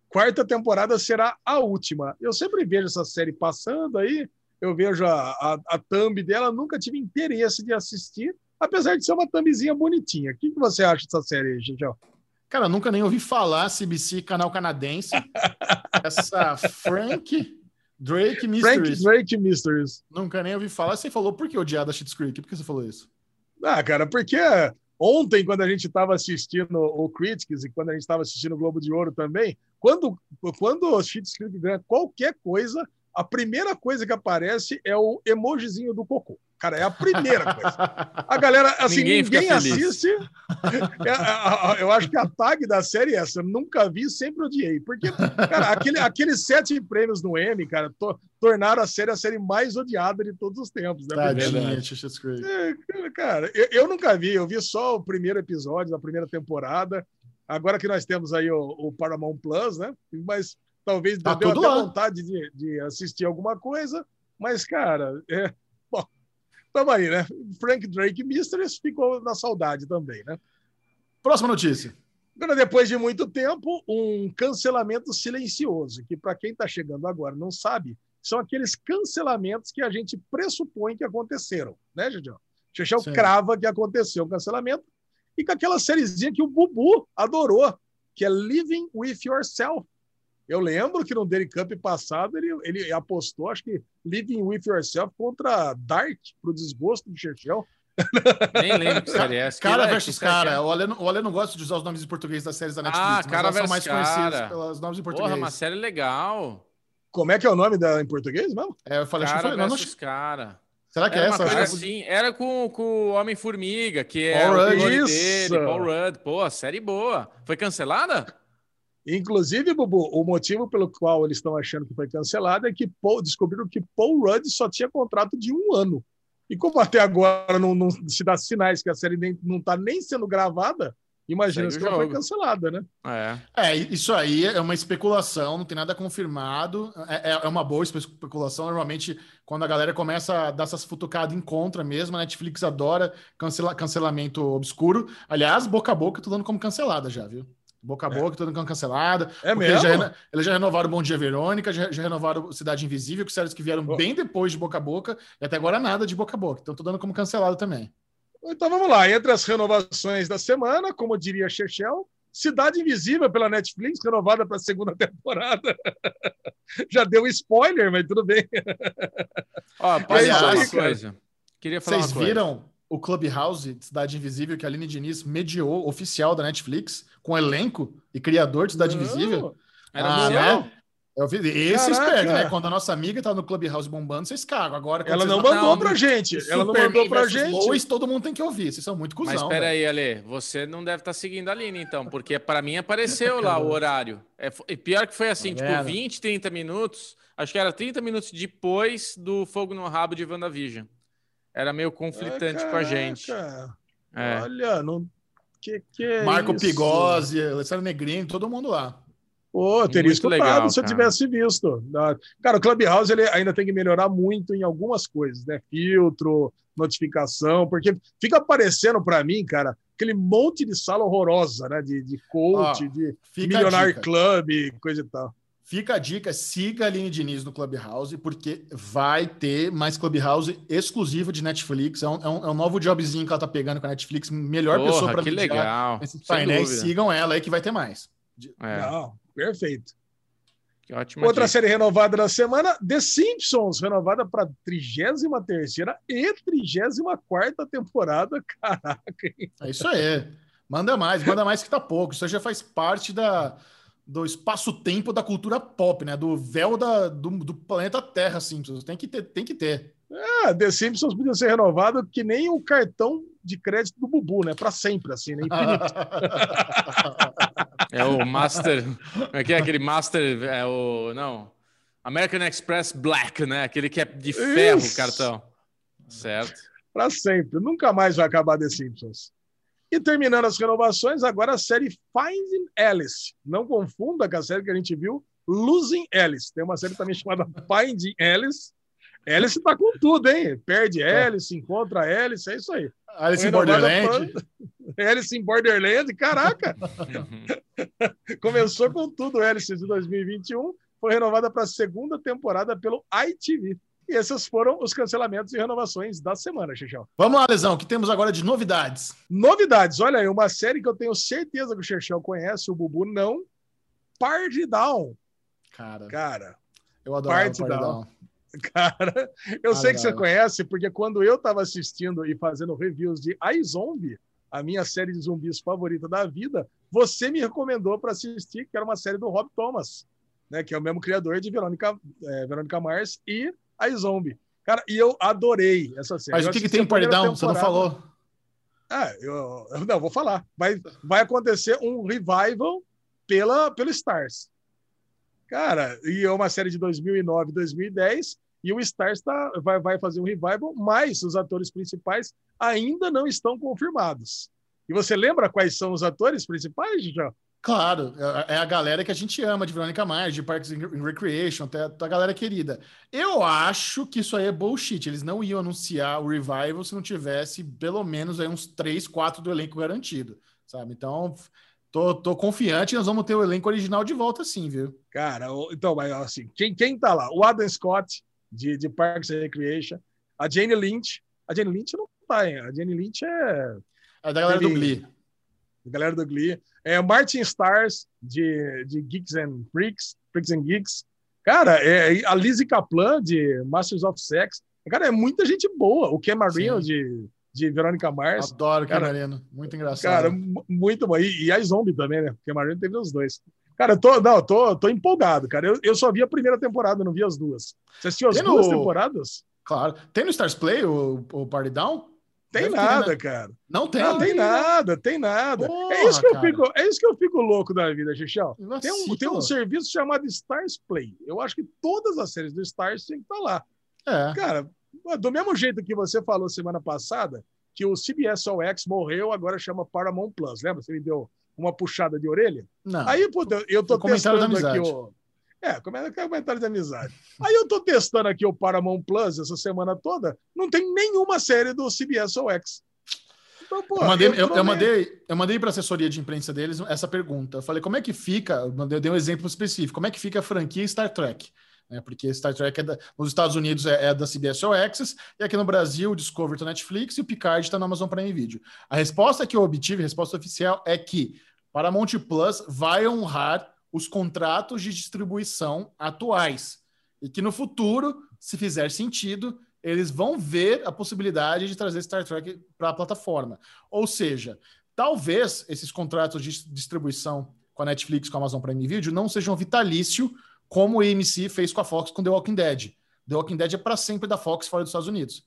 Quarta temporada será a última. Eu sempre vejo essa série passando aí, eu vejo a, a, a thumb dela, nunca tive interesse de assistir, apesar de ser uma thumbzinha bonitinha. O que, que você acha dessa série aí, Gigião?
Cara, nunca nem ouvi falar CBC, canal canadense. Essa Frank Drake Mysteries.
Frank Drake Mysteries.
Nunca nem ouvi falar. Você falou por que odiar da Schitt's Creek? Por que você falou isso?
Ah, cara, porque ontem, quando a gente estava assistindo o Critics e quando a gente estava assistindo o Globo de Ouro também, quando, quando o Schitt's Creek ganha qualquer coisa, a primeira coisa que aparece é o emojizinho do cocô. Cara, é a primeira coisa. A galera, assim,
Ninguém
ninguém, assiste. É, a- a- eu acho que a tag da série é essa. Eu nunca vi, sempre odiei. Porque, cara, aquele, aqueles sete prêmios no M, cara, to- tornaram a série a série mais odiada de todos os tempos. Né?
Tadinha,
é, Cara, eu, eu nunca vi, eu vi só o primeiro episódio da primeira temporada. Agora que nós temos aí o, o Paramount Plus, né? Mas talvez
Tá
deu até
lá.
vontade de, de assistir alguma coisa. Mas, cara, é. Tamo aí, né? Frank Drake Mysteries ficou na saudade também, né?
Próxima notícia.
Agora, depois de muito tempo, um cancelamento silencioso, que para quem está chegando agora não sabe, são aqueles cancelamentos que a gente pressupõe que aconteceram, né, Judião? Chechel crava que aconteceu o cancelamento, e com aquela sériezinha que o Bubu adorou, que é Living With Yourself. Eu lembro que no Daily Cup passado ele, ele apostou, acho que Living With Yourself contra Dark, para o desgosto do Chechel.
Nem lembro que série é essa.
Cara
Que-
versus
que
cara.
é?
O Ale, o Ale não gosta de usar os nomes em português das séries da Netflix, mas
cara
elas são mais
versus
conhecidas
cara.
pelos nomes em
Porra,
português.
uma série legal.
Como é que é o nome da, em português mesmo?
É, eu falei, acho que
Cara
foi, não, não,
versus cara.
será que é
Era
essa?
uma coisa assim. Era com, com o Homem-Formiga, que é
Paul
o
Rudd.
dele, Paul Rudd. Pô, série boa. Foi cancelada?
Inclusive, Bubu, o motivo pelo qual eles estão achando que foi cancelado é que Paul, descobriram que Paul Rudd só tinha contrato de um ano. E como até agora não, não se dá sinais que a série nem, não está nem sendo gravada, imagina
Segue
se ela foi cancelada, né?
É.
É, isso aí é uma especulação, não tem nada confirmado. É, é- é uma boa especulação. Normalmente, quando a galera começa a dar essas futucadas em contra mesmo, a Netflix adora cancela- cancelamento obscuro. Aliás, boca a boca, eu tô dando como cancelada já, viu? Boca a boca, tô dando como cancelada.
É mesmo?
já, reno- eles já renovaram Bom Dia Verônica, já, já renovaram Cidade Invisível, que séries que vieram
Oh.
bem depois de Boca a Boca, e até agora nada de Boca a Boca. Então, tô dando como cancelado também.
Então vamos lá. Entre as renovações da semana, como diria Chechel, Cidade Invisível pela Netflix, renovada para a segunda temporada. Já deu spoiler, mas tudo bem.
Ó,
Aliás,
falar uma coisa? Queria falar
Vocês
coisa.
viram o Clubhouse de Cidade Invisível que a Aline Diniz mediou, oficial da Netflix, com elenco e criador de Cidade Invisível?
Era
Ah, né? Eu vi, esse esperto, né? Quando a nossa amiga tá no Clubhouse bombando, vocês cagam. Agora,
Ela não mandou
Não,
pra gente. Ela não mandou pra gente.
Lois, todo mundo tem que ouvir. Vocês são muito cuzão.
Mas espera aí, Ale, você não deve estar seguindo a Aline, então, porque para mim apareceu lá o horário. É, e pior que foi assim,
Tá
tipo,
vendo?
20, 30 minutos, acho que era 30 minutos depois do Fogo no Rabo de WandaVision. Era meio conflitante
Ah,
com a gente. É.
Olha, não. Que, que é
Marco
isso?
Pigozzi, Alessandro Negrini, todo mundo lá.
Pô, eu teria
Muito
escutado
legal,
se eu tivesse visto. Ah, Cara, o Clubhouse ele ainda tem que melhorar muito em algumas coisas, né? Filtro, notificação, porque fica aparecendo para mim, cara, aquele monte de sala horrorosa, né? De, de coach,
Ó,
de
dica.
Club, coisa e tal.
Fica a dica, siga a Aline Diniz no Clubhouse, porque vai ter mais Clubhouse exclusivo de Netflix. É um, é um- é um novo jobzinho que ela tá pegando com a Netflix. Melhor pessoa
Porra,
para
que legal.
esses painéis. Sigam ela aí que vai ter mais.
É,
Não, perfeito.
que ótima
Outra
dica.
série renovada da semana, The Simpsons, renovada para 33ª e 34ª temporada. Caraca, hein?
É isso aí. Manda mais, manda mais que tá pouco. Isso já faz parte da, do espaço-tempo da cultura pop, né? Do véu da, do, do planeta Terra, Simpsons. Tem que ter, tem que ter.
Ah, The Simpsons podia ser renovado que nem o cartão de crédito do Bubu, né? Para sempre, assim, né? Infinito.
É o Master. Como é que é aquele Master? É o. Não. American Express Black, né? Aquele que é de ferro o
Isso.
cartão. Certo.
Para sempre. Nunca mais vai acabar The Simpsons. E terminando as renovações, agora a série Finding Alice. Não confunda com a série que a gente viu, Losing Alice. Tem uma série também chamada Finding Alice. Alice tá com tudo, hein? Perde Alice, encontra Alice, é isso aí.
Alice
Renovada
Borderland.
pra- Alice em Borderland, caraca! Começou com tudo Alice de 2021, foi renovada para a segunda temporada pelo ITV. E esses foram os cancelamentos e renovações da semana, Xixão.
Vamos lá, Lesão, o que temos agora de novidades?
Novidades, olha aí, uma série que eu tenho certeza que o Xixão conhece, o Bubu não. Party Down.
Cara,
Cara,
eu adoro
Party Down. cara, eu sei que você
Adoro.
conhece, porque quando eu estava assistindo e fazendo reviews de iZombie, a minha série de zumbis favorita da vida, você me recomendou para assistir, que era uma série do Rob Thomas, né, que é o mesmo criador de Verônica, é, Verônica Mars e iZombie. Cara, e eu adorei essa série.
Mas o que, que tem em Down? Você não falou.
Ah, eu, eu- não, vou falar. Vai, vai acontecer um revival pela, pelo Stars. Cara, e é uma série de 2009, 2010, e o Stars tá, vai, vai fazer um revival, mas os atores principais ainda não estão confirmados. E você lembra quais são os atores principais, já?
Claro, é é a galera que a gente ama de Verônica Mars, de Parks and Recreation, até a galera querida. Eu acho que isso aí é bullshit. Eles não iam anunciar o revival se não tivesse pelo menos aí uns três, quatro do elenco garantido, sabe? Então, tô, tô confiante nós vamos ter o elenco original de volta sim, viu?
Cara, então, mas assim, quem, quem tá lá? O Adam Scott, de, de Parks and Recreation, a Jane Lynch. A Jane Lynch não tá, hein? A Jane Lynch é
É da galera do
Ele-
Glee.
A galera do Glee. É, Martin Stars, de, de Geeks and Freaks, Freaks and Geeks. Cara, é, a Lizzie Kaplan, de Masters of Sex. Cara, é muita gente boa. O Ken Marino,
Sim.
de, de Verônica Mars.
Adoro
Cara,
Camarino. Muito engraçado.
Cara, mu- muito bom. E, e a Zombie também, né? O Ken Marino teve os dois. Cara, eu tô, não, tô, tô empolgado, cara. Eu, eu só vi a primeira temporada, não vi as duas. Você assistiu as
Tem
duas
no-
temporadas?
Claro. Tem no Stars Play o, o Party Down?
Tem
ter,
nada,
né?
cara.
Não tem.
Não tem nada, tem nada.
Porra,
é, isso que eu
cara.
fico, é isso que eu fico louco da vida, Xixão. Tem um, tem um serviço chamado Stars Play. Eu acho que todas as séries do Stars têm que estar lá.
É.
Cara, do mesmo jeito que você falou semana passada, que o CBS All X morreu, agora chama Paramount Plus. Lembra? Você me deu uma puxada de orelha?
Não.
Aí, pô, eu tô
da
testando aqui o. É, come- comentário de amizade. Aí eu tô testando aqui o Paramount Plus essa semana toda, não tem nenhuma série do CBS All X. Então, pô,
Eu mandei, eu, eu
ne-
mandei, eu mandei para a assessoria de imprensa deles essa pergunta. Eu falei, como é que fica? Eu eu dei um exemplo específico. Como é que fica a franquia Star Trek? Né, porque Star Trek é da- nos Estados Unidos é, é da CBS All Access, e aqui no Brasil o Discovery está na Netflix e o Picard está na Amazon Prime Video. A resposta que eu obtive, a resposta oficial, é que Paramount Plus vai honrar os contratos de distribuição atuais. E que no futuro, se fizer sentido, eles vão ver a possibilidade de trazer Star Trek para a plataforma. Ou seja, talvez esses contratos de distribuição com a Netflix, com a Amazon Prime Video, não sejam vitalício, como o AMC fez com a Fox com The Walking Dead. The Walking Dead é para sempre da Fox fora dos Estados Unidos.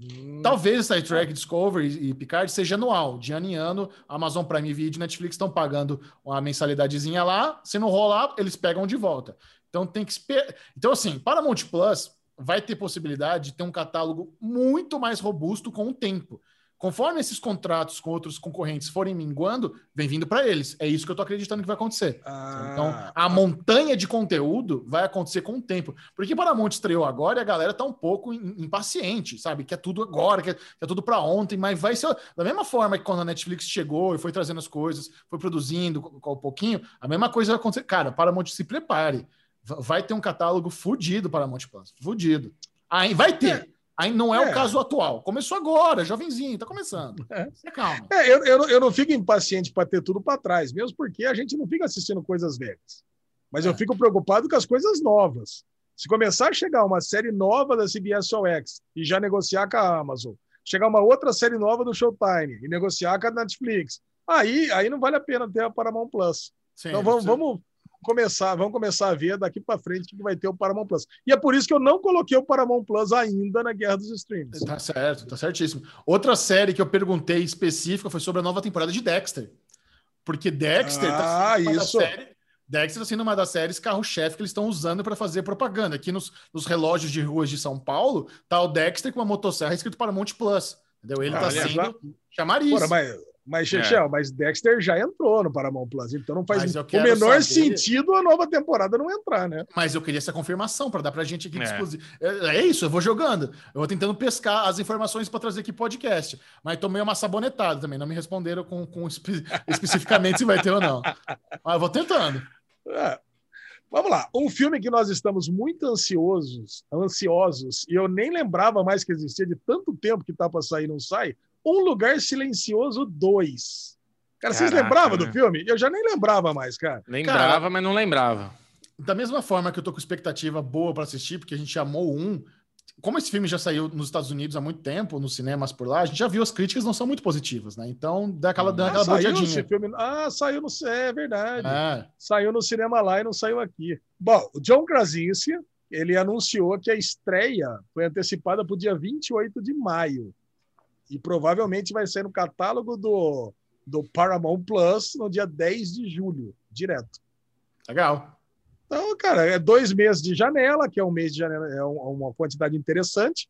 Hum,
Talvez Star Trek Discovery e Picard seja anual, de ano em ano. Amazon Prime Video e Netflix estão pagando uma mensalidadezinha lá. Se não rolar, eles pegam de volta. Então tem que esperar. Então, assim, Paramount Plus vai ter possibilidade de ter um catálogo muito mais robusto com o tempo. Conforme esses contratos com outros concorrentes forem minguando, vem vindo para eles. É isso que eu tô acreditando que vai acontecer.
ah,
Então, a montanha de conteúdo vai acontecer com o tempo. Porque Paramount estreou agora e a galera tá um pouco im- impaciente, sabe? Quer tudo agora, quer, quer tudo para ontem, mas vai ser da mesma forma que quando a Netflix chegou e foi trazendo as coisas, foi produzindo com, um pouquinho, a mesma coisa vai acontecer. Cara, Paramount se prepare. Va- Vai ter um catálogo fudido Paramount Plus. Fudido. Aí vai ter. Aí não é,
É.
o caso atual. Começou agora, jovenzinho, tá começando.
É.
Se calma.
É, eu, eu, não- eu não fico impaciente para ter tudo para trás, mesmo porque a gente não fica assistindo coisas velhas. Mas eu
É.
fico preocupado com as coisas novas. Se começar a chegar uma série nova da CBS All X e já negociar com a Amazon, chegar uma outra série nova do Showtime e negociar com a Netflix, aí, aí não vale a pena ter a Paramount Plus.
Sim,
Então vamos,
você-
vamos começar, vamos começar a ver daqui para frente que vai ter o Paramount Plus. E é por isso que eu não coloquei o Paramount Plus ainda na guerra dos streams.
Tá certo, tá certíssimo. Outra série que eu perguntei específica foi sobre a nova temporada de Dexter. Porque Dexter
Ah,
tá sendo uma das
isso.
séries- Dexter tá sendo uma das séries carro-chefe que eles estão usando para fazer propaganda. Aqui nos, nos relógios de ruas de São Paulo, tá o Dexter com uma motosserra escrito Paramount Plus. Entendeu? Ele tá
Olha,
sendo.
Porra, mas, mas Chechel, mas Dexter já entrou no Paramount Plus, então não faz o menor
saber-
sentido a nova temporada não entrar, né?
Mas eu queria essa confirmação para dar pra gente aqui
É.
É, é isso, eu vou jogando. Eu vou tentando pescar as informações para trazer aqui podcast. Mas tomei uma sabonetada também. Não me responderam com, com espe- especificamente se vai ter ou não. Mas eu vou tentando.
É. Vamos lá. Um filme que nós estamos muito ansiosos, ansiosos, e eu nem lembrava mais que existia de tanto tempo que tá para sair e não sai. Um Lugar Silencioso 2. Cara, vocês
Caraca,
lembravam
né?
do filme? Eu já nem lembrava mais, cara.
Lembrava, mas não lembrava.
Da mesma forma que eu tô com expectativa boa para assistir, porque a gente chamou um. Como esse filme já saiu nos Estados Unidos há muito tempo, nos cinemas por lá, a gente já viu as críticas não são muito positivas, né? Então dá aquela, dá
Ah,
aquela
saiu
bodeadinha.
esse filme. Ah, saiu no. É verdade.
É.
Saiu no cinema lá e não saiu aqui. Bom, o John Krasinski, ele anunciou que a estreia foi antecipada para o dia 28 de maio. E provavelmente vai ser no catálogo do, do Paramount Plus no dia 10 de julho, direto.
Legal.
Então, cara, é dois meses de janela, que é um mês de janela, é um- uma quantidade interessante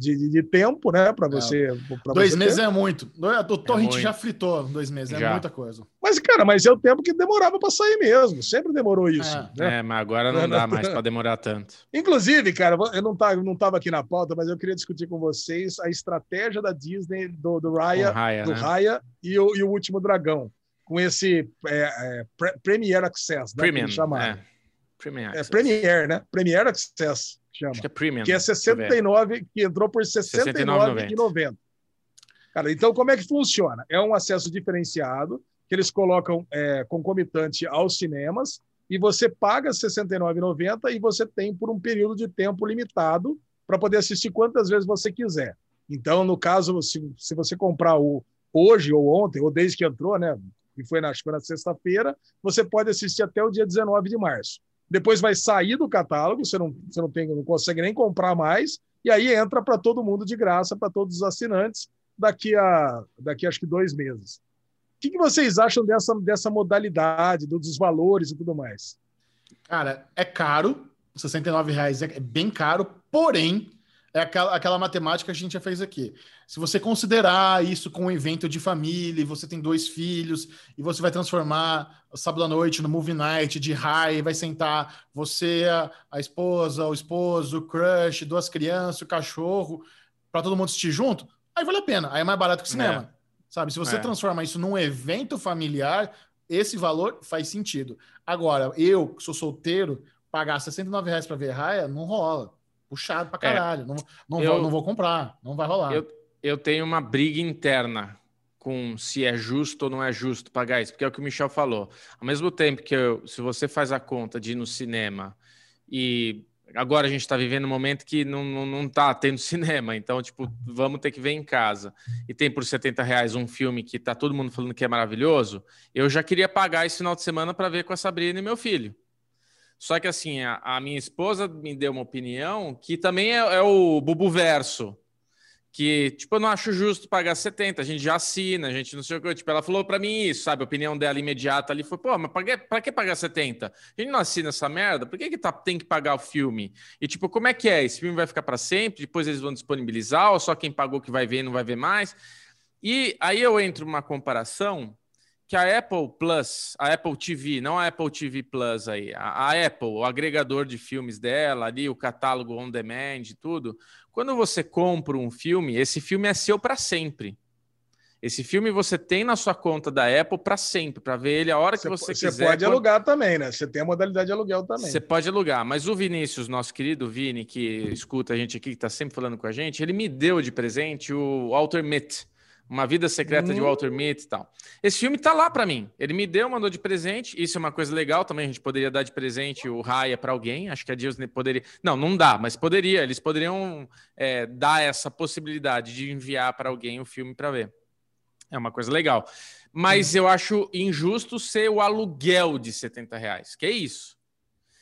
de, de, de tempo, né, para você. pra
Dois
você
meses
ter.
é muito. O Torrent
muito.
já fritou dois meses, é
Já.
muita coisa.
Mas, cara, mas é o tempo que demorava para sair mesmo. Sempre demorou isso.
É.
né?
É, mas agora não dá mais para demorar tanto.
Inclusive, cara, eu não estava não tava aqui na pauta, mas eu queria discutir com vocês a estratégia da Disney do, do Raya,
Raya,
do
né?
Raya e, o, e o Último Dragão, com esse é, é, Pre- Premier Access, né?
Premium.
Chamaram.
É. Premium.
É. Premier, né? Premier Access, chama.
Acho que é Premium.
Que é
deixa eu ver.
69, que entrou por R$
69,90.
69,90. Cara, então como é que funciona? É um acesso diferenciado que eles colocam é, concomitante aos cinemas e você paga R$ 69,90 e você tem por um período de tempo limitado para poder assistir quantas vezes você quiser. Então, no caso, se, se você comprar o hoje ou ontem, ou desde que entrou, né? Que foi na, foi na sexta-feira, você pode assistir até o dia 19 de março. Depois vai sair do catálogo, você não, você não, tem, não consegue nem comprar mais, e aí entra para todo mundo de graça, para todos os assinantes, daqui a, daqui acho que dois meses. O que, que vocês acham dessa, dessa modalidade, dos valores e tudo mais?
Cara, é caro, 69 reais é bem caro, porém, é aquela, aquela matemática que a gente já fez aqui. Se você considerar isso com um evento de família, e você tem dois filhos, e você vai transformar o sábado à noite no movie night de high, vai sentar você, a, a esposa, o esposo, o crush, duas crianças, o cachorro, para todo mundo assistir junto, aí vale a pena, aí é mais barato que o cinema. Sabe, se você
É.
transforma isso num evento familiar, esse valor faz sentido. Agora, eu, que sou solteiro, pagar 69 reais para ver raia, não rola. Puxado pra caralho. Não, não,
Eu-
vou, não vou comprar. Não vai rolar.
Eu, eu tenho uma briga interna com se é justo ou não é justo pagar isso, porque é o que o Michel falou. Ao mesmo tempo que eu- se você faz a conta de ir no cinema e agora a gente está vivendo um momento que não, não, não tá tendo cinema, então, tipo, vamos ter que ver em casa. E tem por 70 reais um filme que tá todo mundo falando que é maravilhoso, eu já queria pagar esse final de semana para ver com a Sabrina e meu filho. Só que assim, a, a minha esposa me deu uma opinião que também é, é o bubu verso. Que, tipo, eu não acho justo pagar 70, a gente já assina, a gente não sei o que. Tipo, ela falou pra mim isso, sabe? A opinião dela imediata ali foi: pô, mas pra que, pra que pagar 70? A gente não assina essa merda, por que, que tá, tem que pagar o filme? E, tipo, como é que é? Esse filme vai ficar pra sempre? Depois eles vão disponibilizar, ou só quem pagou que vai ver não vai ver mais? E aí eu entro numa comparação que a Apple Plus, a Apple TV, não a Apple TV Plus aí, a, a Apple, o agregador de filmes dela, ali, o catálogo on demand e tudo, quando você compra um filme, esse filme é seu para sempre. Esse filme você tem na sua conta da Apple para sempre, para ver ele a hora que você,
Você
quiser.
pode
quando-
alugar também, né? Você tem a modalidade de aluguel também.
Você pode alugar, mas o Vinícius, nosso querido Vini, que escuta a gente aqui, que está sempre falando com a gente, ele me deu de presente o Walter Mitty, Uma Vida Secreta de
Hum.
Walter Mitty e tal. Esse filme tá lá para mim. Ele me deu, mandou de presente. Isso é uma coisa legal também. A gente poderia dar de presente o Raya para alguém. Acho que a Disney poderia. Não, não dá, mas poderia. Eles poderiam é, dar essa possibilidade de enviar para alguém o filme para ver. É uma coisa legal. Mas eu acho injusto ser o aluguel de 70 reais. Que é isso.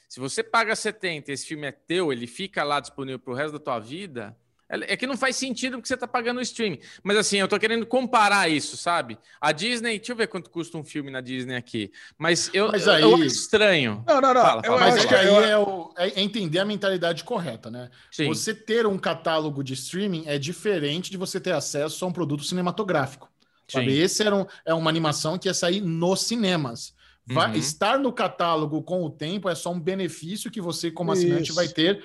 Se você paga 70 esse filme é teu, ele fica lá disponível para o resto da tua vida, é que não faz sentido porque você está pagando o streaming. Mas assim, eu estou querendo comparar isso, sabe? A Disney, deixa eu ver quanto custa um filme na Disney aqui. Mas eu,
Mas aí-
eu acho estranho.
Não, não, não.
Fala,
eu
fala.
Acho
é
que
aí é, o- é entender a mentalidade correta, né?
Sim.
Você ter um catálogo de streaming é diferente de você ter acesso a um produto cinematográfico. Sabe? Esse era um, é uma animação que ia sair nos cinemas. Vai-
Uhum.
Estar no catálogo com o tempo é só um benefício que você, como assinante,
Isso.
vai ter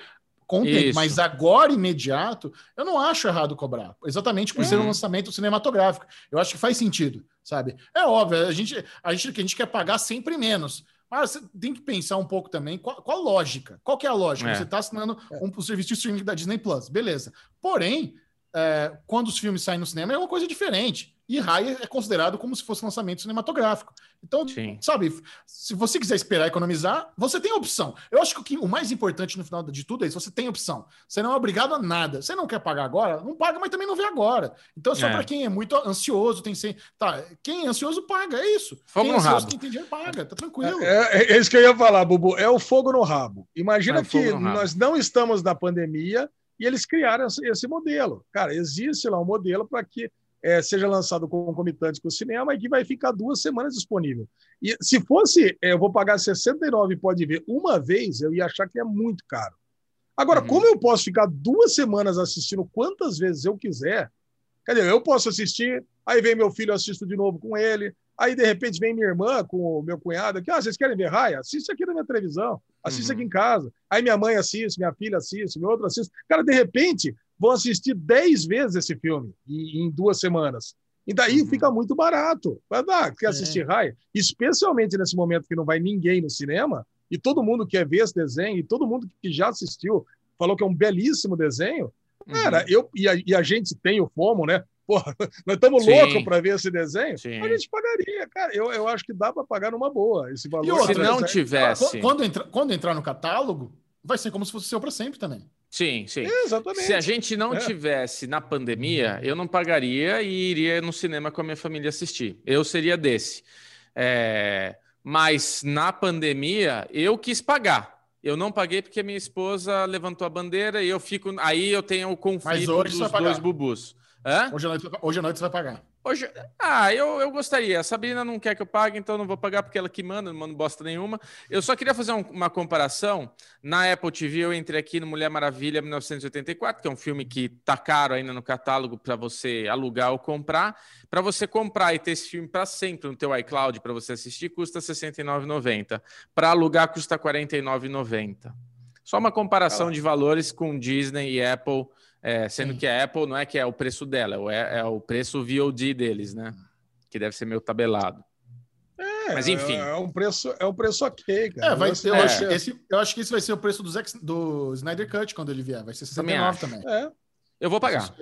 o
Isso.
Mas agora, imediato, eu não acho errado cobrar. Exatamente por ser um
Uhum.
lançamento cinematográfico. Eu acho que faz sentido, sabe? É óbvio, a gente, a gente, que a gente quer pagar sempre menos. Mas você tem que pensar um pouco também qual, qual a lógica. Qual que é a lógica?
É.
Você está assinando um, um serviço de streaming da Disney Plus, beleza. Porém, é, quando os filmes saem no cinema é uma coisa diferente. E Raya é considerado como se fosse lançamento cinematográfico. Então,
Sim.
sabe, se você quiser esperar economizar, você tem opção. Eu acho que o, mais importante no final de tudo é isso: você tem opção. Você não é obrigado a nada. Você não quer pagar agora? Não paga, mas também não vê agora. Então é só
É.
para quem é muito ansioso, tem sem. Tá, quem é ansioso paga, é isso.
Fogo
quem
no
é ansioso,
rabo.
quem tem dinheiro paga, tá tranquilo.
É, é, é isso que eu ia falar, Bubu. É o fogo no rabo. Imagina
É,
que
rabo.
nós não estamos na pandemia e eles criaram esse, esse modelo. Cara, existe lá um modelo para que é, seja lançado concomitante com o cinema e que vai ficar duas semanas disponível. E se fosse, é, eu vou pagar 69 e pode ver uma vez, eu ia achar que é muito caro. Agora,
Uhum.
como eu posso ficar duas semanas assistindo quantas vezes eu quiser? Quer dizer, eu posso assistir, aí vem meu filho, eu assisto de novo com ele, aí de repente vem minha irmã com o meu cunhado aqui, ah, vocês querem ver raia? Assiste aqui na minha televisão, assiste
Uhum.
aqui em casa. Aí minha mãe assiste, minha filha assiste, meu outro assiste. Cara, de repente, vão assistir 10 vezes esse filme em, em duas semanas. E daí
Uhum.
fica muito barato. Vai dar, quer
É.
assistir raia? Especialmente nesse momento que não vai ninguém no cinema, e todo mundo quer ver esse desenho, e todo mundo que já assistiu falou que é um belíssimo desenho. Cara,
Uhum.
eu e a, e a gente tem o FOMO, né? Porra, nós estamos loucos para ver esse desenho.
Sim.
A gente pagaria, cara. Eu, eu acho que dá para pagar numa boa esse valor.
E outra,
Se não
Né?
tivesse.
Qu- Quando, entra- quando entrar no catálogo, vai ser como se fosse seu para sempre também.
Sim, sim.
Exatamente.
Se a gente não
É.
tivesse na pandemia, eu não pagaria e iria no cinema com a minha família assistir. Eu seria desse. É, Mas na pandemia, eu quis pagar. Eu não paguei porque minha esposa levantou a bandeira e eu fico. Aí eu tenho o conflito
hoje
dos dois bubus. Hã?
Hoje à noite, hoje à noite você vai pagar.
Hoje, ah, eu, eu gostaria. A Sabrina não quer que eu pague, então não vou pagar porque ela que manda, não mando bosta nenhuma. Eu só queria fazer um- uma comparação. Na Apple TV, eu entrei aqui no Mulher Maravilha 1984, que é um filme que tá caro ainda no catálogo para você alugar ou comprar. Para você comprar e ter esse filme para sempre no teu iCloud para você assistir, custa R$ 69,90. Para alugar, custa R$ 49,90. Só uma comparação de valores com Disney e Apple. É, sendo
Sim.
que a Apple não é que é o preço dela, é, é o preço VOD deles, né? Que deve ser meio tabelado.
É,
Mas, enfim.
É um preço, é um preço ok, cara.
É, vai,
Você-
eu,
É.
Acho, esse, eu acho que esse vai ser o preço do, Zack- do Snyder Cut quando ele vier. Vai ser
Também
69
acho.
também.
É.
Eu vou pagar.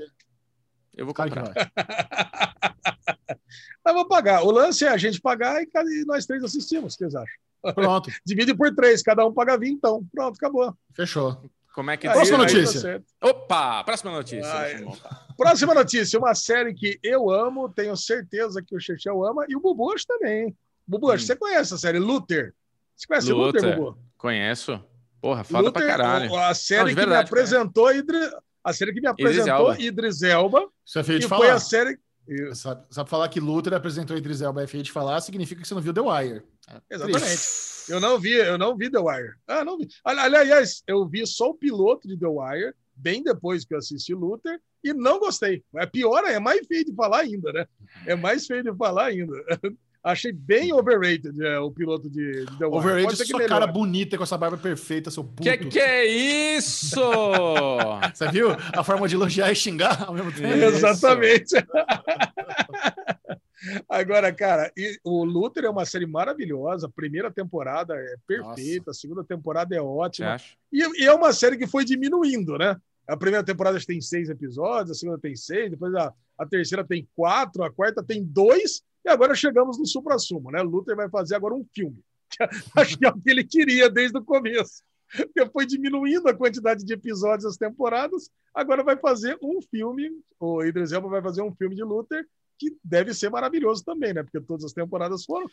Eu vou comprar.
Mas vou pagar. O lance é a gente pagar e, e nós três assistimos, o que vocês acham?
Pronto,
Divide por três, cada um paga 20, então. Pronto, acabou.
fechou.
Como é que.
Aí-
Próxima
tá
notícia.
certo.
Opa! Próxima notícia.
Próxima notícia, uma série que eu amo, tenho certeza que o Chechel ama, e o Bubu acho também. Bubu, acho que você conhece a série Luther. Você conhece Luther,
Luther.
Bubu?
Conheço. Porra, foda
Luther,
pra caralho.
A série
Não, de
que
verdade,
me apresentou Idri... a série que me
Idris
apresentou
Elba.
Idris Elba,
Isso é feio
que
de
foi
falar.
a série
Sabe, sabe falar que Luther apresentou Idris Elba é feio de falar, significa que você não viu The Wire. É
Exatamente. Eu não vi, eu não vi The Wire. Ah, não vi. Ali- Aliás, eu vi só o piloto de The Wire, bem depois que eu assisti Luther, e não gostei. É pior, é mais feio de falar ainda, né? É mais feio de falar ainda. Achei bem overrated é, o piloto de, de The Wire.
Overrated,
Pode ser que
sua
melhore.
cara bonita com essa barba perfeita, seu puto.
Que que é isso?
Você viu? A forma de elogiar e xingar ao mesmo tempo.
Isso.
Exatamente. Agora, cara, o Luther é uma série maravilhosa. A primeira temporada é perfeita, a segunda temporada é ótima. E, e é uma série que foi diminuindo, né? A primeira temporada tem seis episódios, a segunda tem seis, depois a, a terceira tem quatro, a quarta tem dois, e agora chegamos no supra-sumo, né? Luther vai fazer agora um filme. Acho que é o que ele queria desde o começo. Porque foi diminuindo a quantidade de episódios das temporadas, agora vai fazer um filme, o Idris Elba vai fazer um filme de Luther, que deve ser maravilhoso também, né? Porque todas as temporadas foram.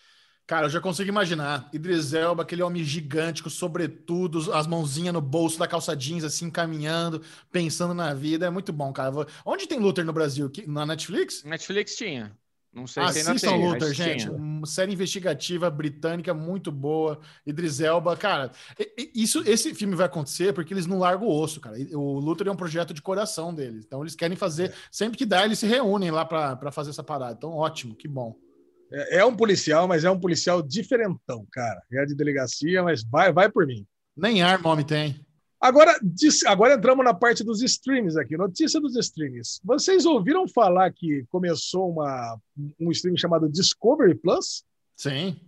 Cara, eu já consigo imaginar. Idris Elba, aquele homem gigante, com sobretudo, as mãozinhas no bolso da calça jeans, assim, caminhando, pensando na vida. É muito bom, cara. Onde tem Luther no Brasil? Que- Na Netflix?
Netflix tinha. Não sei se ainda
Assistam
tem.
Luther, gente. Uma série investigativa britânica muito boa. Idris Elba, cara. Isso, esse filme vai acontecer porque eles não largam o osso, cara. O Luther é um projeto de coração deles. Então eles querem fazer. Sempre que dá, eles se reúnem lá pra pra fazer essa parada. Então, ótimo, que bom.
É, é um policial, mas é um policial diferentão, cara. É de delegacia, mas vai, vai por mim.
Nem arma homem tem.
Agora, agora entramos na parte dos streams aqui, notícia dos streams. Vocês ouviram falar que começou uma, um stream chamado Discovery Plus?
Sim.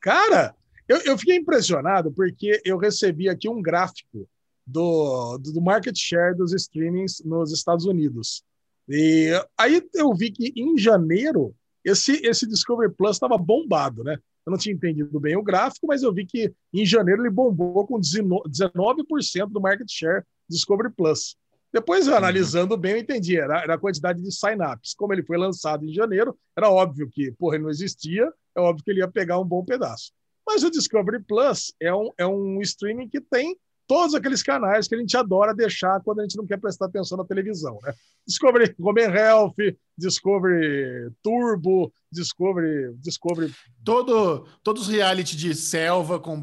Cara, Eu, eu fiquei impressionado porque eu recebi aqui um gráfico do, do market share dos streamings nos Estados Unidos. E aí eu vi que em janeiro esse, esse Discovery Plus estava bombado, né? Eu não tinha entendido bem o gráfico, mas eu vi que em janeiro ele bombou com 19% do market share Discovery Plus. Depois, eu, analisando bem, eu entendi. Era, era a quantidade de sign-ups. Como ele foi lançado em janeiro, era óbvio que, porra, ele não existia, é óbvio que ele ia pegar um bom pedaço. Mas o Discovery Plus é um, é um streaming que tem todos aqueles canais que a gente adora deixar quando a gente não quer prestar atenção na televisão, né? Discovery Home Health, Discovery Turbo, Discovery, Discovery...
Todo, todos os reality de selva com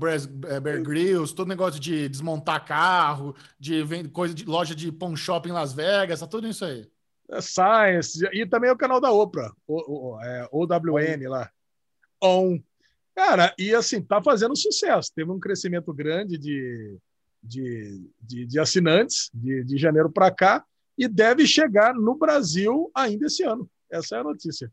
eh, Bear Grylls, todo negócio de desmontar carro, de coisa de loja de pawn shop em Las Vegas, tá tudo isso aí.
É Science, e também o canal da Oprah, o, o, é, OWN lá. On. Cara, e assim, tá fazendo sucesso. Teve um crescimento grande de, de, de, de assinantes de, de janeiro para cá e deve chegar no Brasil ainda esse ano. Essa é a notícia.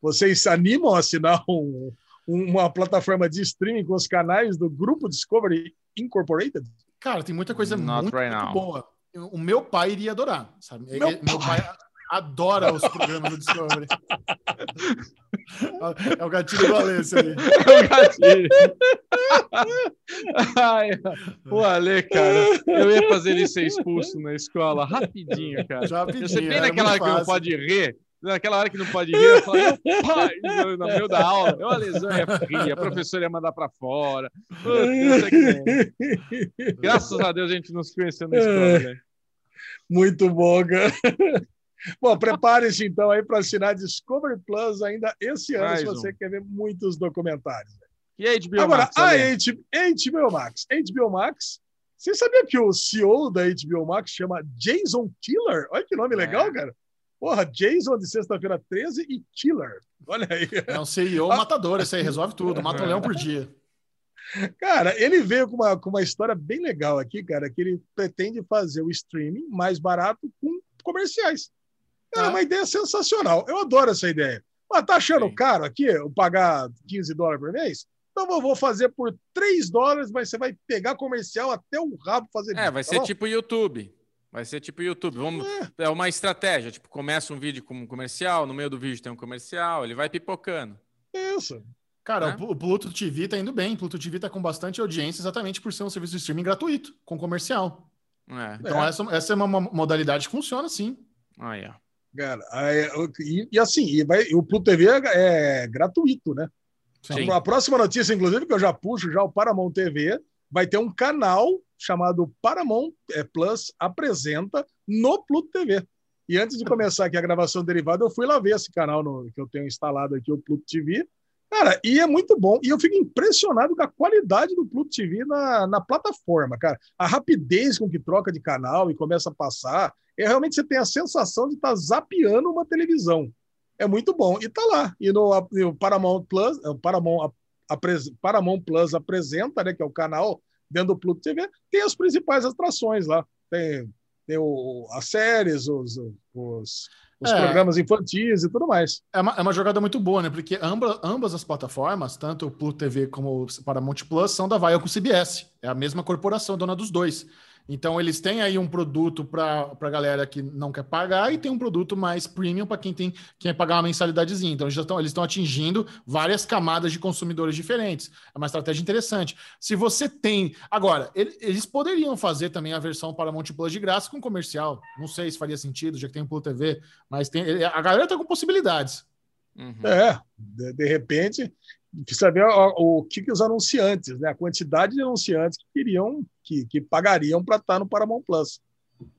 Vocês se animam a assinar um, uma plataforma de streaming com os canais do Grupo Discovery Incorporated?
Cara, tem muita coisa muito, right muito boa. O meu pai iria adorar, sabe? Meu, meu pai. pai adora os programas do Discovery. É o gatilho do Alê, aí. É o gatilho.
Ai, o Ale, cara, eu ia fazer ele ser expulso na escola rapidinho, cara. Já rapidinho, Você vê naquela hora que não pode rir, naquela hora que não pode rir, eu falo, pai, no, meio da aula, eu, a lesão ia rir, a professora ia mandar para fora. Graças a Deus a gente não se conheceu na escola, né?
Muito bom, cara. Bom, prepare-se então aí para assinar Discovery Plus ainda esse ano, Mais se você um. quer ver muitos documentários.
E a HBO Agora, Max?
Agora, a HBO Max. HBO Max. Você sabia que o CEO da HBO Max chama Jason Killer? Olha que nome é. legal, cara. Porra, Jason de sexta-feira 13 e Killer. Olha aí.
É um CEO matador, esse aí resolve tudo, mata um leão por dia.
Cara, ele veio com uma, com uma história bem legal aqui, cara, que ele pretende fazer o streaming mais barato com comerciais. É uma ideia sensacional. Eu adoro essa ideia. Mas tá achando Sim. caro aqui eu pagar 15 dólares por mês? Então eu vou fazer por 3 dólares, mas você vai pegar comercial até o rabo fazer
É, vídeo, vai tá ser bom? tipo YouTube. Vai ser tipo YouTube. Vamos, é. é. uma estratégia. Tipo, começa um vídeo com um comercial, no meio do vídeo tem um comercial, ele vai pipocando.
Isso.
Cara, é? o Pluto TV tá indo bem. O Pluto TV tá com bastante audiência exatamente por ser um serviço de streaming gratuito, com comercial. É. Então, é. Essa, essa é uma modalidade que funciona sim.
Ah, yeah.
Cara, e, e, assim, e vai, o Pluto TV é, é gratuito, né? Sim. A próxima notícia, inclusive, que eu já puxo já o Paramount TV, vai ter um canal chamado Paramount é, Plus apresenta no Pluto TV. E antes de começar aqui a gravação derivada, eu fui lá ver esse canal no, que eu tenho instalado aqui, o Pluto TV. Cara, e é muito bom. E eu fico impressionado com a qualidade do Pluto TV na, na plataforma, cara. A rapidez com que troca de canal e começa a passar é realmente você tem a sensação de estar tá zapeando uma televisão. É muito bom. E tá lá. E no, no Paramount Plus, o Paramount, Paramount Plus apresenta, né, que é o canal dentro do Pluto TV, tem as principais atrações lá. Tem, tem o, as séries, os, os, os é. programas infantis e tudo mais.
É uma, é uma jogada muito boa, né? Porque ambas, ambas as plataformas, tanto o Pluto TV como o Paramount Plus, são da Viacom CBS. É a mesma corporação dona dos dois. Então, eles têm aí um produto para a galera que não quer pagar e tem um produto mais premium para quem tem quer pagar uma mensalidadezinha. Então, eles estão, eles estão atingindo várias camadas de consumidores diferentes. É uma estratégia interessante. Se você tem. Agora, eles poderiam fazer também a versão para Monte Plus de graça com comercial. Não sei se faria sentido, já que tem o Plus TV, mas tem, a galera está com possibilidades.
Uhum. É, de, de repente, precisa ver o, o que, que, os anunciantes, né? A quantidade de anunciantes que queriam, que, que pagariam para estar no Paramount Plus.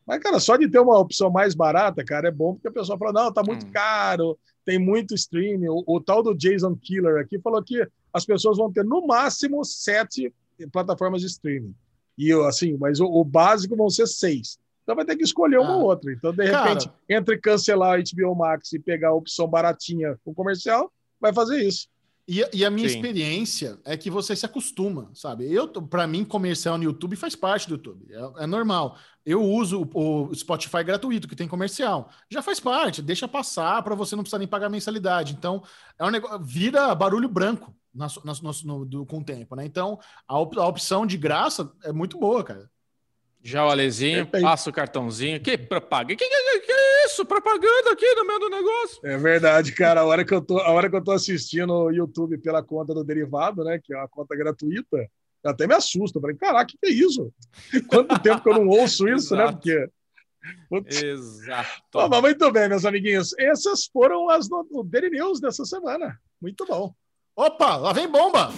Mas, cara, só de ter uma opção mais barata, cara, é bom porque a pessoa fala, não, tá muito hum. caro, tem muito streaming. O, o, tal do Jason Killer aqui falou que as pessoas vão ter no máximo sete plataformas de streaming. E assim, mas o, o básico vão ser seis. Então vai ter que escolher uma ah, ou outra. Então, de repente, cara, entre cancelar a HBO Max e pegar a opção baratinha com comercial, vai fazer isso.
E, e, a minha Sim. experiência é que você se acostuma, sabe? Eu, para mim, comercial no YouTube faz parte do YouTube, é, é normal. Eu uso o, o, Spotify gratuito que tem comercial, já faz parte. Deixa passar para você não precisar nem pagar mensalidade. Então, é um negócio, vira barulho branco. na, na, no, do, com o tempo, né? Então, a, op, a opção de graça é muito boa, cara.
Já o Alezinho, passa o cartãozinho. Que propaganda? Que, que, que, é isso? Propaganda aqui no meio do negócio.
É verdade, cara. A hora que eu tô, a hora que eu tô assistindo o YouTube pela conta do Derivado, né? Que é uma conta gratuita, até me assusta. Eu falei, caraca, o que, que é isso? Quanto tempo que eu não ouço isso, né? Porque.
Putz. Exato.
Bom, mas muito bem, meus amiguinhos. Essas foram as do, do Daily News dessa semana. Muito bom.
Opa, lá vem bomba!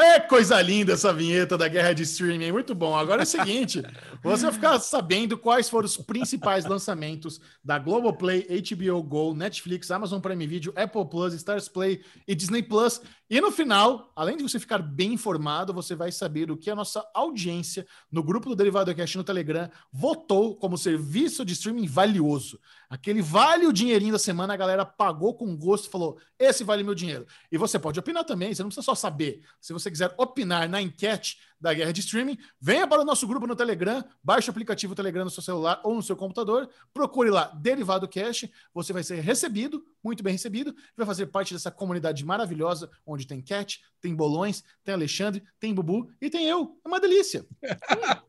É coisa linda essa vinheta da guerra de streaming, muito bom. Agora é o seguinte, você vai ficar sabendo quais foram os principais lançamentos da Globoplay, HBO Go, Netflix, Amazon Prime Video, Apple Plus, Stars Play e Disney Plus. E no final, além de você ficar bem informado, você vai saber o que a nossa audiência no grupo do Derivado Cash no Telegram votou como serviço de streaming valioso. Aquele vale o dinheirinho da semana, a galera pagou com gosto, falou: esse vale meu dinheiro. E você pode opinar também, você não precisa só saber. Se você quiser opinar na enquete da guerra de streaming, venha para o nosso grupo no Telegram, baixe o aplicativo Telegram no seu celular ou no seu computador, procure lá Derivado Cash, você vai ser recebido, muito bem recebido, vai fazer parte dessa comunidade maravilhosa, onde tem Cat, tem Bolões, tem Alexandre, tem Bubu e tem eu. É uma delícia.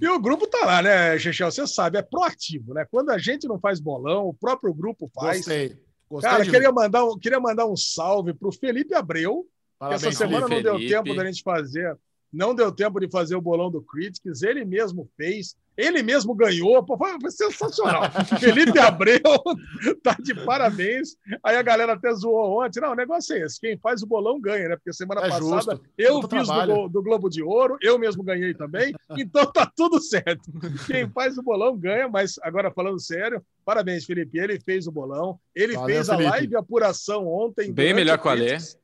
E o grupo tá lá, né, Chechel? Você sabe, é proativo, né? Quando a gente não faz bolão, o próprio grupo faz.
Gostei. Gostei
Cara, queria mandar, um, queria mandar um salve pro Felipe Abreu,
Parabéns,
que essa semana
Felipe.
não deu tempo da gente fazer. Não deu tempo de fazer o bolão do Critics, ele mesmo fez, ele mesmo ganhou, pô, foi, sensacional. Felipe Abreu tá de parabéns. Aí a galera até zoou ontem. Não, o negócio é esse: quem faz o bolão ganha, né? Porque semana
É
passada
justo.
eu fiz do, do Globo de Ouro, eu mesmo ganhei também, então tá tudo certo. Quem faz o bolão ganha, mas agora falando sério, parabéns, Felipe. Ele fez o bolão, ele
Valeu,
fez a
Felipe.
live apuração ontem.
Bem melhor
o
Alê.
Critics.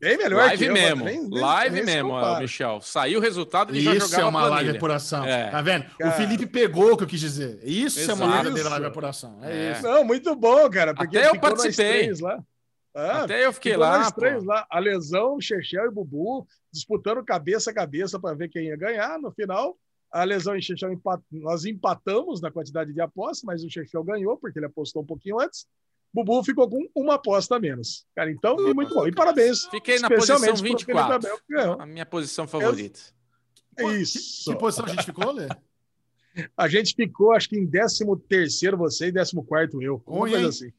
Bem melhor
Live
que eu,
mesmo.
nem- nem-
live
nem
mesmo. Michel. Saiu o resultado e já
Isso
jogava
é uma live apuração.
É.
Tá vendo?
Cara.
O Felipe pegou o que eu quis dizer. Isso é uma
Exato.
verdadeira live de apuração. É,
É.
isso.
Não, muito bom, cara. Porque
Até eu participei.
três lá. Ah,
Até eu fiquei lá,
três lá. A Lesão, Chechel e Bubu disputando cabeça a cabeça para ver quem ia ganhar. No final, a Lesão e Chechel empat... nós empatamos na quantidade de apostas, mas o Chechel ganhou porque ele apostou um pouquinho antes. Bubu ficou com uma aposta a menos. Cara, então foi muito bom. E parabéns.
Fiquei na posição
especialmente pro Felipe
24.
Abel, que.
A minha posição favorita.
Que-
Isso.
Que, posição a gente ficou, Lê?
A gente ficou, acho que em 13 terceiro você e 14 quarto eu. Uma
Ruim,
assim.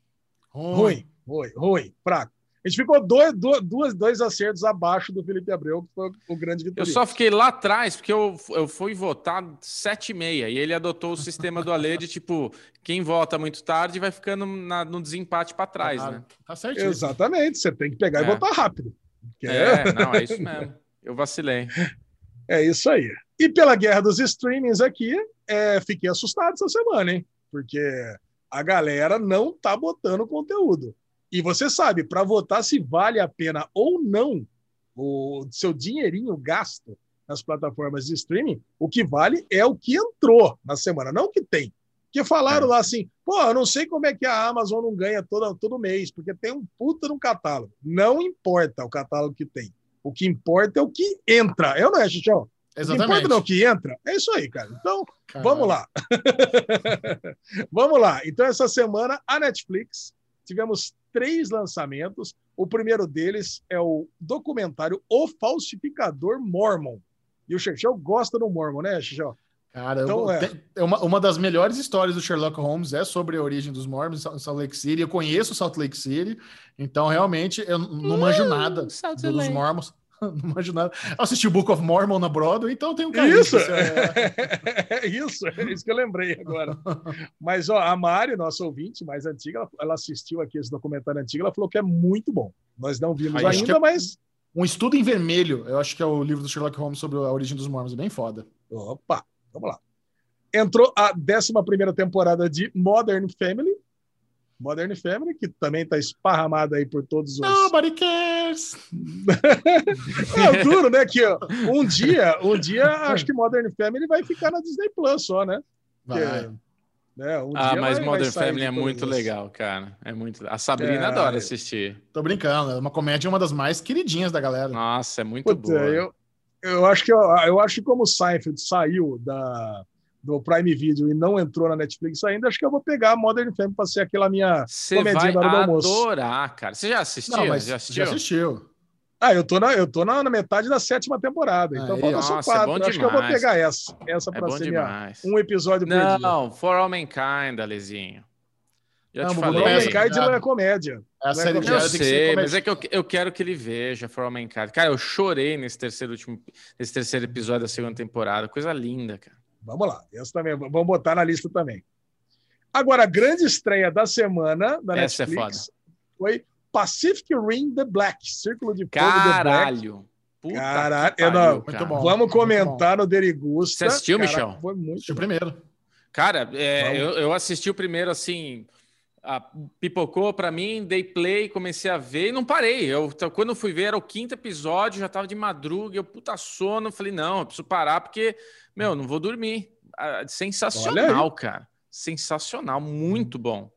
Ruim, ruim, ruim, fraco. A gente ficou dois, dois, dois acertos abaixo do Felipe Abreu, que foi o grande
Eu
vitorioso.
só fiquei lá atrás porque eu, eu fui votar sete e meia e ele adotou o sistema do Ale de tipo, quem vota muito tarde vai ficando na- no desempate para trás,
Claro.
né?
Tá certo.
Exatamente, você tem que pegar e
É.
votar rápido. Que É,
É, não, é isso mesmo. Eu vacilei.
é isso aí. E pela guerra dos streamings aqui, é, fiquei assustado essa semana, hein? Porque a galera não tá botando conteúdo. E você sabe, para votar se vale a pena ou não o seu dinheirinho gasto nas plataformas de streaming, o que vale é o que entrou na semana, não o que tem. Porque falaram lá assim, pô, eu não sei como é que a Amazon não ganha todo, todo mês, porque tem um puta no catálogo. Não importa o catálogo que tem. O que importa é o que entra. Eu não é, Chichão? O que importa
Exatamente.
não é o que entra. É isso aí, cara. Então. Vamos lá. Vamos lá. Então, essa semana, a Netflix, tivemos três lançamentos. O primeiro deles é o documentário O Falsificador Mormon. E o Xexel gosta do Mormon, né, Xexel?
Cara,
Então,
eu-
é.
tem- é uma, uma das melhores histórias do Sherlock Holmes é sobre a origem dos Mormons em Salt Lake City. Eu conheço Salt Lake City, então realmente eu não manjo nada
Salt
dos
Lake.
Mormons. Não. Eu assisti o Book of Mormon na Broadway, então tem um carinho.
Isso! É isso, é isso que eu lembrei agora. Mas ó, a Mari, nossa ouvinte mais antiga, ela, ela assistiu aqui esse documentário antigo, ela falou que é muito bom. Nós não vimos
Aí,
ainda,
é-
mas.
Um estudo em vermelho, eu acho que é o livro do Sherlock Holmes sobre a origem dos Mormons, é bem foda.
Opa, vamos lá. Entrou a 11 temporada de Modern Family. Modern Family, que também está esparramada aí por todos os.
Nobody cares!
É duro, né? Que ó, um dia, um dia, acho que Modern Family vai ficar na Disney Plus só, né?
Vai.
Porque, né, um
Ah,
dia
mas
vai-
Modern
vai
Family é muito
as-
legal, cara. É muito. A Sabrina
É,
adora assistir.
Tô brincando, é uma comédia uma das mais queridinhas da galera.
Nossa, é muito
Puta,
boa.
eu, eu acho que eu, eu acho que como o Seinfeld saiu da, do Prime Video e não entrou na Netflix ainda, acho que eu vou pegar Modern Family para ser aquela minha
Você
comedinha
vai
da hora do almoço.
adorar, cara. Você já assistiu?
Não, mas
já assistiu?
já assistiu.
Ah, eu tô, na, eu tô na, na metade da sétima temporada, então
Aí,
falta só
nossa, é
quatro. acho que eu vou pegar essa. Essa
É
para
bom
ser minha, um episódio por dia.
Não, For All Mankind, Alezinho. Já
Não,
te
Bubu,
For
falei.
All Mankind não é comédia.
É a
Não é
série
comédia.
diária
Eu sei, mas é que eu, eu quero que ele veja For All Mankind. Cara, eu chorei nesse terceiro, último, nesse terceiro episódio da segunda temporada. Coisa linda, cara.
Vamos lá, essa também, vamos botar na lista também. Agora, a grande estreia da semana da
Essa é
Netflix foi Pacific Rim The Black, Círculo de Fogo The Black.
Caralho. Puta
Caralho,
que
eu
pariu,
não-
cara.
Muito bom.
Vamos comentar no Derigusta.
Você assistiu,
Caraca,
Michel?
Foi muito
Assistiu
bom.
primeiro.
Cara, é, eu, eu assisti o primeiro assim, a- pipocou pra mim, dei play, comecei a ver e não parei. Eu, quando eu fui ver, era o quinto episódio, já tava de madruga, eu puta sono, falei, não, eu preciso parar porque, meu, não vou dormir. Ah, sensacional, cara. Sensacional, muito bom.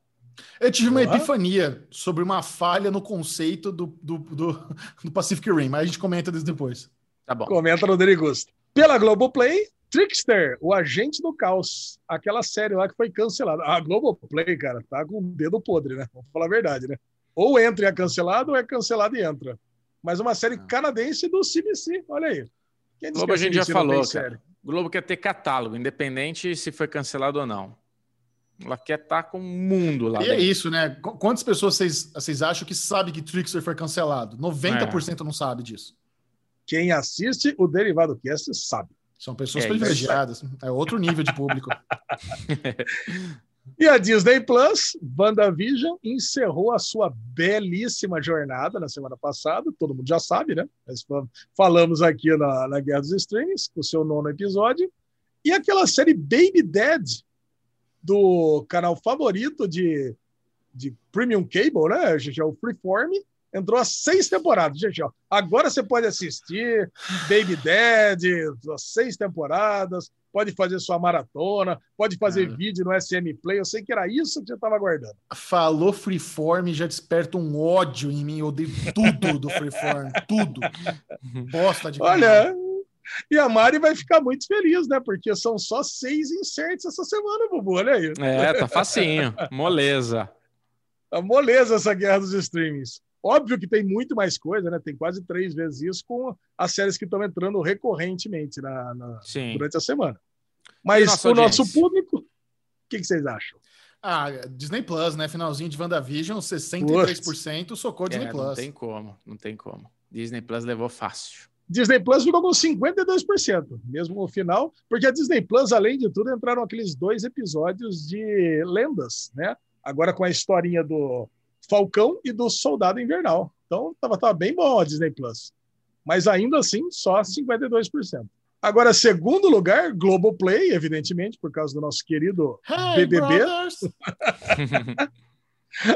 Eu tive uma epifania sobre uma falha no conceito do, do, do, do Pacific Rim, mas a gente comenta isso depois.
Tá bom.
Comenta no Derigusta. Pela Globoplay, Trickster, o agente do caos. Aquela série lá que foi cancelada. A Globoplay, cara, tá com o dedo podre, né? Vamos falar a verdade, né? Ou entra e é cancelado, ou é cancelado e entra. Mas uma série canadense do CBC, olha aí. Quem disse
Globo a
que
gente já falou,
tem série?
Globo quer ter catálogo, independente se foi cancelado ou não. Ela quer estar com o mundo lá.
E é
dentro.
isso, né? Qu- Quantas pessoas vocês, vocês acham que sabe que Trickster foi cancelado? 90% não sabe disso.
Quem assiste o Derivado Cast sabe.
São pessoas
É
privilegiadas. É outro nível de público.
E a Disney Plus, WandaVision, encerrou a sua belíssima jornada na semana passada. Todo mundo já sabe, né? Nós fal- falamos aqui na, na Guerra dos Streams, com o seu nono episódio. E aquela série Baby Dead, do canal favorito de, de Premium Cable, né, gente? É o Freeform. Entrou a seis temporadas, gente. Ó. Agora você pode assistir Baby Dead, as seis temporadas, pode fazer sua maratona, pode fazer
Ah.
vídeo no SM Play. Eu sei que era isso que você estava aguardando.
Falou Freeform já desperta um ódio em mim. Eu odeio tudo do Freeform. tudo. Bosta de.
Olha, e a Mari vai ficar muito feliz, né? Porque são só seis inserts essa semana, Bubu. Olha aí.
É, tá facinho. Moleza.
A moleza essa guerra dos streamings. Óbvio que tem muito mais coisa, né? Tem quase três vezes isso com as séries que estão entrando recorrentemente na, na- durante a semana. Mas
nossa
o nosso
audiência?
público, o que, que vocês acham?
Ah, Disney Plus, né? Finalzinho de WandaVision, 63%, socou Disney
É,
Plus.
não tem como, não tem como. Disney Plus levou fácil.
Disney Plus ficou com 52%, mesmo no final, porque a Disney Plus, além de tudo, entraram aqueles dois episódios de lendas, né? Agora com a historinha do Falcão e do Soldado Invernal. Então, tava, tava bem bom a Disney Plus. Mas ainda assim, só 52%. Agora, segundo lugar, Globoplay, evidentemente, por causa do nosso querido
Hey,
BBB.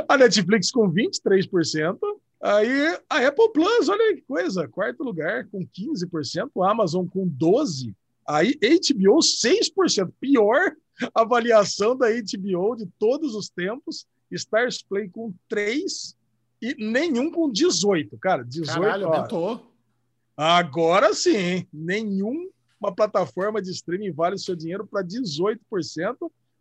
A Netflix com 23%. Aí a Apple Plus, olha que coisa, quarto lugar com 15%, a Amazon com 12%, aí HBO 6%, pior avaliação da HBO de todos os tempos, Stars Play com 3% e nenhum com 18%, cara, 18%.
Caralho, aumentou.
Agora sim, nenhuma plataforma de streaming vale o seu dinheiro para 18%.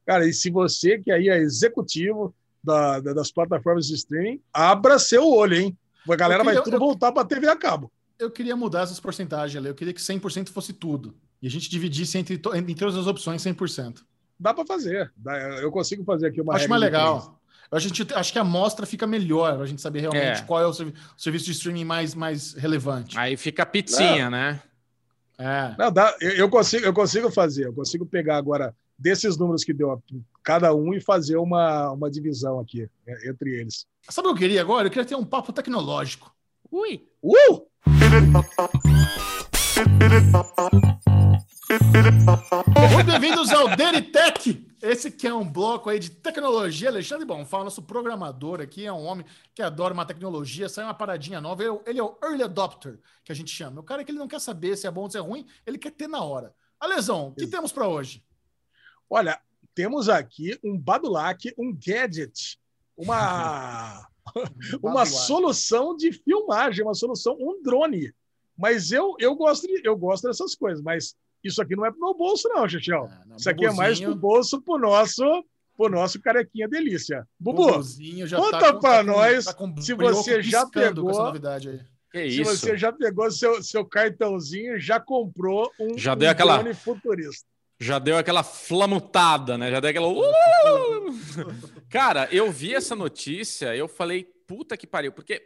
Cara, e se você que aí é executivo da- da- das plataformas de streaming, abra seu olho, hein? A galera
queria-
vai tudo
eu-
voltar para TV a cabo.
Eu queria mudar essas porcentagens ali. Eu queria que 100% fosse tudo. E a gente dividisse entre, entre todas as opções 100%.
Dá para fazer. Eu consigo fazer aqui uma
Acho mais legal. Eu acho, que a gente- acho que a amostra fica melhor, pra gente saber realmente
É.
qual é o, servi- o serviço de streaming mais, mais relevante.
Aí fica a pizzinha, né?
É.
Não, dá, eu, eu consigo, eu consigo fazer. Eu consigo pegar agora desses números que deu a- cada um e fazer uma, uma divisão aqui é, entre eles.
Sabe o que eu queria agora? Eu queria ter um papo tecnológico.
Ui.
Uh!
Muito bem-vindos ao Deritech. Esse que é um bloco aí de tecnologia. Alexandre Bonfá, nosso programador aqui, é um homem que adora uma tecnologia, sai uma paradinha nova. Ele, é o early adopter, que a gente chama. O cara que ele não quer saber se é bom ou se é ruim, ele quer ter na hora. Alesão, o que temos para hoje?
Olha, temos aqui um Badulac, um gadget, uma, uma solução de filmagem, uma solução, um drone. Mas eu, eu, gosto, de- eu gosto dessas coisas, mas isso aqui não é pro meu bolso, não, Xixão.
Ah,
Isso aqui é mais pro
Bubuzinho-
bolso pro nosso, pro nosso carequinha delícia. Bubu,
Bubuzinho já
conta
tá com-
pra
tá com-
nós
tá com
se você já
piscando com essa
pegou-
novidade aí.
Que
se
isso?
você já pegou seu, seu cartãozinho, já comprou um,
Já
um
deu aquela-
drone futurista.
Já deu aquela flamutada, né? Já deu aquela. Cara, eu vi essa notícia, eu falei, puta que pariu, porque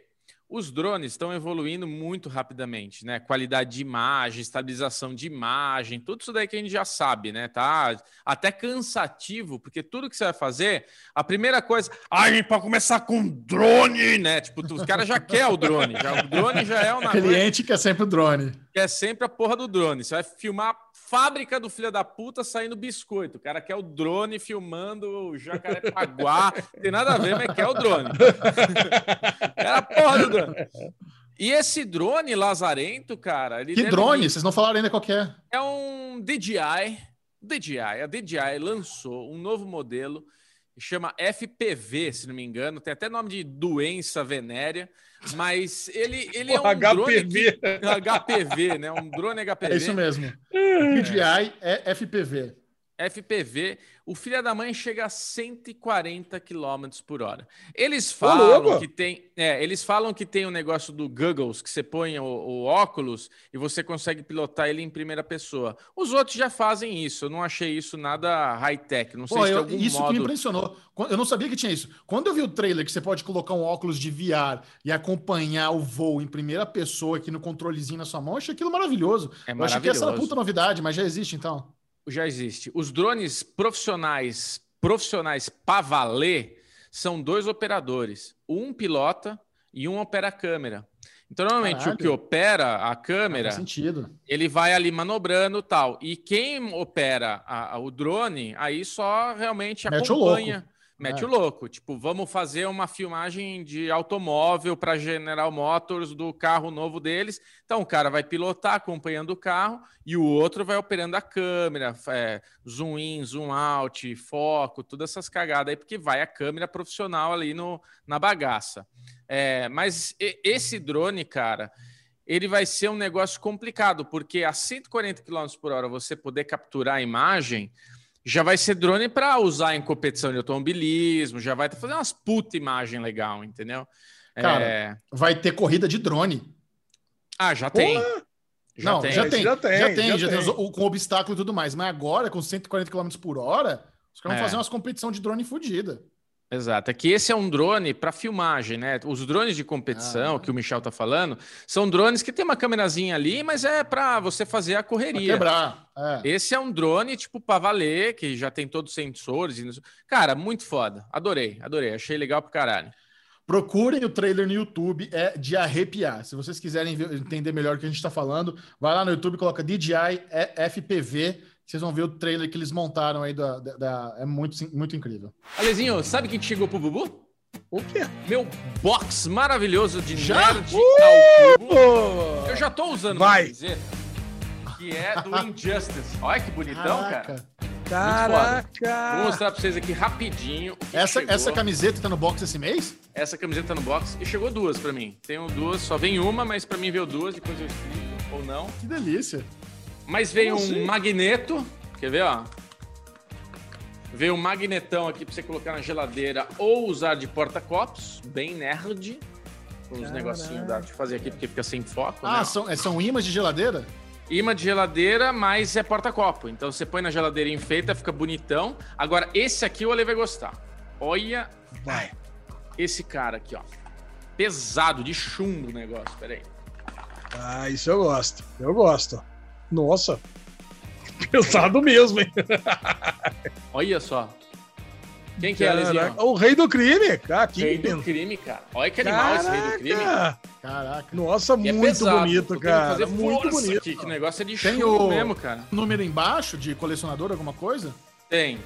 os drones estão evoluindo muito rapidamente, né? Qualidade de imagem, estabilização de imagem, tudo isso daí que a gente já sabe, né? Tá até cansativo, porque tudo que você vai fazer, a primeira coisa, ai, para começar com drone, né? Tipo, tu- os caras já quer o drone, já, o drone já é o
Cliente que é sempre o drone.
Que é sempre a porra do drone. Você vai filmar a fábrica do filho da puta saindo biscoito. O cara quer o drone filmando o Jacarepaguá. Tem nada a ver, mas quer o drone. é a porra do drone. E esse drone lazarento, cara, ele
Que drone?
vir-
Vocês não falaram ainda qual é.
é um DJI. DJI, a DJI lançou um novo modelo que chama FPV, se não me engano, tem até nome de doença venérea, mas ele, ele é um
Porra,
drone
HPV.
que- HPV, né? Um drone HPV.
É isso mesmo. DJI é FPV.
FPV, o filho da mãe chega a 140 km por hora. Eles falam que tem, é, eles falam que tem o negócio do Googles, que você põe o, o óculos e você consegue pilotar ele em primeira pessoa. Os outros já fazem isso. Eu não achei isso nada high-tech. Não sei
Pô,
se
eu-
algum
isso que me
modo.
impressionou. Eu não sabia que tinha isso. Quando eu vi o trailer que você pode colocar um óculos de VR e acompanhar o voo em primeira pessoa aqui no controlezinho na sua mão, eu achei aquilo maravilhoso.
É
eu achei que essa era
maravilhoso.
puta novidade, mas já existe então.
Já existe. Os drones profissionais, profissionais para valer, são dois operadores. Um pilota e um opera a câmera. Então, normalmente,
Caralho.
o que opera a câmera, ele vai ali manobrando tal. E quem opera a- a- o drone, aí só realmente
Mete
acompanha. Mete
É.
o louco. Tipo, vamos fazer uma filmagem de automóvel para General Motors do carro novo deles. Então, o cara vai pilotar acompanhando o carro e o outro vai operando a câmera, é, zoom in, zoom out, foco, todas essas cagadas aí, porque vai a câmera profissional ali no, na bagaça. É, mas esse drone, cara, ele vai ser um negócio complicado, porque a 140 km por hora você poder capturar a imagem já vai ser drone para usar em competição de automobilismo, já vai fazer umas puta imagem legal, entendeu?
Cara,
É,
Vai ter corrida de drone.
Ah, já tem. Já
não,
tem.
já tem.
já tem,
Já tem,
já
já tem,
tem.
os- o- com obstáculo e tudo mais. Mas agora, com 140 km por hora, os caras vão
É.
fazer umas competição de drone fodida.
Exato. É que esse é um drone para filmagem, né? Os drones de competição
Ah.
que o Michel tá falando são drones que tem uma câmerazinha ali, mas é para você fazer a
Pra
correria.
quebrar. É.
Esse é um drone, tipo, para valer, que já tem todos os sensores. e Cara, muito foda. Adorei, adorei. Achei legal pro caralho.
Procurem o trailer no YouTube, é de arrepiar. Se vocês quiserem entender melhor o que a gente está falando, vai lá no YouTube, coloca DJI FPV, vocês vão ver o trailer que eles montaram aí da, da- da- é muito, muito incrível.
Alezinho, sabe quem que chegou pro Bubu?
O quê?
Meu box maravilhoso de
Já?
nerd ao cubo.
Pô!
Eu já tô usando
Vai.
uma camiseta que é do Injustice. Olha que bonitão,
Caraca.
cara. Vou
Caraca!
mostrar pra vocês aqui rapidinho.
Essa,
chegou.
essa camiseta tá no box esse mês?
Essa camiseta tá no box e chegou duas pra mim. Tenho duas, só vem uma, mas pra mim veio duas, depois eu explico ou não.
Que delícia.
Mas veio um magneto, quer ver, ó? Veio um magnetão aqui pra você colocar na geladeira ou usar de porta-copos, bem nerd. Com os negocinhos dá de fazer aqui porque fica sem foco,
Ah,
né?
são, é, são imãs de geladeira?
Imã de geladeira, mas é porta-copo. Então você põe na geladeira e enfeita, fica bonitão. Agora, esse aqui o Ale vai gostar. Olha
Vai.
esse cara aqui, ó. Pesado, de chumbo o negócio. Pera aí.
Ah, isso eu gosto. Eu gosto. Nossa. Pesado mesmo, hein?
Olha só. Quem que é?
Caraca, O rei do crime. Cara, que
Rei do crime, cara. Olha que animal esse rei do crime.
Caraca.
Caraca.
Nossa,
E é
muito
pesado,
bonito, cara.
fazer
Muito
força
bonito.
Aqui, que negócio é de
Tem
chumbo
o-
mesmo, cara.
Número embaixo de colecionador, alguma coisa?
Tem.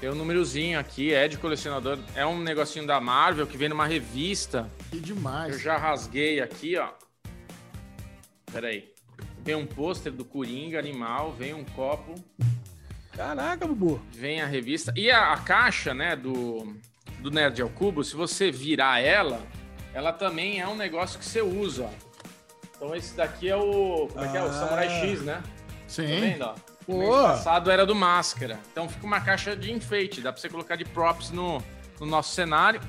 Tem um númerozinho aqui, é de colecionador. É um negocinho da Marvel que vem numa revista.
Que demais.
Eu já rasguei aqui, ó. Pera Vem um pôster do Coringa animal, vem um copo,
Caraca, Bubu.
vem a revista. E a, a caixa, né, do, do Nerd ao Cubo, se você virar ela, ela também é um negócio que você usa, ó. Então esse daqui é o. Como é que é? O
Ah.
Samurai X, né? Tá
Sim.
vendo, ó? O mês passado era do Máscara. Então fica uma caixa de enfeite. Dá pra você colocar de props no, no nosso cenário.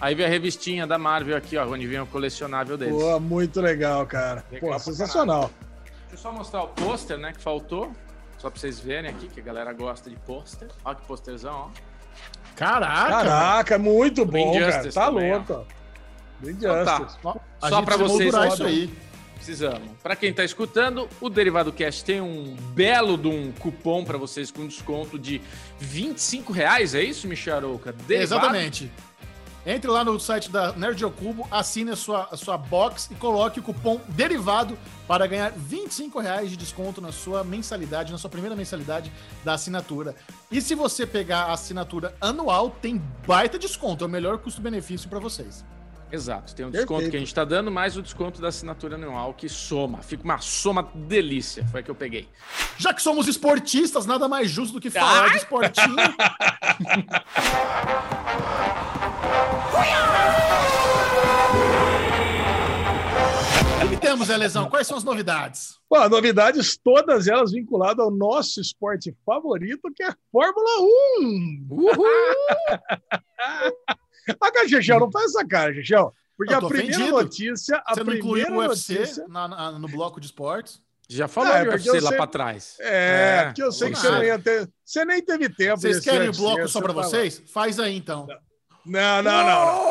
Aí vem a revistinha da Marvel aqui, ó, onde vem o colecionável deles.
Pô, muito legal, cara.
Legal
Pô, sensacional.
Deixa eu só mostrar o pôster, né, que faltou. Só pra vocês verem aqui, que a galera gosta de pôster. Olha que pôsterzão, ó.
Caraca!
Caraca, muito
Do
bom, cara. Tá
também, ó.
louco. ó. Do
Então tá. Só
gente
pra vocês
isso aí.
Precisamos. Para quem tá escutando, o Derivado Cast tem um belo de um cupom para vocês com desconto de 25 reais, é isso, Michel Arouca? Derivado?
Exatamente. Entre lá no site da Nerd Cubo, assine a sua, a sua box e coloque o cupom derivado para ganhar 25 reais de desconto na sua mensalidade, na sua primeira mensalidade da assinatura. E se você pegar a assinatura anual, tem baita desconto. É o melhor custo-benefício para vocês.
Exato, tem um desconto
Perfeito.
que a gente tá dando, mais o desconto da assinatura anual que soma. Fica uma soma delícia, foi a que eu peguei.
Já que somos esportistas, nada mais justo do que falar de esportinho. O que temos, Elezão? Quais são as novidades?
Pô, novidades todas elas vinculadas ao nosso esporte favorito, que é a Fórmula 1.
Uhul!
Gegel, não faz essa cara, Gegel. Porque a primeira
ofendido.
notícia, a
Você não incluiu o UFC
notícia...
na- na- no bloco de esportes?
Já falou
Ah, é porque
UFC
eu
lá
sei-
pra trás.
É,
É,
porque eu sei que você
lá.
não ia ter... Você nem teve tempo.
Vocês querem o bloco só pra
tá
vocês? Faz aí, então.
Não, não, não. não.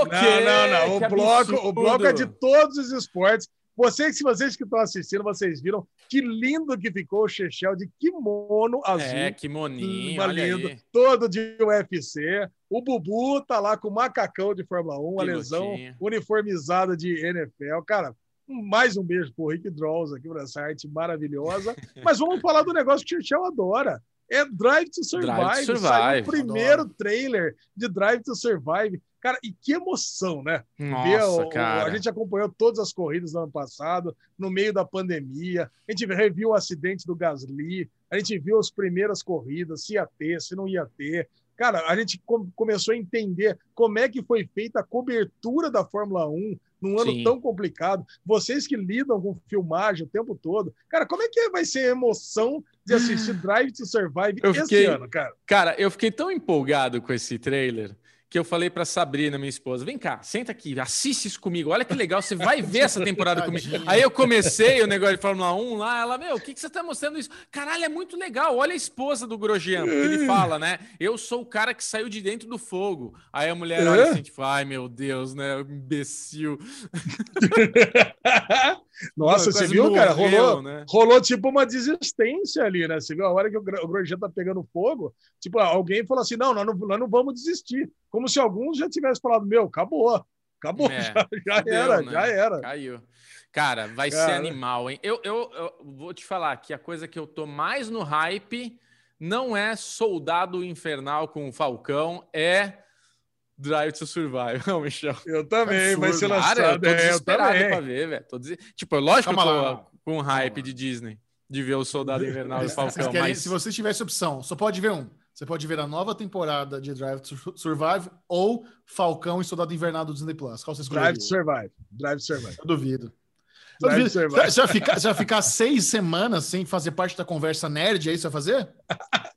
Oh,
Não, não, não. O bloco, o bloco é de todos os esportes. Vocês, se vocês que estão assistindo, vocês viram que lindo que ficou o Chechel de kimono azul.
É, que moninho,
Uma
olha
lindo,
aí.
todo de UFC. O Bubu tá lá com o macacão de Fórmula 1, a lesão uniformizada de NFL. Cara, mais um beijo pro Rick Draws aqui por essa arte maravilhosa. Mas vamos falar do negócio que o Churchill adora. É Drive to Survive.
Drive to
Saiu o
Survive,
primeiro trailer de Drive to Survive. Cara, e que emoção, né? Ver
Nossa,
o- o-
cara.
A gente acompanhou todas as corridas do ano passado, no meio da pandemia. A gente reviu o acidente do Gasly, a gente viu as primeiras corridas, se ia ter, se não ia ter. Cara, a gente com- começou a entender como é que foi feita a cobertura da Fórmula 1 num ano
Sim.
tão complicado. Vocês que lidam com filmagem o tempo todo. Cara, como é que vai ser a emoção de assistir Drive to Survive
Eu
esse
fiquei-
ano, cara?
Cara, eu fiquei tão empolgado com esse trailer que eu falei pra Sabrina, minha esposa, vem cá, senta aqui, assiste isso comigo, olha que legal, você vai ver essa temporada comigo. Aí eu comecei o negócio de Fórmula 1 lá, ela, meu, o que, que você tá mostrando isso? Caralho, é muito legal, olha a esposa do Grosjean, porque ele fala, né, eu sou o cara que saiu de dentro do fogo. Aí a mulher olha
É?
assim, tipo, ai meu Deus, né, imbecil.
Nossa, você viu, cara? Rolou,
né?
rolou tipo uma desistência ali, né? Você viu a hora que o Grosjean tá pegando fogo? Tipo, alguém falou assim: não, nós não, nós não vamos desistir. Como se alguns já tivessem falado: meu, acabou. Acabou,
É,
já, já
fudeu,
era,
né?
já era.
Caiu. Cara, vai ser
Cara.
animal, hein? Eu, eu, eu vou te falar que a coisa que eu tô mais no hype não é Soldado Infernal com o Falcão, é Drive to Survive. Não, Michel.
Eu também, vai ser
Absurdo.
lançado.
Cara, eu tô
é, eu
desesperado
também.
pra ver, velho. Tô des... Tipo, lógico
Calma
que eu
lá.
tô com hype de Disney, de ver o Soldado Invernal e o Falcão,
querem-
mas...
Se você tivesse opção, só pode ver um. Você pode ver a nova temporada de Drive to Survive ou Falcão e Soldado Invernal do Disney Plus. Qual você escolheria?
Drive to Survive. Drive to Survive.
Eu duvido. Você vai, ficar, você vai ficar seis semanas sem fazer parte da conversa nerd, é isso vai fazer?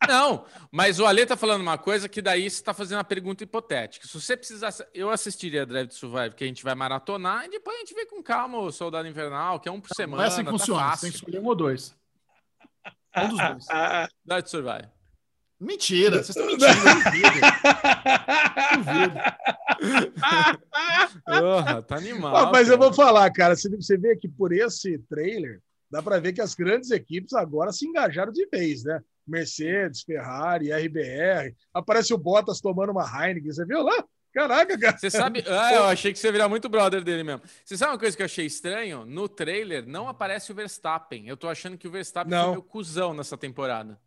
Não, mas o Ale tá falando uma coisa que daí você tá fazendo uma pergunta hipotética. Se você precisasse, eu assistiria Drive to Survive, que a gente vai maratonar, e depois a gente vê com calma o Soldado Invernal, que é um por semana.
Não é assim que
tá
funciona. Você
fácil.
tem que escolher um ou dois. Um dos dois.
Drive to Survive.
Mentira, vocês estão mentindo. eu duvido. Duvido.
Porra, tá animal.
Ah, mas eu
cara.
vou falar, cara, você, você vê que por esse trailer, dá para ver que as grandes equipes agora se engajaram de vez, né? Mercedes, Ferrari, RBR. Aparece o Bottas tomando uma Heineken, você viu lá? Caraca, cara.
Você sabe. Ah, eu achei que você ia virar muito brother dele mesmo. Você sabe uma coisa que eu achei estranho? No trailer não aparece o Verstappen. Eu tô achando que o Verstappen
Não.
foi meio cuzão nessa temporada.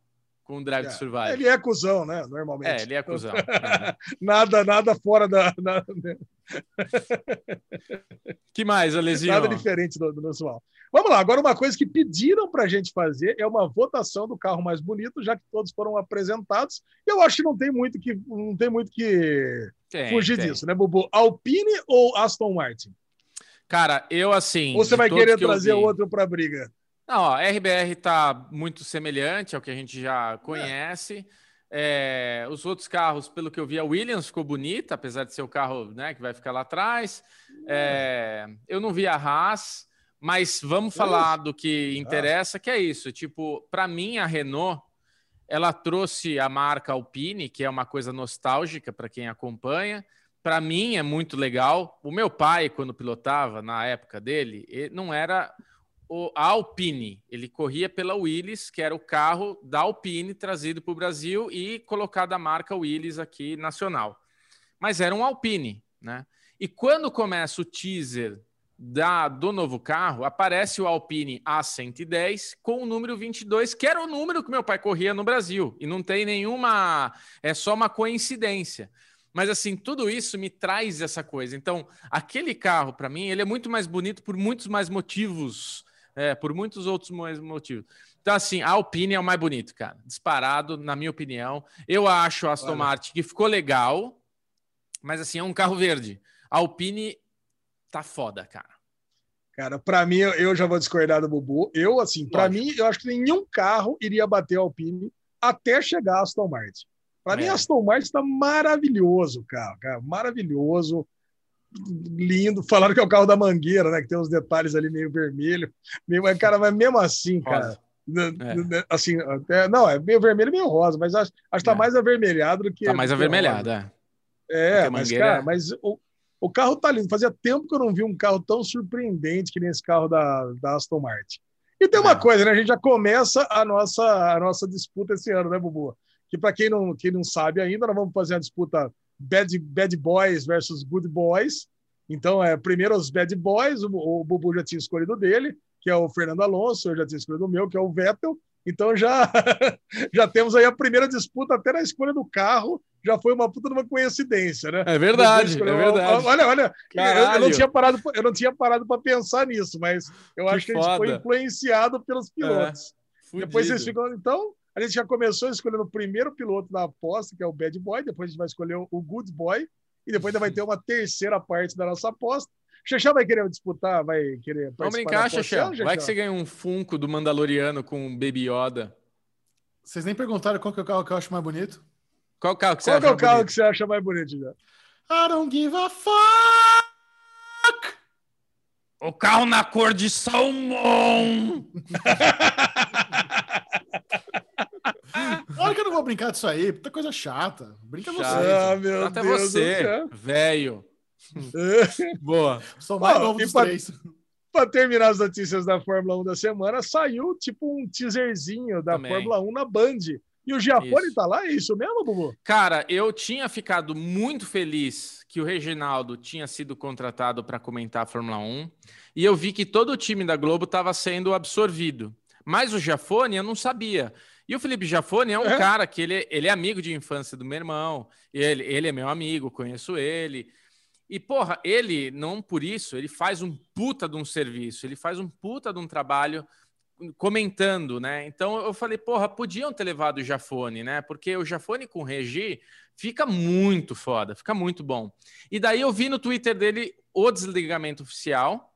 Com Drive to Survive.
Ele é cuzão, né? Normalmente.
É, ele é cuzão. É.
Nada, nada fora da. Nada,
que mais, Alezinho?
nada diferente do, do normal. Vamos lá, agora uma coisa que pediram para a gente fazer é uma votação do carro mais bonito, já que todos foram apresentados. Eu acho que não tem muito que, não tem muito que
Tem,
fugir
tem.
disso, né, Bubu? Alpine ou Aston Martin?
Cara, eu assim.
Ou você vai querer
que
trazer
vi-
outro para briga?
Não, ó, a RBR está muito semelhante ao que a gente já conhece. É, os outros carros, pelo que eu vi, a Williams ficou bonita, apesar de ser o carro né, que vai ficar lá atrás. É, eu não vi a Haas, mas vamos falar do que interessa, que é isso. Tipo, para mim, a Renault ela trouxe a marca Alpine, que é uma coisa nostálgica para quem acompanha. Para mim é muito legal. O meu pai, quando pilotava, na época dele, não era o Alpine, ele corria pela Willis, que era o carro da Alpine trazido para o Brasil e colocado a marca Willis aqui nacional. Mas era um Alpine, né? E quando começa o teaser da, do novo carro, aparece o Alpine A110 com o número 22, que era o número que meu pai corria no Brasil. E não tem nenhuma. É só uma coincidência. Mas assim, tudo isso me traz essa coisa. Então, aquele carro, para mim, ele é muito mais bonito por muitos mais motivos. É, por muitos outros motivos. Então, assim, a Alpine é o mais bonito, cara. Disparado, na minha opinião. Eu acho a Aston Olha. Martin que ficou legal, mas assim, é um carro verde. A Alpine tá foda, cara.
Cara, para mim, eu já vou discordar do Bubu. Eu, assim, para mim, eu acho que nenhum carro iria bater a Alpine até chegar a Aston Martin. Para é. mim, a Aston Martin está maravilhoso, carro, cara, maravilhoso, lindo. Falaram que é o carro da Mangueira, né? Que tem uns detalhes ali meio vermelho, meio, mas cara, mas mesmo assim, cara. É. Assim, até, não, é meio vermelho e meio rosa, mas acho, acho que tá é. mais avermelhado do que.
Tá mais avermelhado,
é. É, mas, cara, é- mas o, o carro tá lindo. Fazia tempo que eu não vi um carro tão surpreendente que nem esse carro da, da Aston Martin. E tem uma é. coisa, né? A gente já começa a nossa, a nossa disputa esse ano, né, Bubu? Que para quem não, quem não sabe ainda, nós vamos fazer a disputa Bad, bad Boys versus Good Boys. Então, é, primeiro os Bad Boys, o, o Bubu já tinha escolhido dele, que é o Fernando Alonso, eu já tinha escolhido o meu, que é o Vettel. Então já, já temos aí a primeira disputa até na escolha do carro já foi uma puta de uma coincidência, né?
É verdade, é verdade.
Olha, olha, eu, eu, não tinha parado, eu não tinha parado para pensar nisso, mas eu que acho que foda. a gente foi influenciado pelos é, pilotos. É, depois vocês ficam, então, a gente já começou escolhendo o primeiro piloto da aposta, que é o Bad Boy, depois a gente vai escolher o Good Boy e depois ainda vai ter uma terceira parte da nossa aposta. Xexão vai querer disputar, vai querer
Vamos brincar, Xexão. Vai que você ganha um Funko do Mandaloriano com Baby Yoda.
Vocês nem perguntaram qual que é o carro que eu acho mais bonito?
Qual carro que você, Qual acha, é o carro bonito? que você acha mais bonito, já?
I don't give a fuck!
O carro na cor de salmão!
Não vou brincar disso aí, puta coisa chata. Brinca Chato.
você. Ah, meu Até Deus você, velho. Boa.
Sou mais oh, novo dos pra, três. Para terminar as notícias da Fórmula 1 da semana, saiu tipo um teaserzinho da Também. Fórmula 1 na Band. E o Giafone está lá? É isso mesmo, Bubu?
Cara, eu tinha ficado muito feliz que o Reginaldo tinha sido contratado para comentar a Fórmula 1 e eu vi que todo o time da Globo estava sendo absorvido. Mas o Giafone eu não sabia. E o Felipe Giafone é um é. cara que ele, ele é amigo de infância do meu irmão, ele, ele é meu amigo, conheço ele. E, porra, ele, não por isso, ele faz um puta de um serviço, ele faz um puta de um trabalho comentando, né? Então eu falei, porra, podiam ter levado o Jafone, né? Porque o Jafone com o Regi fica muito foda, fica muito bom. E daí eu vi no Twitter dele o desligamento oficial,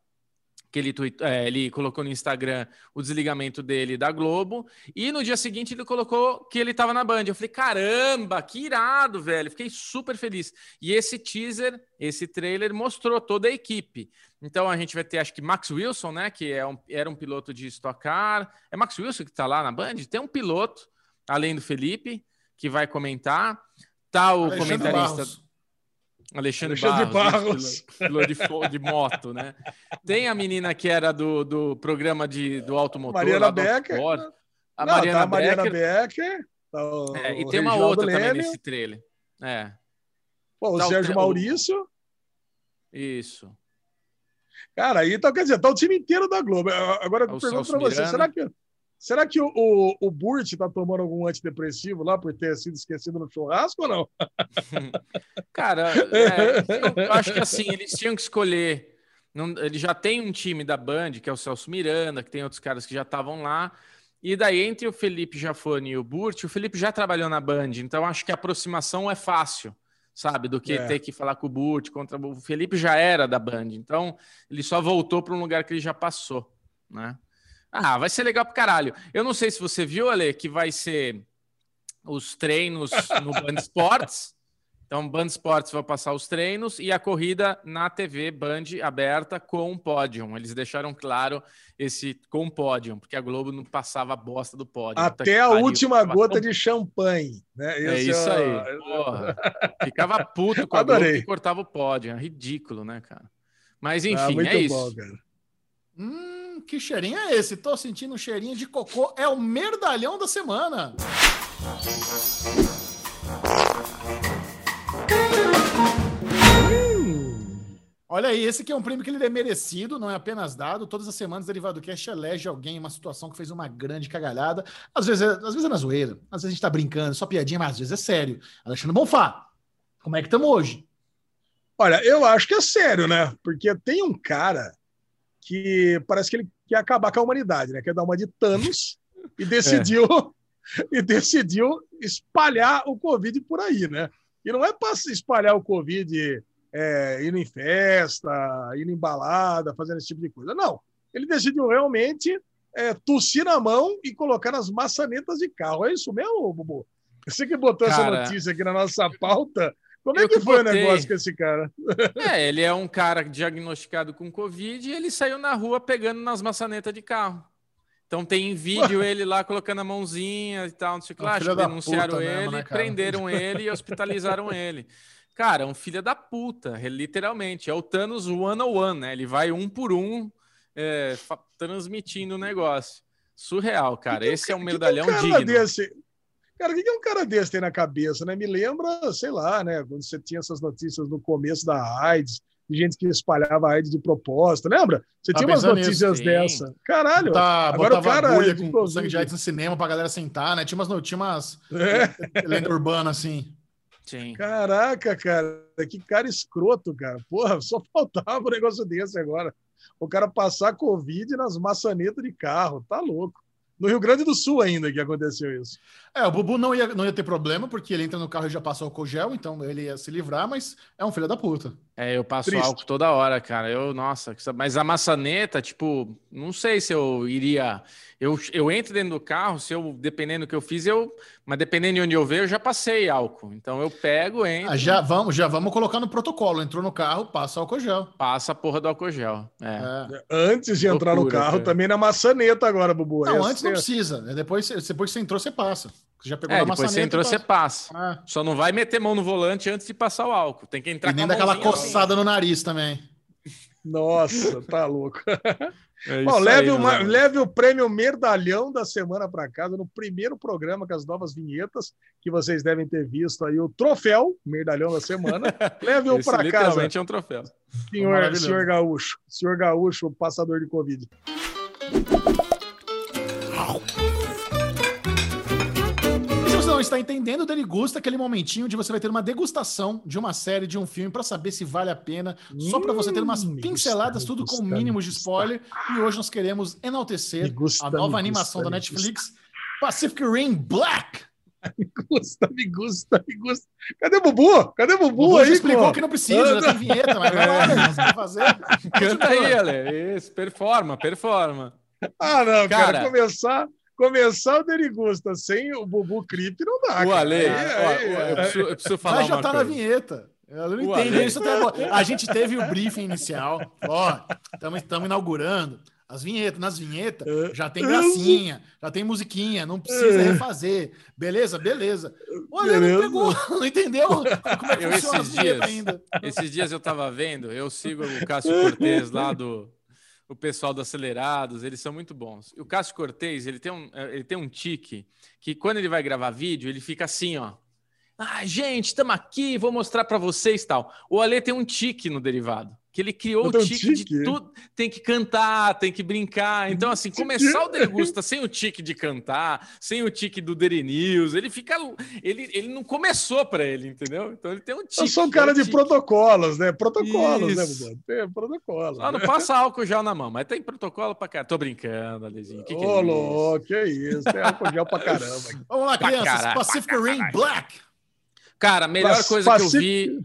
que ele, é, ele colocou no Instagram o desligamento dele da Globo, e no dia seguinte ele colocou que ele estava na Band. Eu falei, caramba, que irado, velho. Fiquei super feliz. E esse teaser, esse trailer mostrou toda a equipe. Então a gente vai ter, acho que Max Wilson, né? Que é um, era um piloto de Stock Car. É Max Wilson que está lá na Band? Tem um piloto, além do Felipe, que vai comentar. Tá o Alexandre comentarista. Barros. Alexandre, Alexandre Barros, piloto de, de, moto, né? Tem a menina que era do, do programa de, do automotor.
Mariana Becker.
A Não, Mariana,
tá a Mariana Becker. Becker
tá o, é, e tem uma outra também nesse trailer. É.
Pô, o tá Sérgio o, Maurício.
Isso.
Cara, aí então, quer dizer, tá o time inteiro da Globo. Agora eu pergunto para você, será que, será que o, o, o Burt tá tomando algum antidepressivo lá por ter sido esquecido no churrasco ou não?
Cara, é, eu acho que assim, eles tinham que escolher. Não, ele já tem um time da Band, que é o Celso Miranda, que tem outros caras que já estavam lá. E daí, entre o Felipe Jafone e o Burt, o Felipe já trabalhou na Band, então acho que a aproximação é fácil sabe? Do que é. ter que falar com o Burt contra o Felipe já era da Band, então ele só voltou para um lugar que ele já passou, né? Ah, vai ser legal pro caralho. Eu não sei se você viu, Ale, que vai ser os treinos no Band Sports. Então, Band Sports vai passar os treinos e a corrida na TV Band aberta com um pódio. Eles deixaram claro esse com pódio, porque a Globo não passava a bosta do pódio.
Até a pariu, última gota de champanhe. Né?
É isso é... aí. Porra. Ficava puto com a Adorei. Globo que cortava o pódio. É ridículo, né, cara? Mas enfim, ah, é isso. Bom, cara.
Hum, que cheirinho é esse? Tô sentindo um cheirinho de cocô. É o merdalhão da semana. Olha aí, esse aqui é um prêmio que ele é merecido, não é apenas dado. Todas as semanas, Derivado Cast elege alguém em uma situação que fez uma grande cagalhada. Às vezes, é, às vezes é na zoeira, às vezes a gente tá brincando, só piadinha, mas às vezes é sério. Alexandre Bonfá, como é que estamos hoje?
Olha, eu acho que é sério, né? Porque tem um cara que parece que ele quer acabar com a humanidade, né? Quer dar uma de Thanos e decidiu é. e decidiu espalhar o Covid por aí, né? E não é para espalhar o Covid é, indo em festa, indo em balada, fazendo esse tipo de coisa. Não. Ele decidiu realmente é, tossir na mão e colocar nas maçanetas de carro. É isso mesmo, Bubu? Você que botou Cara, essa notícia aqui na nossa pauta. Como é que, que foi botei... o negócio com esse cara?
É, ele é um cara diagnosticado com Covid e ele saiu na rua pegando nas maçanetas de carro. Então tem vídeo ele lá colocando a mãozinha e tal, não sei o que lá. Denunciaram ele, mesmo, né, prenderam ele e hospitalizaram ele. Cara, um filho da puta, literalmente. É o Thanos one on one, né? Ele vai um por um é, transmitindo o negócio. Surreal, cara. Que Esse que, é um medalhão um digno.
Desse? Cara, o que, que um cara desse tem na cabeça, né? Me lembra, sei lá, né? Quando você tinha essas notícias no começo da AIDS, de gente que espalhava AIDS de propósito, lembra? Você tá tinha umas notícias nisso, dessa. Caralho,
tá, agora o cara agulha com sangue de AIDS no cinema pra galera sentar, né? Tinha umas, tinha umas é. lenda urbana assim.
Sim. Caraca, cara, que cara escroto, cara. Porra, só faltava um negócio desse agora. O cara passar Covid nas maçanetas de carro, tá louco. No Rio Grande do Sul ainda que aconteceu isso.
É, o Bubu não ia, não ia ter problema, porque ele entra no carro e já passou o cogel, então ele ia se livrar, mas é um filho da puta.
É, eu passo Triste. álcool toda hora, cara. Eu, nossa, mas a maçaneta, tipo, não sei se eu iria. Eu, eu entro dentro do carro, se eu, dependendo do que eu fiz, eu. Mas dependendo de onde eu ver, eu já passei álcool. Então eu pego, entro. Ah,
já vamos, já vamos colocar no protocolo. Entrou no carro, passa álcool gel.
Passa a porra do álcool gel. É.
É. Antes de entrar Loucura, no carro, cara. também na maçaneta agora, Bubu.
Não, antes não precisa. Depois, depois que você entrou, você passa.
Já pegou é, depois você entrou, você passa. Ah. Só não vai meter mão no volante antes de passar o álcool. Tem que entrar
e nem daquela coçada assim. no nariz também.
Nossa, tá louco. É Bom, leve, aí, uma, leve o prêmio Merdalhão da semana para casa no primeiro programa com as novas vinhetas que vocês devem ter visto aí o troféu Merdalhão da semana. Leve-o para casa.
É um troféu.
Senhor, senhor Gaúcho, senhor Gaúcho, passador de Covid.
Está entendendo, Dani Gusta, aquele momentinho de você vai ter uma degustação de uma série, de um filme, para saber se vale a pena, só para você ter umas hum, pinceladas, tudo com mínimos de spoiler. E hoje nós queremos enaltecer gusta, a nova animação gusta, da Netflix, Pacific Rim Black.
Me gusta, me gusta, me gusta. Cadê o Bubu? Cadê o Bubu, Bubu aí?
explicou que não precisa, já tem vinheta, mas vai lá, né? Você fazer.
Canta aí, Ale. Isso, performa, performa.
Ah, não, cara, cara começar começar o Derigusta sem o Bubu Crip não dá.
O Ale, é, é, eu, preciso, eu preciso falar Mas
já tá coisa. na vinheta. Eu não entendo isso até agora. A gente teve o briefing inicial. Ó, estamos inaugurando. As vinhetas, nas vinhetas já tem gracinha, já tem musiquinha, não precisa refazer. Beleza? Beleza. Olha, não pegou, não entendeu como é que
eu, funciona esses dias, ainda. Esses dias eu tava vendo, eu sigo o Cássio Cortez lá do, o pessoal do Acelerados, eles são muito bons. O Cássio Cortez, ele tem um, ele tem um tique que quando ele vai gravar vídeo, ele fica assim, ó. Ah, gente, estamos aqui, vou mostrar para vocês tal. O Ale tem um tique no derivado que ele criou o tique, tique, de tudo. Tem que cantar, tem que brincar. Então, assim, começar o Degusta sem o tique de cantar, sem o tique do Deri News, ele fica. Ele, ele não começou para ele, entendeu? Então ele tem um tique.
Eu sou um cara de protocolos, né? Protocolos, né, Isso. né, Tem protocolos.
Só não passa álcool gel na mão, mas tem protocolo pra caramba. Tô brincando, Alezinho. Que
que Ô, é louco, que isso? Tem álcool gel pra caramba.
Vamos lá, crianças. Pacific Rim Black.
Cara, melhor coisa que eu vi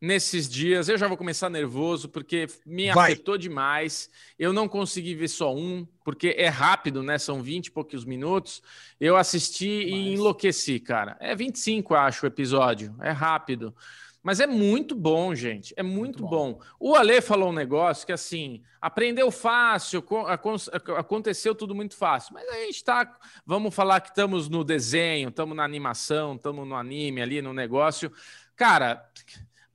nesses dias. Eu já vou começar nervoso porque me
Vai.
afetou demais. Eu não consegui ver só um, porque é rápido, né? São 20 e poucos minutos. Eu assisti e enlouqueci, cara. É 25, acho, o episódio. É rápido. Mas é muito bom, gente. É muito,
Muito
bom. O Ale falou um negócio que, assim, aprendeu fácil, co- acon- ac- aconteceu tudo muito fácil. Mas a gente tá. Vamos falar que estamos no desenho, estamos na animação, estamos no anime ali, no negócio. Cara,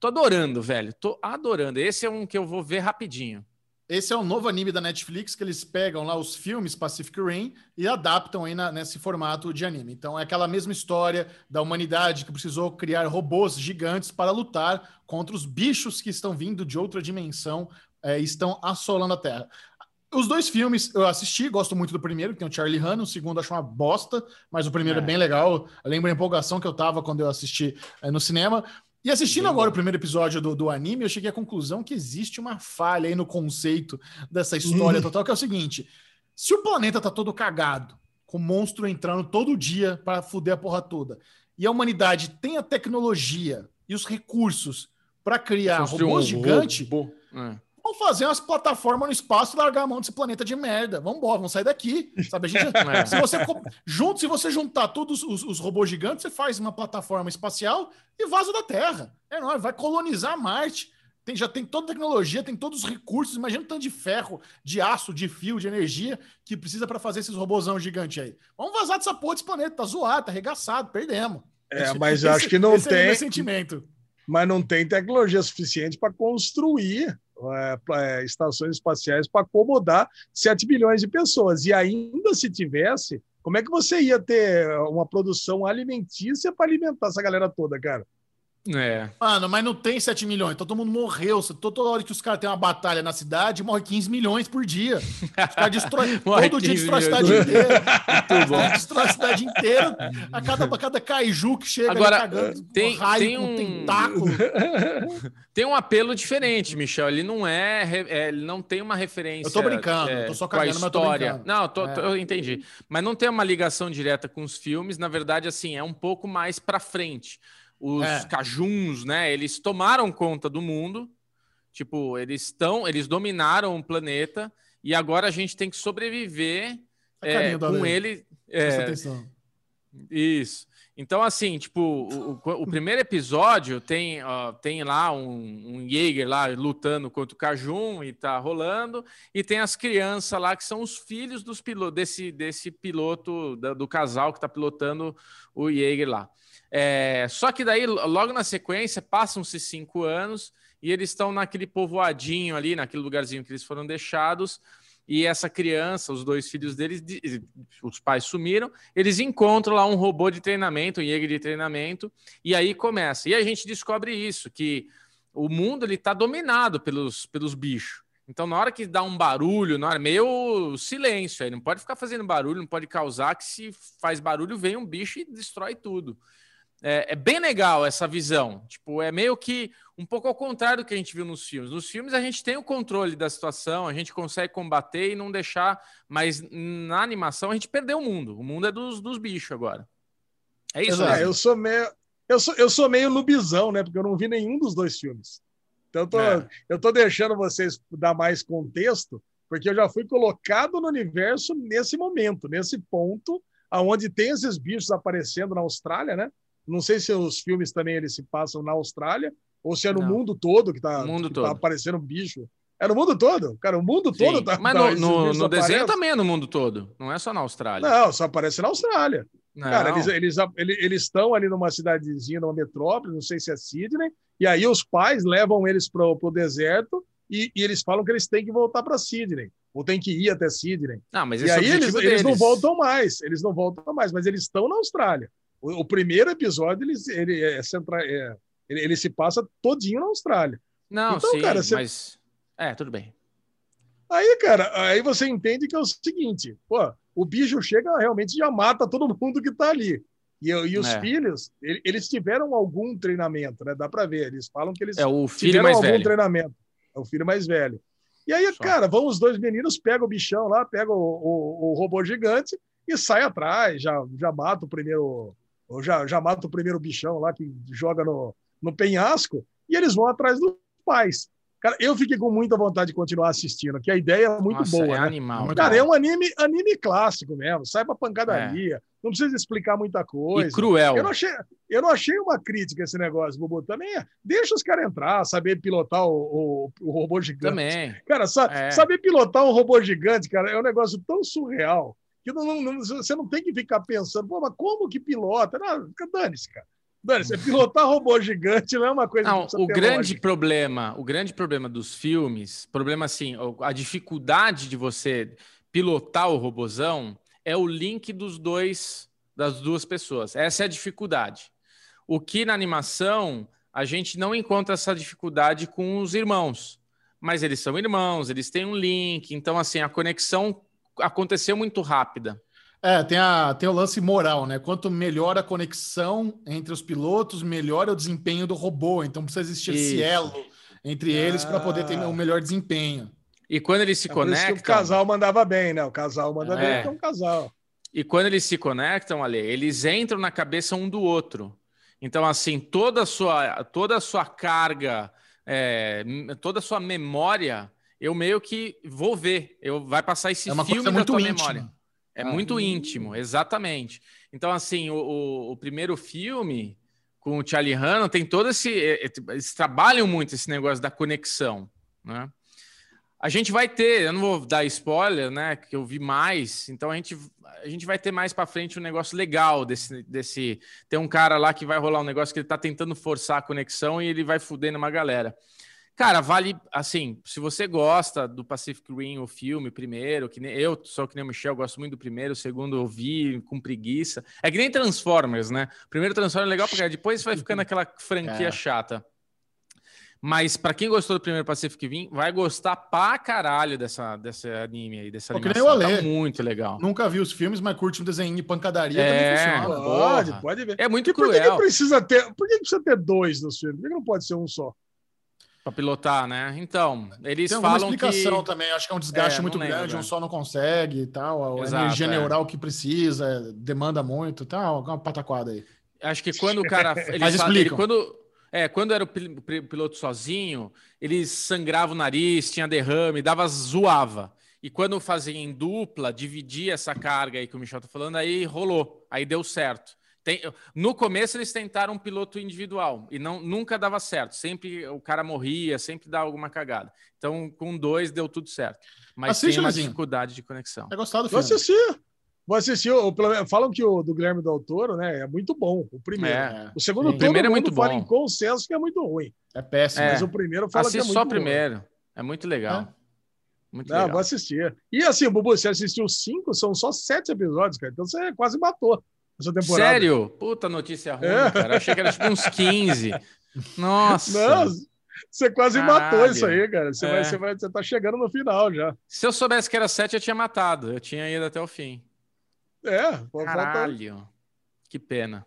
tô adorando, velho. Tô adorando. Esse é um que eu vou ver rapidinho.
Esse é um novo anime da Netflix que eles pegam lá os filmes Pacific Rim e adaptam aí na- nesse formato de anime. Então é aquela mesma história da humanidade que precisou criar robôs gigantes para lutar contra os bichos que estão vindo de outra dimensão é, e estão assolando a Terra. Os dois filmes eu assisti, gosto muito do primeiro, que tem o Charlie Hunnam, o segundo acho uma bosta, mas o primeiro é,
É.
bem legal. Eu lembro a empolgação que eu tava quando eu assisti é, no cinema. E assistindo agora o primeiro episódio do, do anime, eu cheguei à conclusão que existe uma falha aí no conceito dessa história
Uhum.
total, que é o seguinte: se o planeta tá todo cagado, com monstro entrando todo dia para fuder a porra toda, e a humanidade tem a tecnologia e os recursos para criar
Construir
robôs
um
gigante,
robô. É.
vamos fazer umas plataformas no espaço e largar a mão desse planeta de merda. Vamos embora, vamos sair daqui. Sabe? A gente,
É.
se você junto, se você juntar todos os, os robôs gigantes, você faz uma plataforma espacial e vaza da Terra. É nóis, vai colonizar Marte. Tem, já tem toda a tecnologia, tem todos os recursos. Imagina o tanto de ferro, de aço, de fio, de energia que precisa para fazer esses robôzão gigantes aí. Vamos vazar dessa porra desse planeta. Tá zoado, tá arregaçado, perdemos.
É,
Esse-
mas eu acho que não
esse é
tem.
sentimento.
mas não tem tecnologia suficiente para construir é, é, estações espaciais para acomodar 7 bilhões de pessoas. E ainda se tivesse, como é que você ia ter uma produção alimentícia para alimentar essa galera toda, cara?
É.
Mano, mas não tem 7 milhões. Então todo mundo morreu. Toda hora que os caras têm uma batalha na cidade, morre 15 milhões por dia. Os caras destroem. Todo dia
15
destrói a cidade inteira.
Muito bom.
Destrói a cidade inteira. A cada, a cada kaiju que chega
Agora,
cagando,
tem-
com raio,
tem
com
um-
tentáculo.
Tem um apelo diferente, Michel. Ele não é, é, ele não tem uma referência.
Eu tô brincando,
é,
eu tô só
com a
cagando, mas eu tô
história. Não, eu, tô-
É.
eu entendi. Mas não tem uma ligação direta com os filmes. Na verdade, assim, é um pouco mais para frente. Os
É.
cajuns, né? Eles tomaram conta do mundo. Tipo, eles estão, eles dominaram o planeta e agora a gente tem que sobreviver é, com
Ale.
ele.
Presta
é,
atenção.
isso. Então, assim, tipo, o, o- o primeiro episódio tem, ó, tem lá um, um Jaeger lá lutando contra o Cajun e tá rolando, e tem as crianças lá que são os filhos dos pilotos, desse, desse piloto da- do casal que tá pilotando o Jaeger lá. É, só que daí, logo na sequência, passam-se cinco anos e eles estão naquele povoadinho ali, naquele lugarzinho que eles foram deixados, e essa criança, os dois filhos deles, de- os pais sumiram, eles encontram lá um robô de treinamento, um Jäger de treinamento, e aí começa. E a gente descobre isso, que o mundo ele está dominado pelos, pelos bichos. Então, na hora que dá um barulho, na hora meio silêncio, aí não pode ficar fazendo barulho, não pode causar, que se faz barulho, vem um bicho e destrói tudo. É, é bem legal essa visão. Tipo, é meio que um pouco ao contrário do que a gente viu nos filmes. Nos filmes a gente tem o controle da situação, a gente consegue combater e não deixar, mas na animação a gente perdeu o mundo. O mundo é dos, dos bichos agora. É isso,
Exato.
né?
É, eu sou meio. Eu sou, eu sou meio nubizão, né? Porque eu não vi nenhum dos dois filmes. Então eu tô,
É.
eu tô deixando vocês dar mais contexto, porque eu já fui colocado no universo nesse momento, nesse ponto, aonde tem esses bichos aparecendo na Austrália, né? Não sei se os filmes também eles se passam na Austrália, ou se é no
Não.
mundo todo que tá, que
todo.
tá aparecendo bicho. É no mundo todo? Cara, o mundo todo
Sim.
tá.
Mas
tá-
no, no- desenho também é no mundo todo, não é só na Austrália.
Não, só aparece na Austrália.
Não.
Cara, eles eles eles eles estão ali numa cidadezinha, numa metrópole, não sei se é Sydney, e aí os pais levam eles para o deserto e, e eles falam que eles têm que voltar para Sydney, ou tem que ir até Sydney.
Não, mas
E
é
aí eles, eles não voltam mais, eles não voltam mais, mas eles estão na Austrália. O, o primeiro episódio eles, ele, é centra, é, ele, ele se passa todinho na Austrália.
Não,
Então,
sim,
cara, você-
mas... É, tudo bem.
Aí, cara, aí você entende que é o seguinte, pô, o bicho chega realmente já mata todo mundo que tá ali. E, e os
É.
filhos, ele- eles tiveram algum treinamento, né? Dá para ver. Eles falam que eles
É o filho
tiveram
mais
algum
velho.
treinamento. É o filho mais velho. E aí,
Só.
cara, vão os dois meninos, pegam o bichão lá, pegam o, o- o robô gigante e sai atrás, já, já mata o primeiro, ou já, já mata o primeiro bichão lá que joga no, no penhasco. e eles vão atrás dos pais. Cara, eu fiquei com muita vontade de continuar assistindo, que a ideia é muito
Nossa,
boa,
é
né?
animal.
Cara, é um anime, anime clássico mesmo, sai pra pancadaria, não precisa explicar muita coisa.
E cruel.
Eu não, achei, eu não achei uma crítica esse negócio, Bubu. Também é, deixa os caras entrar, saber pilotar o, o, o robô gigante.
Também.
Cara, sa-
É.
saber pilotar um robô gigante, cara, é um negócio tão surreal que não- não- você não tem que ficar pensando, pô, mas como que pilota? Dane-se, cara. Dane-se. Pilotar robô gigante não é uma coisa
Não, o grande
lógica.
problema, o grande problema dos filmes, problema assim, a dificuldade de você pilotar o robozão é o link dos dois, das duas pessoas. Essa é a dificuldade. O que na animação a gente não encontra essa dificuldade com os irmãos, mas eles são irmãos, eles têm um link, então assim a conexão aconteceu muito rápida.
É, tem, a, tem o lance moral, né? Quanto melhor a conexão entre os pilotos, melhor é o desempenho do robô. Então precisa existir esse
Isso.
elo entre eles para poder ter
Ah.
um melhor desempenho.
E quando eles se
É
conectam,
o casal mandava bem, né? O casal manda bem
É.
é um casal.
E quando eles se conectam, Ale, eles entram na cabeça um do outro. Então, assim, toda a sua, toda a sua carga, é, toda a sua memória, eu meio que vou ver. Eu vai passar esse
É uma
filme
coisa muito
tua
íntima.
memória. É
Ah.
muito íntimo, exatamente. Então, assim, o, o- o primeiro filme com o Charlie Hannon tem todo esse. Eles trabalham muito esse negócio da conexão, né? A gente vai ter, eu não vou dar spoiler, né? Que eu vi mais, então a gente, a gente vai ter mais para frente um negócio legal desse, desse. Tem um cara lá que vai rolar um negócio que ele tá tentando forçar a conexão e ele vai fudendo uma galera. Cara, vale assim, se você gosta do Pacific Rim, o filme, primeiro, que nem eu sou que nem o Michel, gosto muito do primeiro, o segundo eu vi com preguiça. É que nem Transformers, né? O primeiro Transformers é legal porque depois vai ficando aquela franquia
É.
chata. Mas pra quem gostou do primeiro Pacific Rim, vai gostar pra caralho dessa, desse anime aí, dessa
Pô, que nem
animação.
o Ale.
Tá muito legal.
Nunca vi os filmes, mas curte um desenho de pancadaria
É.
também funciona.
Pode, pode ver.
É muito
E por que, que
cruel
precisa ter? Por que, que precisa ter dois nos filmes? Por que não pode ser um só?
Pra pilotar, né? Então, eles
Tem
falam
explicação
que...
também. Acho que é um desgaste
É,
muito
lembro,
grande, um
né?
só não consegue e tal. A
Exato,
energia
é.
neural que precisa, demanda muito e tal. Uma pataquada aí.
Acho que quando o cara.
Mas
falam- ele- quando, é, quando era o piloto sozinho, eles sangravam o nariz, tinha derrame, dava zoava. E quando fazia em dupla, dividia essa carga aí que o Michel tá falando, aí rolou, aí deu certo. Tem- no começo eles tentaram um piloto individual e não nunca dava certo. Sempre o cara morria, sempre dava alguma cagada. Então com dois deu tudo certo. Mas
Assiste,
tem uma
Luizinho.
dificuldade de conexão.
É gostado do
Vou assistir. Vou assistir. o- pelo menos- Falam que o do Guilherme Del Toro, né, é muito bom. O primeiro.
É.
O segundo,
Sim.
todo
primeiro é muito
fala
bom.
em consenso que é muito ruim.
É péssimo.
É.
Mas o primeiro fala que é
Assiste
muito
só o primeiro. É muito legal. Muito
Não,
legal.
vou assistir. E assim, Bubu, você assistiu cinco, são só sete episódios, cara. Então você quase matou essa temporada.
Sério? Puta notícia ruim,
É.
cara. Eu achei que era tipo uns 15. Nossa.
Não, você quase matou
Caralho.
isso aí, cara. Você,
É.
vai, você, vai, você tá chegando no final já.
Se eu soubesse que era 7, eu tinha matado. Eu tinha ido até o fim.
É, falta-
Caralho. Que pena.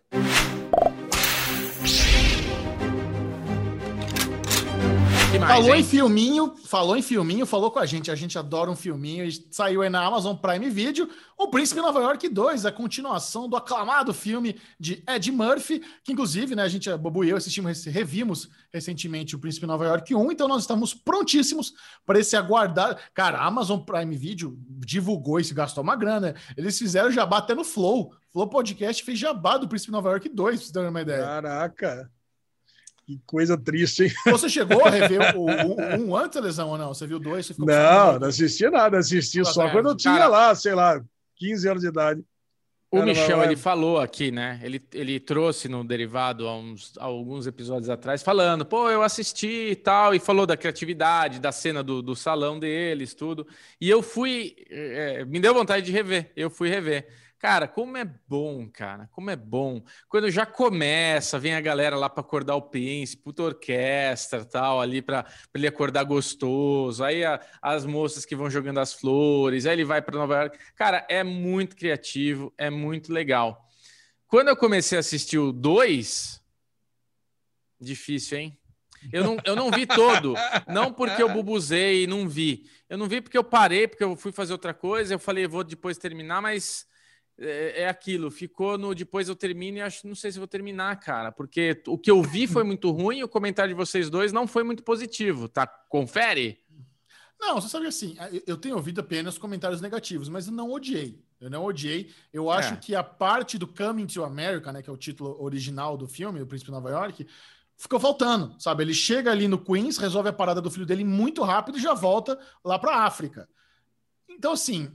Que mais,
Falou
hein?
em filminho, falou em filminho, falou com a gente. A gente adora um filminho. e Saiu aí na Amazon Prime Video. O Príncipe Nova York 2, a continuação do aclamado filme de Ed Murphy, que inclusive, né, a gente, a Bobo e eu assistimos, revimos recentemente o Príncipe Nova York 1, então nós estamos prontíssimos para esse aguardar. Cara, a Amazon Prime Video divulgou isso, gastou uma grana. Eles fizeram jabá até no Flow. Flow Podcast fez jabá do Príncipe Nova York 2, pra vocês terem uma ideia.
Caraca. Que coisa triste, hein?
Você chegou a rever o, o, um antes, Lesão, ou não? Você viu dois? Você ficou
Não, não assisti nada. Assisti só quando eu tinha
cara-
lá, sei lá, 15 anos de idade.
O
Cara,
Michel,
vai-
ele falou aqui, né? Ele, ele trouxe no Derivado há, uns, há alguns episódios atrás, falando, pô, eu assisti e tal, e falou da criatividade, da cena do, do salão deles, tudo. E eu fui, é, me deu vontade de rever, eu fui rever. Cara, como é bom, cara, como é bom. Quando já começa, vem a galera lá para acordar o príncipe, puta orquestra tal, ali para ele acordar gostoso. Aí a- as moças que vão jogando as flores, aí ele vai para Nova York. Cara, é muito criativo, é muito legal. Quando eu comecei a assistir o 2, difícil, hein? Eu não, eu não vi todo, não porque eu bubuzei e não vi. Eu não vi porque eu parei, porque eu fui fazer outra coisa. Eu falei, vou depois terminar, mas é, é aquilo, ficou no depois eu termino e acho, não sei se vou terminar, cara, porque o que eu vi foi muito ruim e o comentário de vocês dois não foi muito positivo, tá? Confere?
Não, você sabe assim, eu tenho ouvido apenas comentários negativos, mas eu não odiei. Eu não odiei. Eu acho
É.
que a parte do Coming to America, né, que é o título original do filme, O Príncipe de Nova York, ficou faltando, sabe? Ele chega ali no Queens, resolve a parada do filho dele muito rápido e já volta lá para África. Então, assim,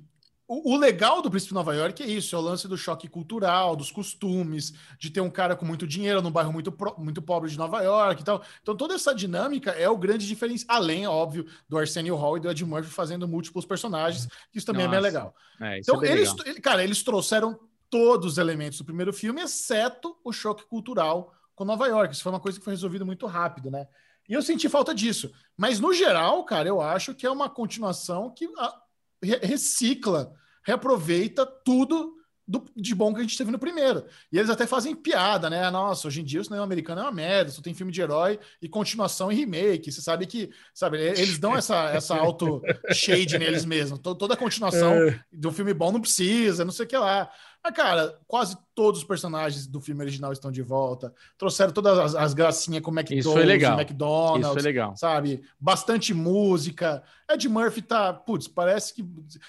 o, o legal do Príncipe de Nova York é isso, é o lance do choque cultural, dos costumes, de ter um cara com muito dinheiro num bairro muito, pro- muito pobre de Nova York e tal. Então, toda essa dinâmica é o grande diferencial, além, óbvio, do Arsenio Hall e do Ed Murphy fazendo múltiplos personagens, que isso também é bem
Nossa.
legal.
É, isso
Então,
é bem
eles,
legal.
cara, eles trouxeram todos os elementos do primeiro filme, exceto o choque cultural com Nova York. Isso foi uma coisa que foi resolvida muito rápido, né? E eu senti falta disso. Mas, no geral, cara, eu acho que é uma continuação que ah, re- recicla, reaproveita tudo do- de bom que a gente teve no primeiro. E eles até fazem piada, né? Nossa, hoje em dia o cinema americano é uma merda, só tem filme de herói e continuação e remake. Você sabe que, sabe, eles dão essa, essa auto-shade neles mesmos. To- Toda continuação do filme bom não precisa, não sei o que lá. Mas, cara, quase todos os personagens do filme original estão de volta. Trouxeram todas as, as gracinhas com o McDonald's,
Isso foi legal.
McDonald's,
Isso foi legal.
sabe? Bastante música. Ed Murphy tá, putz, parece que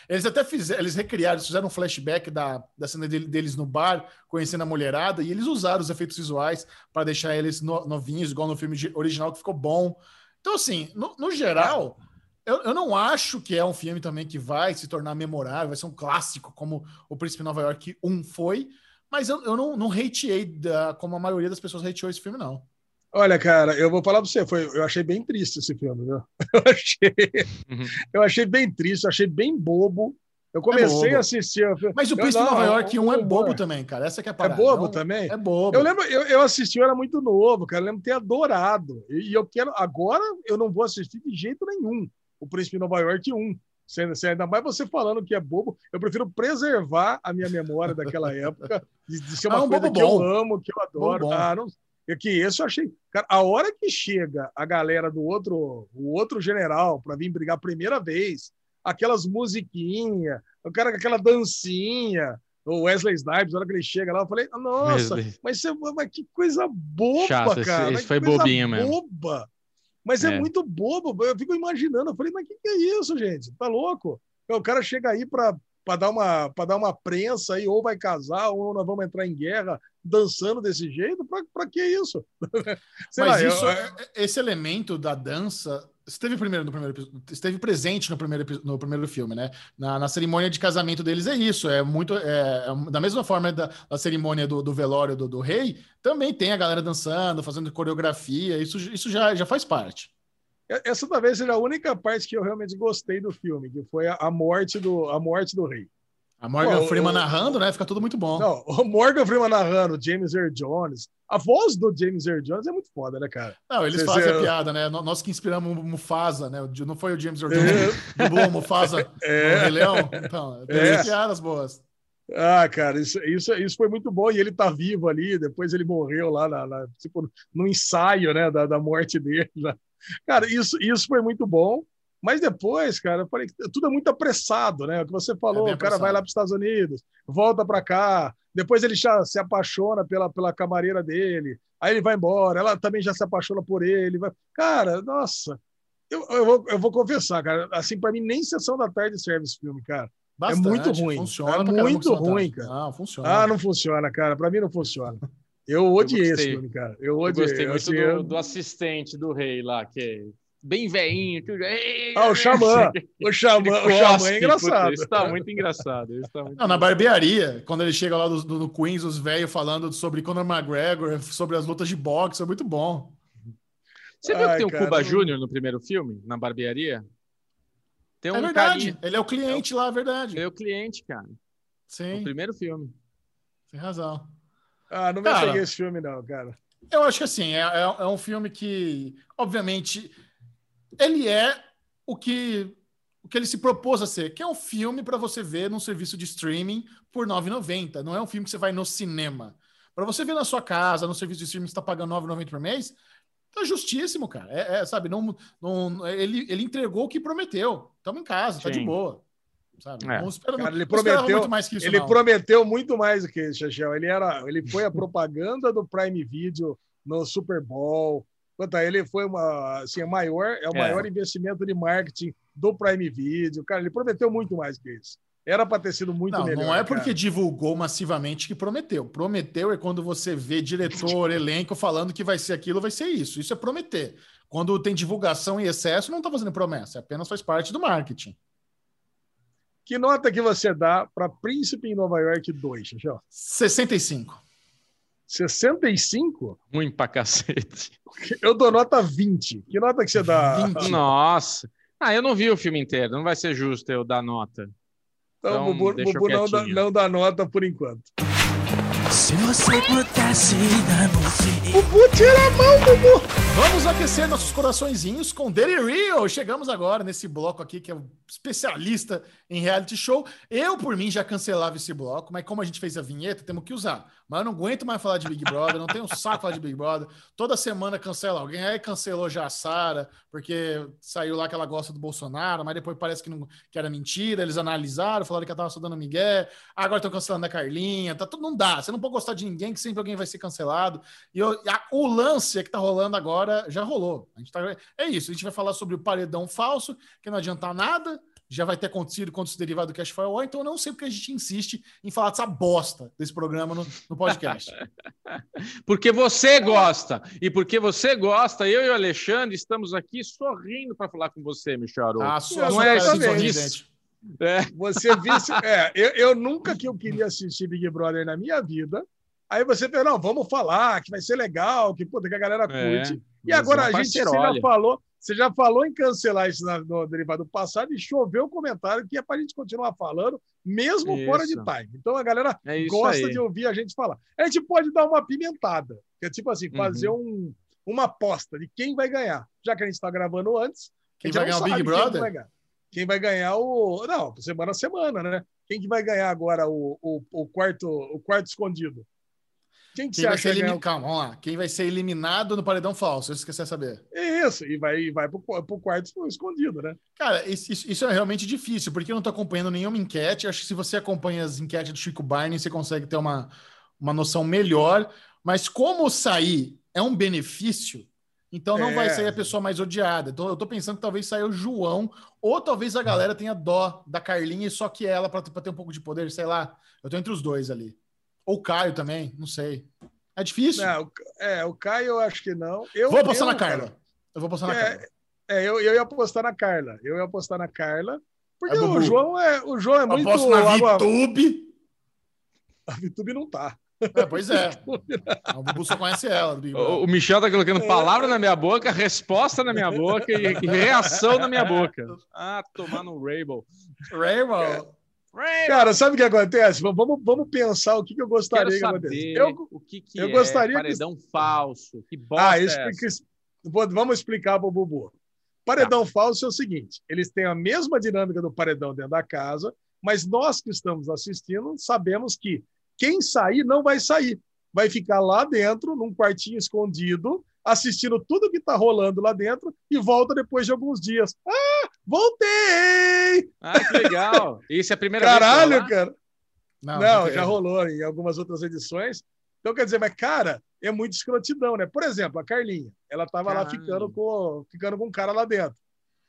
eles até fizeram, eles recriaram, eles fizeram um flashback da, da cena dele- deles no bar, conhecendo a mulherada, e eles usaram os efeitos visuais para deixar eles no- novinhos, igual no filme original, que ficou bom. Então, assim, no, no geral, eu, eu não acho que é um filme também que vai se tornar memorável, vai ser um clássico, como o Príncipe de Nova York 1 foi, mas eu, eu não, não hateei da, como a maioria das pessoas hateou esse filme, não.
Olha, cara, eu vou falar pra você, foi, eu achei bem triste esse filme, viu? Eu achei,
Uhum.
eu achei bem triste, eu achei bem bobo. Eu comecei
bobo.
a assistir. eu-
Mas o Príncipe de Nova York 1 é bobo também, cara. Essa que é a
É
parada.
bobo
Não-
também?
É bobo.
Eu lembro, eu, eu assisti, eu era muito novo, cara. Eu lembro de ter adorado. E, e eu quero. Agora eu não vou assistir de jeito nenhum o Príncipe de Nova York 1. Sendo, sendo- ainda mais você falando que é bobo, eu prefiro preservar a minha memória daquela época, de, de ser uma
Ah, um
coisa que eu
bom.
amo, que eu adoro.
Bom.
Ah, não, é que esse eu achei. Cara, a hora que chega a galera do outro, o outro general para vir brigar a primeira vez, aquelas musiquinhas, o cara com aquela dancinha, o Wesley Snipes, a hora que ele chega lá, eu falei, nossa,
Wesley.
mas, você, mas que coisa boba,
Chato,
cara. que
foi
coisa
bobinho mesmo.
boba. Mas é.
É.
muito bobo. Eu fico imaginando. Eu falei, mas o que, que é isso, gente? Tá louco? O cara chega aí para dar, uma, pra dar uma prensa aí, ou vai casar, ou nós vamos entrar em guerra dançando desse jeito. Pra, pra que isso? Sei
Mas
lá,
isso,
eu-
é- esse elemento da dança esteve primeiro no primeiro esteve presente no primeiro no primeiro filme, né? Na, na cerimônia de casamento deles é isso, é muito é, é da mesma forma da, da cerimônia do, do velório do, do rei, também tem a galera dançando, fazendo coreografia, isso, isso já, já faz parte.
essa talvez seja a única parte que eu realmente gostei do filme, que foi a, a morte, do, a morte do rei.
A Morgan
Pô,
Freeman
o-
narrando, né? Fica tudo muito bom.
Não, o Morgan Freeman narrando, James Earl Jones. A voz do James Earl Jones é muito foda, né, cara?
Não, eles
Cê-
fazem a piada, né? Nós que inspiramos o Mufasa, né? Não foi o James Earl Jones que dublou o Mufasa no Rei Leão? Então, tem
É.
piadas boas.
Ah, cara, isso, isso, isso foi muito bom. E ele tá vivo ali, depois ele morreu lá na, na- tipo, no ensaio né, da, da morte dele. Cara, isso, isso foi muito bom. Mas depois, cara, eu falei que tudo é muito apressado, né? O que você falou,
É
o cara vai lá para os Estados Unidos, volta para cá, depois ele já se apaixona pela, pela camareira dele, aí ele vai embora, ela também já se apaixona por ele. Vai... Cara, nossa, eu, eu, vou, eu vou confessar, cara, assim, para mim, nem sessão da tarde serve esse filme, cara.
Bastante,
muito ruim.
Funciona
É muito
essa
ruim, cara.
Não, funciona.
Ah, não funciona, cara. Para mim não funciona. Eu odiei esse
gostei.
filme, cara. Eu
Eu
odiei.
gostei muito
assim,
do,
eu-
do assistente do rei lá, que é bem veinho. Tudo.
Ah, o Xamã. O Xamã, o Xamã é engraçado.
Isso tá muito engraçado. Isso tá muito
Não, na barbearia, quando ele chega lá do, do- no Queens, os velhos falando sobre Conor McGregor, sobre as lutas de boxe, é muito bom.
Você viu
Ai,
que tem o Cuba
não-
Júnior no primeiro filme, na barbearia? Tem um
é verdade.
carinha.
Ele é o cliente lá, é verdade.
Ele é o cliente, cara. No
Sim,
primeiro filme.
tem razão.
Ah, não me
Cara.
esse filme, não, cara.
Eu acho que assim, é, é- é um filme que, obviamente, ele é o que, o que ele se propôs a ser, que é um filme para você ver num serviço de streaming por R$ 9,90. Não é um filme que você vai no cinema. Para você ver na sua casa, no serviço de streaming está pagando R$ 9,90 por mês, tá justíssimo, cara. É, é, sabe, não, não, ele, ele entregou o que prometeu. Estamos em casa, tá de
Sim.
boa. Sabe?
É.
Não espera-
Cara, ele prometeu-
muito mais que isso.
Ele
não.
prometeu muito mais do que isso, Chechel. Ele, era, ele foi a propaganda do Prime Video no Super Bowl. Quanto a ele foi uma, assim, a maior, é o
É.
maior investimento de marketing do Prime Video. Cara, ele prometeu muito mais que isso. Era para ter sido muito
Não,
melhor.
não é
cara.
porque divulgou massivamente que prometeu. Prometeu é quando você vê diretor, elenco falando que vai ser aquilo, vai ser isso. Isso é prometer. Quando tem divulgação em excesso, não está fazendo promessa, apenas faz parte do marketing.
Que nota que você dá para Príncipe em Nova York 2, Chechel?
65.
65?
Ruim pra cacete.
Eu dou nota 20. Que nota que você dá?
20.
Nossa. Ah, eu não vi o filme inteiro. Não vai ser justo eu dar nota.
Então,
Então,
Bubu,
deixa
Bubu não, dá, não dá nota por enquanto.
Se você pudesse dar.
Bubu, tira a mão, Bubu!
Vamos aquecer nossos coraçõezinhos com Daily Real. Chegamos agora nesse bloco aqui que é o especialista em reality show. Eu, por mim, já cancelava esse bloco, mas como a gente fez a vinheta, temos que usar. Mas eu não aguento mais falar de Big Brother, não tenho saco falar de Big Brother. Toda semana cancela alguém. Aí cancelou já a Sara, porque saiu lá que ela gosta do Bolsonaro, mas depois parece que, não, que era mentira. Eles analisaram, falaram que ela tava só dando migué. Agora estão cancelando a Carlinha. Tá tudo, não dá. Você não pode gostar de ninguém, que sempre alguém vai ser cancelado. E eu- a- o lance que tá rolando agora já rolou. A gente tá- é isso. A gente vai falar sobre o paredão falso, que não adianta nada. Já vai ter acontecido quando se derivar do Cash Firewall, então eu não sei porque a gente insiste em falar dessa bosta desse programa no, no podcast.
Porque você gosta. E porque você gosta, eu e o Alexandre estamos aqui sorrindo para falar com você, Michel Haroldo.
A sua,
Não
sua
é
sorridente.
É.
Você visse. É, eu, eu nunca que eu queria assistir Big Brother na minha vida. Aí você fala, não, vamos falar, que vai ser legal, que, puta, que a galera
É,
curte. E
mas
agora
é
a gente você já falou, você já falou em cancelar isso na- no derivado passado e choveu o comentário que é para a gente continuar falando, mesmo
Isso.
fora de time. Então a galera
É
gosta
aí.
de ouvir a gente falar. A gente pode dar uma pimentada, que é tipo assim,
Uhum.
fazer um, uma aposta de quem vai ganhar. Já que a gente está gravando antes,
Quem vai ganhar o Big
sabe quem
Brother?
vai ganhar. Quem vai ganhar o. Não, semana a semana, né? Quem que vai ganhar agora o, o, o quarto, o quarto escondido? Quem que
Quem vai ser eliminado? Calma, vamos lá. Quem vai ser eliminado no paredão falso? Eu esqueci de saber.
É isso, e vai, e vai pro, pro quarto escondido, né?
Cara, isso, isso- isso é realmente difícil, porque eu não tô acompanhando nenhuma enquete. Acho que se você acompanha as enquetes do Chico Barney, você consegue ter uma, uma noção melhor. Mas como sair é um benefício, então não
É.
vai sair a pessoa mais odiada. Então eu tô pensando que talvez saia o João, ou talvez a galera tenha dó da Carlinha e só que ela para ter um pouco de poder, sei lá. Eu tô entre os dois ali. Ou o Caio também, não sei. É difícil.
Não, é, o Caio eu acho que não. Eu,
Vou apostar
eu,
na Carla. Eu vou apostar na
É,
Carla.
É, eu, eu ia apostar na Carla. Eu ia apostar na Carla. Porque
É,
o João é, o João é muito.
Aposto na
água-
VTube.
A VTube não tá.
É, pois é. O Bubu só conhece ela.
O, o Michel tá colocando palavra na minha boca, resposta na minha boca e, e reação na minha boca. Ah, tomar no Rainbow.
Rainbow.
Cara, sabe o que acontece? Vamos, vamos pensar o que, que eu
Quero
gostaria que
saber
acontecesse. Eu,
o que, que
eu
é
gostaria que-
paredão falso. Que bosta
Ah,
é
explica, vou- vamos explicar para o Bubu. Paredão falso é o seguinte: eles têm a mesma dinâmica do paredão dentro da casa, mas nós que estamos assistindo sabemos que quem sair não vai sair. Vai ficar lá dentro, num quartinho escondido, assistindo tudo que está rolando lá dentro e volta depois de alguns dias. Ah, voltei!
Ah, que legal. Isso é a primeira vez que
Caralho,
vai rolar?
cara.
Não,
Não, já rolou em algumas outras edições. Então, quer dizer, mas, cara, é muito escrotidão, né? Por exemplo, a Carlinha, ela tava lá
Caralho.
ficando com, ficando com um cara lá dentro.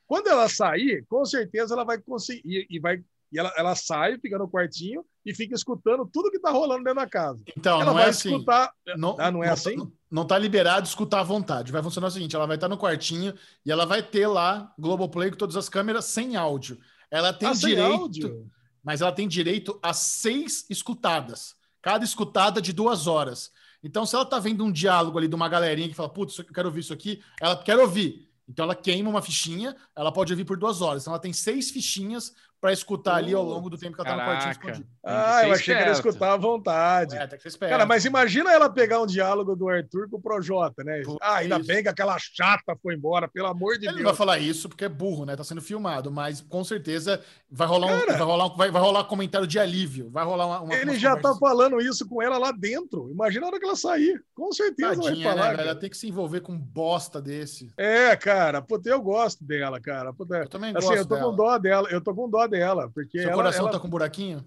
Quando ela sair, com certeza ela vai conseguir. E, e vai, e ela, ela sai, fica no quartinho e fica escutando tudo que tá rolando dentro da casa.
Então,
ela
não
vai
é assim.
escutar.
Não,
Ah, não é
tá-
assim?
Não, não tá liberado escutar à vontade. Vai funcionar o seguinte: ela vai estar no quartinho e ela vai ter lá Globoplay com todas as câmeras sem áudio. Ela tem
Ah,
direito,
áudio?
mas ela tem direito a seis escutadas. Cada escutada de duas horas. Então, se ela tá vendo um diálogo ali de uma galerinha que fala, putz, eu quero ouvir isso aqui, ela quer ouvir. Então ela queima uma fichinha, ela pode ouvir por duas horas. Então ela tem seis fichinhas para escutar ali ao longo do tempo que ela tá no quartinho escondido.
Ah, eu achei que era
esperto.
escutar à vontade.
É, tem que ser esperto.
Cara, mas imagina ela pegar um diálogo do Arthur com o Projota, né?
Putz,
Ah, ainda
isso.
bem que aquela chata foi embora, pelo amor de
Ele
Deus.
vai falar isso porque é burro, né? Tá sendo filmado, mas com certeza vai rolar um, vai rolar, um- vai, vai rolar comentário de alívio. Vai rolar uma. uma
Ele
umas
já tá falando isso com ela lá dentro. Imagina a hora que ela sair. Com certeza vai
Tadinha,
falar.
né? Ela tem que se envolver com um bosta desse.
É, cara, puta, eu gosto dela, cara. Puta,
Eu também
assim,
gosto
eu tô
dela.
com dó dela, eu tô com dó falar dela, porque
Seu
ela,
coração
ela
tá com um buraquinho?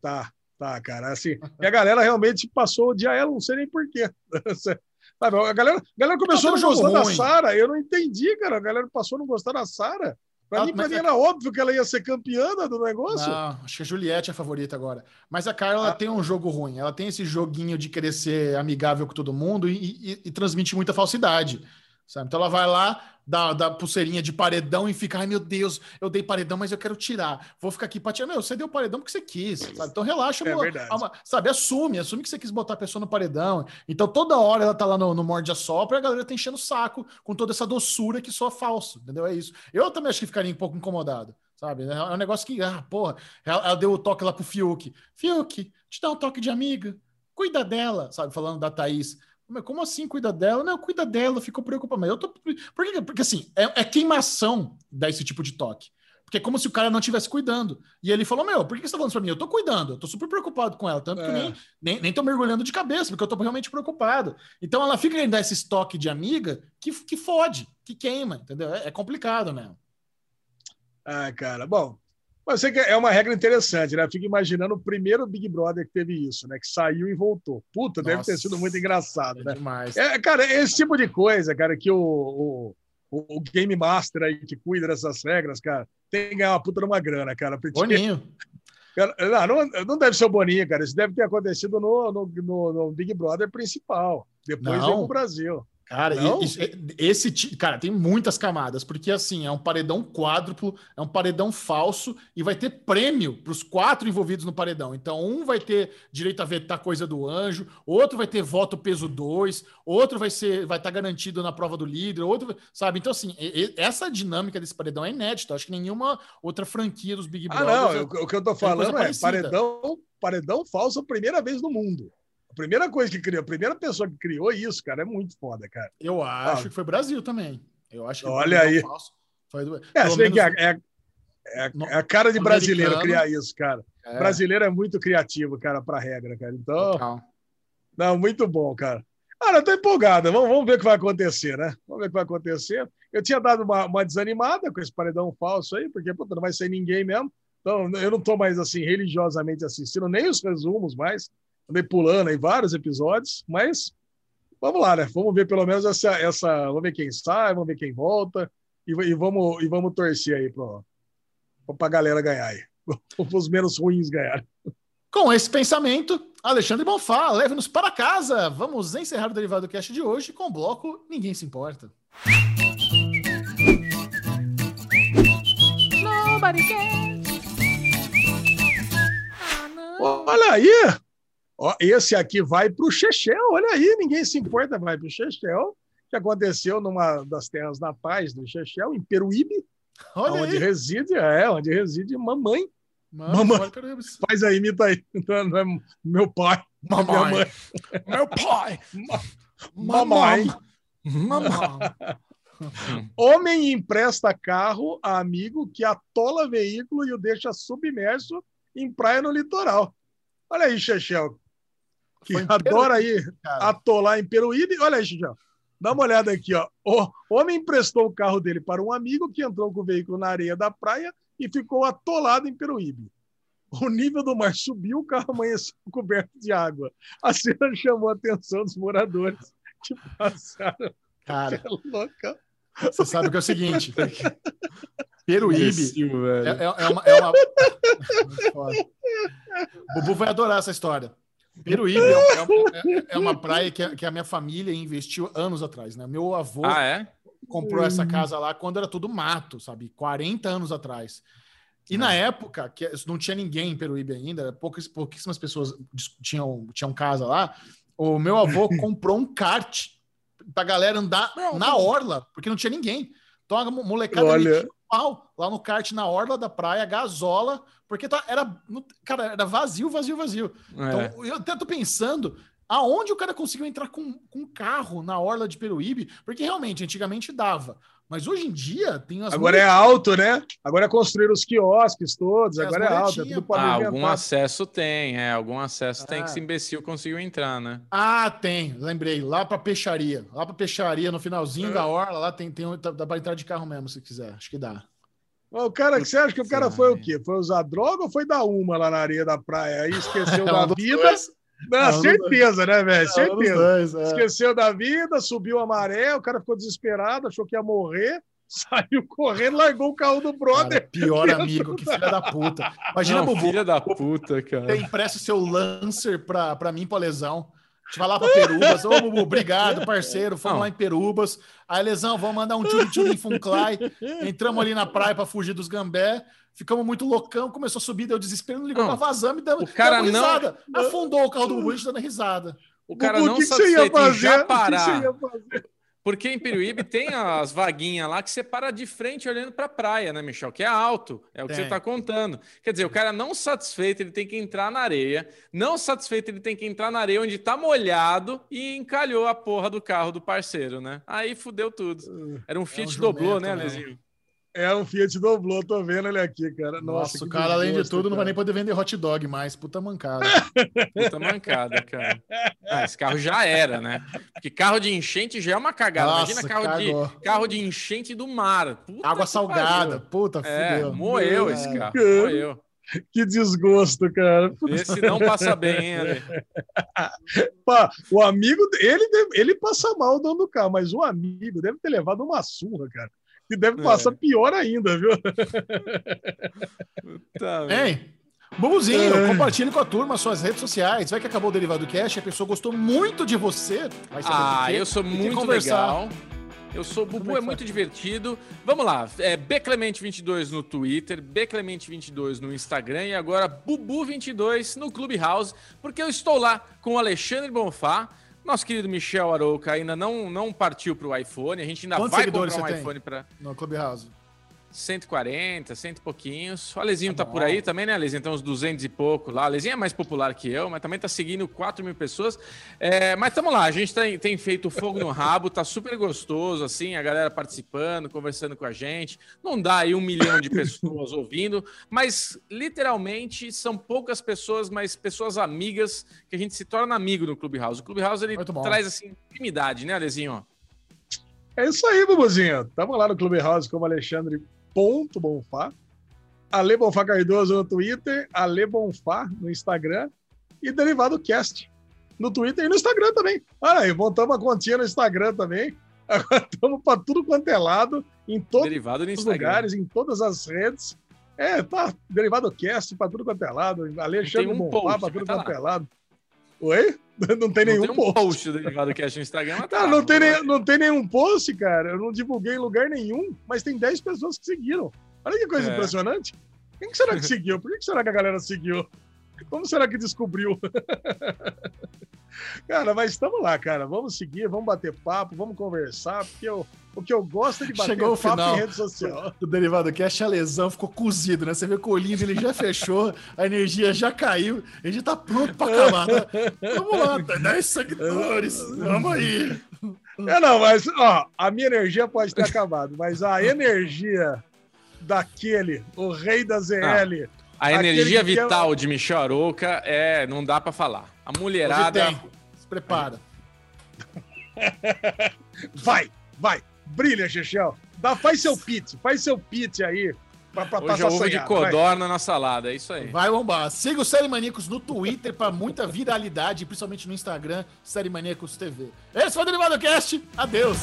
tá, tá, cara. Assim, e a galera realmente passou a odiar ela, não sei nem porquê. A galera, a galera começou a
Tá
não gostar da
ruim.
Sara, eu não entendi, cara. A galera passou a não gostar da Sara. Pra
Ah,
mim, pra mim
é-
era óbvio que ela ia ser campeã do negócio.
Não, acho que a Juliette é a favorita agora. Mas a Carla
Ah.
tem um jogo ruim. Ela tem esse joguinho de querer ser amigável com todo mundo e, e- e transmite muita falsidade. Sabe? Então ela vai lá, dá, dá pulseirinha de paredão e fica, ai meu Deus, eu dei paredão, mas eu quero tirar. Vou ficar aqui pra tirar. Meu, você deu paredão porque você quis. Sabe? Então relaxa,
É verdade.
Alma- sabe? Assume, assume que você quis botar a pessoa no paredão. Então toda hora ela tá lá no, no morde a sopra e a galera tá enchendo o saco com toda essa doçura que só falso. Entendeu? É isso. Eu também acho que ficaria um pouco incomodado. Sabe? É um negócio que, ah, porra, ela, ela deu o toque lá pro Fiuk. Fiuk, te dá um toque de amiga. Cuida dela, sabe? Falando da Thaís. Mas como assim cuida dela? Não, cuida dela, ficou preocupado. Mas eu tô. Por que- Porque assim, é, é queimação dar esse tipo de toque. Porque é como se o cara não estivesse cuidando. E ele falou: Meu, por que você tá falando isso pra mim? Eu tô cuidando, eu tô super preocupado com ela. Tanto que
É.
nem, nem, nem tô mergulhando de cabeça, porque eu tô realmente preocupado. Então ela fica querendo dar esse toque de amiga que, que fode, que queima, entendeu? É, é complicado mesmo.
Ah, cara, bom. Mas sei que é uma regra interessante, né? Fico imaginando o primeiro Big Brother que teve isso, né? Que saiu e voltou. Puta, deve ter
Nossa.
sido muito engraçado,
É
né?
demais.
É, cara, esse tipo de coisa, cara, que o, o, o- Game Master aí que cuida dessas regras, cara, tem que ganhar uma puta numa grana, cara. Porque,
Boninho.
cara, não, não, deve ser o Boninho, cara. Isso deve ter acontecido no, no, no- no Big Brother principal. Depois
Não.
veio pro Brasil.
Cara, isso- é- esse cara tem muitas camadas, porque assim, é um paredão quádruplo, é um paredão falso e vai ter prêmio para os quatro envolvidos no paredão. Então, um vai ter direito a vetar coisa do anjo, outro vai ter voto peso 2, outro vai ser vai estar garantido na prova do líder, outro, sabe? Então assim, essa dinâmica desse paredão é inédita. Acho que nenhuma outra franquia dos Big
Ah,
Brothers
não. O, o que eu tô falando é
parecida.
paredão, paredão falso a primeira vez no mundo. A primeira coisa que criou, a primeira pessoa que criou isso, cara, é muito foda, cara.
Eu acho
Ah.
que foi Brasil também. Eu acho que
Olha aí.
falso foi do-
É, bem que é,
menos-
é, é- é a cara de brasileiro criar isso, cara.
é,
Brasileiro é muito criativo, cara, pra regra, cara. Então, não, muito bom, cara. Cara, eu tô empolgado. Vamos, vamos ver o que vai acontecer, né? Vamos ver o que vai acontecer. Eu tinha dado uma, uma desanimada com esse paredão falso aí, porque puta, não vai ser ninguém mesmo. Então, eu não tô mais assim religiosamente assistindo nem os resumos mais. Andei pulando aí vários episódios, mas vamos lá, né? Vamos ver pelo menos essa, essa vamos ver quem sai, vamos ver quem volta e, e vamos e vamos torcer aí pro, pra galera ganhar aí. Os menos ruins ganharem.
Com esse pensamento, Alexandre Bonfá, leve-nos para casa. Vamos encerrar o Derivado Cast de hoje com o bloco Ninguém Se Importa.
Nobody cares. Não.
Olha aí! Ó, esse aqui vai para o Chechel, olha aí, ninguém se importa, vai para o Chechel, que aconteceu numa das terras natais do Chechel, em Peruíbe,
Olha
onde
aí.
reside, é, onde reside mamãe.
Mano,
Mamãe. Faz aí, imita aí. É meu pai, minha mãe.
Meu pai!
Mamãe.
Mamãe!
Homem empresta carro a amigo que atola veículo e o deixa submerso em praia no litoral. Olha aí, Chechel, que adora aí
Cara,
atolar em Peruíbe. Olha aí, Xixão. Dá uma olhada aqui, ó. O homem emprestou o carro dele para um amigo que entrou com o veículo na areia da praia e ficou atolado em Peruíbe. O nível do mar subiu, o carro amanheceu coberto de água. A cena chamou a atenção dos moradores que passaram
cara,
pela local.
você sabe que é o seguinte: Peruíbe é, é- é uma. É uma... Bubu vai adorar essa história. Peruíbe é, é- é- é uma praia que a, que a minha família investiu anos atrás, né? Meu avô
Ah, é?
comprou essa casa lá quando era tudo mato, sabe? 40 anos atrás. E na época, que não tinha ninguém em Peruíbe ainda, poucas, pouquíssimas pessoas tinham, tinham casa lá, o meu avô comprou um kart pra galera andar na orla, porque não tinha ninguém. Então a mo- molecada
Olha.
metia pau lá no kart na orla da praia, gasola, porque tá, era, cara, era vazio, vazio, vazio.
É.
Então, eu até tô pensando aonde o cara conseguiu entrar com, com um carro na orla de Peruíbe, porque realmente, antigamente dava. Mas hoje em dia tem as
Agora é alto, né? Agora construíram os quiosques todos,
É,
agora é alto, é
muletinhas.
tudo
Ah, algum acesso tem, é. Algum acesso tem
Ah.
que esse imbecil conseguiu entrar, né?
Ah, tem, lembrei, lá pra peixaria. Lá pra peixaria, no finalzinho
É.
da orla, lá tem, tem dá, dá pra entrar de carro mesmo, se quiser. Acho que dá.
O cara que você acha que o cara foi o quê? Foi usar droga ou foi dar uma lá na areia da praia? Aí esqueceu
É
da vida.
dois.
Não,
dos
certeza, né, velho?
Dos
Certeza.
dois, é.
Esqueceu da vida, subiu a maré, o cara ficou desesperado, achou que ia morrer, saiu correndo, largou o carro do
Cara,
brother.
pior amigo, que filha da puta. Imagina,
Não,
Bubu,
filha da puta, cara.
ter impresso seu Lancer pra, pra mim, pra lesão. A gente vai lá pra Perubas. Ô, Bubu, obrigado, parceiro. Fomos
Não.
lá em Perubas. Aí, Lesão, vamos mandar um tiro tiro em Funclay. Entramos ali na praia pra fugir dos gambé. Ficamos muito loucão. Começou a subir, deu desespero, não ligou
Não.
pra vazame. Damos,
O cara não-
risada. Afundou o carro do Bubu, a gente dando risada.
O cara
Bubu,
não
que que
satisfeito
fazer?
já
que que
parar.
você ia fazer?
Porque em Peruíbe tem as vaguinhas lá que você para de frente olhando para a praia, né, Michel? Que é alto, é o que
Tem.
você está contando. Quer dizer, o cara não satisfeito, ele tem que entrar na areia. Não satisfeito, ele tem que entrar na areia onde tá molhado e encalhou a porra do carro do parceiro, né? Aí fudeu tudo. Era um Fiat
jumento
doblô, né,
mesmo.
Lezinho?
É um Fiat doblô, tô vendo ele aqui, cara.
Nossa,
Nossa,
o cara, além de tudo, não vai
cara.
nem poder vender hot dog mais. Puta mancada.
Puta mancada, cara. Ah, esse carro já era, né? Porque carro de enchente já é uma cagada. Imagina
Nossa,
carro
cagou.
de, carro de enchente do mar. Puta
Água salgada.
pariu.
Puta,
É,
fudeu.
moeu esse carro.
Cara.
Moeu.
Que desgosto, cara.
Esse não passa bem, hein, Ale?
Pá, o amigo, ele, ele passa mal o dono do carro, mas o amigo deve ter levado uma surra, cara. E deve
É.
passar pior ainda, viu?
Tá,
Hein? Bubuzinho,
É.
compartilhe com a turma suas redes sociais. Vai que acabou o Derivado Cash, a pessoa gostou muito de você. Vai saber
Ah, eu sou muito legal. Eu sou
Como
Bubu,
é
é muito divertido. Vamos lá, é Bclemente22 no Twitter, Bclemente22 no Instagram e agora Bubu22 no Clubhouse, porque eu estou lá com o Alexandre Bonfá. Nosso querido Michel Arouca ainda não, não partiu para o iPhone, a gente ainda
Quantos
vai comprar um iPhone para
No Clubhouse.
140, cento e pouquinhos. O Alezinho tá,
Tá
por aí também, né, Alezinho? Tem uns 200 e pouco lá. O Alezinho é mais popular que eu, mas também tá seguindo 4 mil pessoas. É, mas tamo lá, a gente tem, tem feito fogo no rabo, tá super gostoso, assim, a galera participando, conversando com a gente. Não dá aí um milhão de pessoas ouvindo, mas literalmente são poucas pessoas, mas pessoas amigas que a gente se torna amigo no Clubhouse. O Clubhouse, ele traz, assim, intimidade, né, Alezinho?
É isso aí, Bubuzinho. Tamo lá no Clubhouse como Alexandre ponto Bonfá. Ale Bonfá Cardoso no Twitter, Ale Bonfá no Instagram e Derivado Cast no Twitter e no Instagram também. Olha aí, montamos a continha no Instagram também. Agora estamos para tudo quanto é lado, em todos os lugares, em todas as redes. É, tá. Derivado Cast para tudo quanto é lado. Alexandre
um
Bonfá para tudo
tá
quanto
lá.
é lado. Oi? Não tem nenhum
não tem um
post.
post do Derivado Cast no Instagram, mas tá lá.
não tem, nem- não tem nenhum post, cara. Eu não divulguei em lugar nenhum, mas tem 10 pessoas que seguiram. Olha que coisa
É.
impressionante. Quem que será que seguiu? Por que que será que a galera seguiu? Como será que descobriu? cara, mas estamos lá, cara. Vamos seguir, vamos bater papo, vamos conversar, porque eu, o que eu gosto é de bater
Chegou o
papo
final.
em rede social.
O Derivado Cash, a lesão ficou cozido, né? Você vê que o olhinho dele já fechou, a energia já caiu, ele já tá pronto pra acabar. Né? Vamos lá, tem 10 seguidores, vamos aí.
É, não, mas, ó, a minha energia pode ter acabado, mas a energia daquele, o rei da ZL,
A energia
que é-
vital de Michel Arouca é, não dá pra falar. A mulherada.
tem. Se prepara.
vai, vai, brilha, Chechel. Dá, faz seu pitch, faz seu pitch aí pra, pra
Hoje é ovo de
vai.
codorna na salada, é isso aí.
Vai bombar. Siga o Série Maníacos no Twitter para muita viralidade, principalmente no Instagram, Série Maníacos TV. Esse foi o Derivado Cast. Adeus.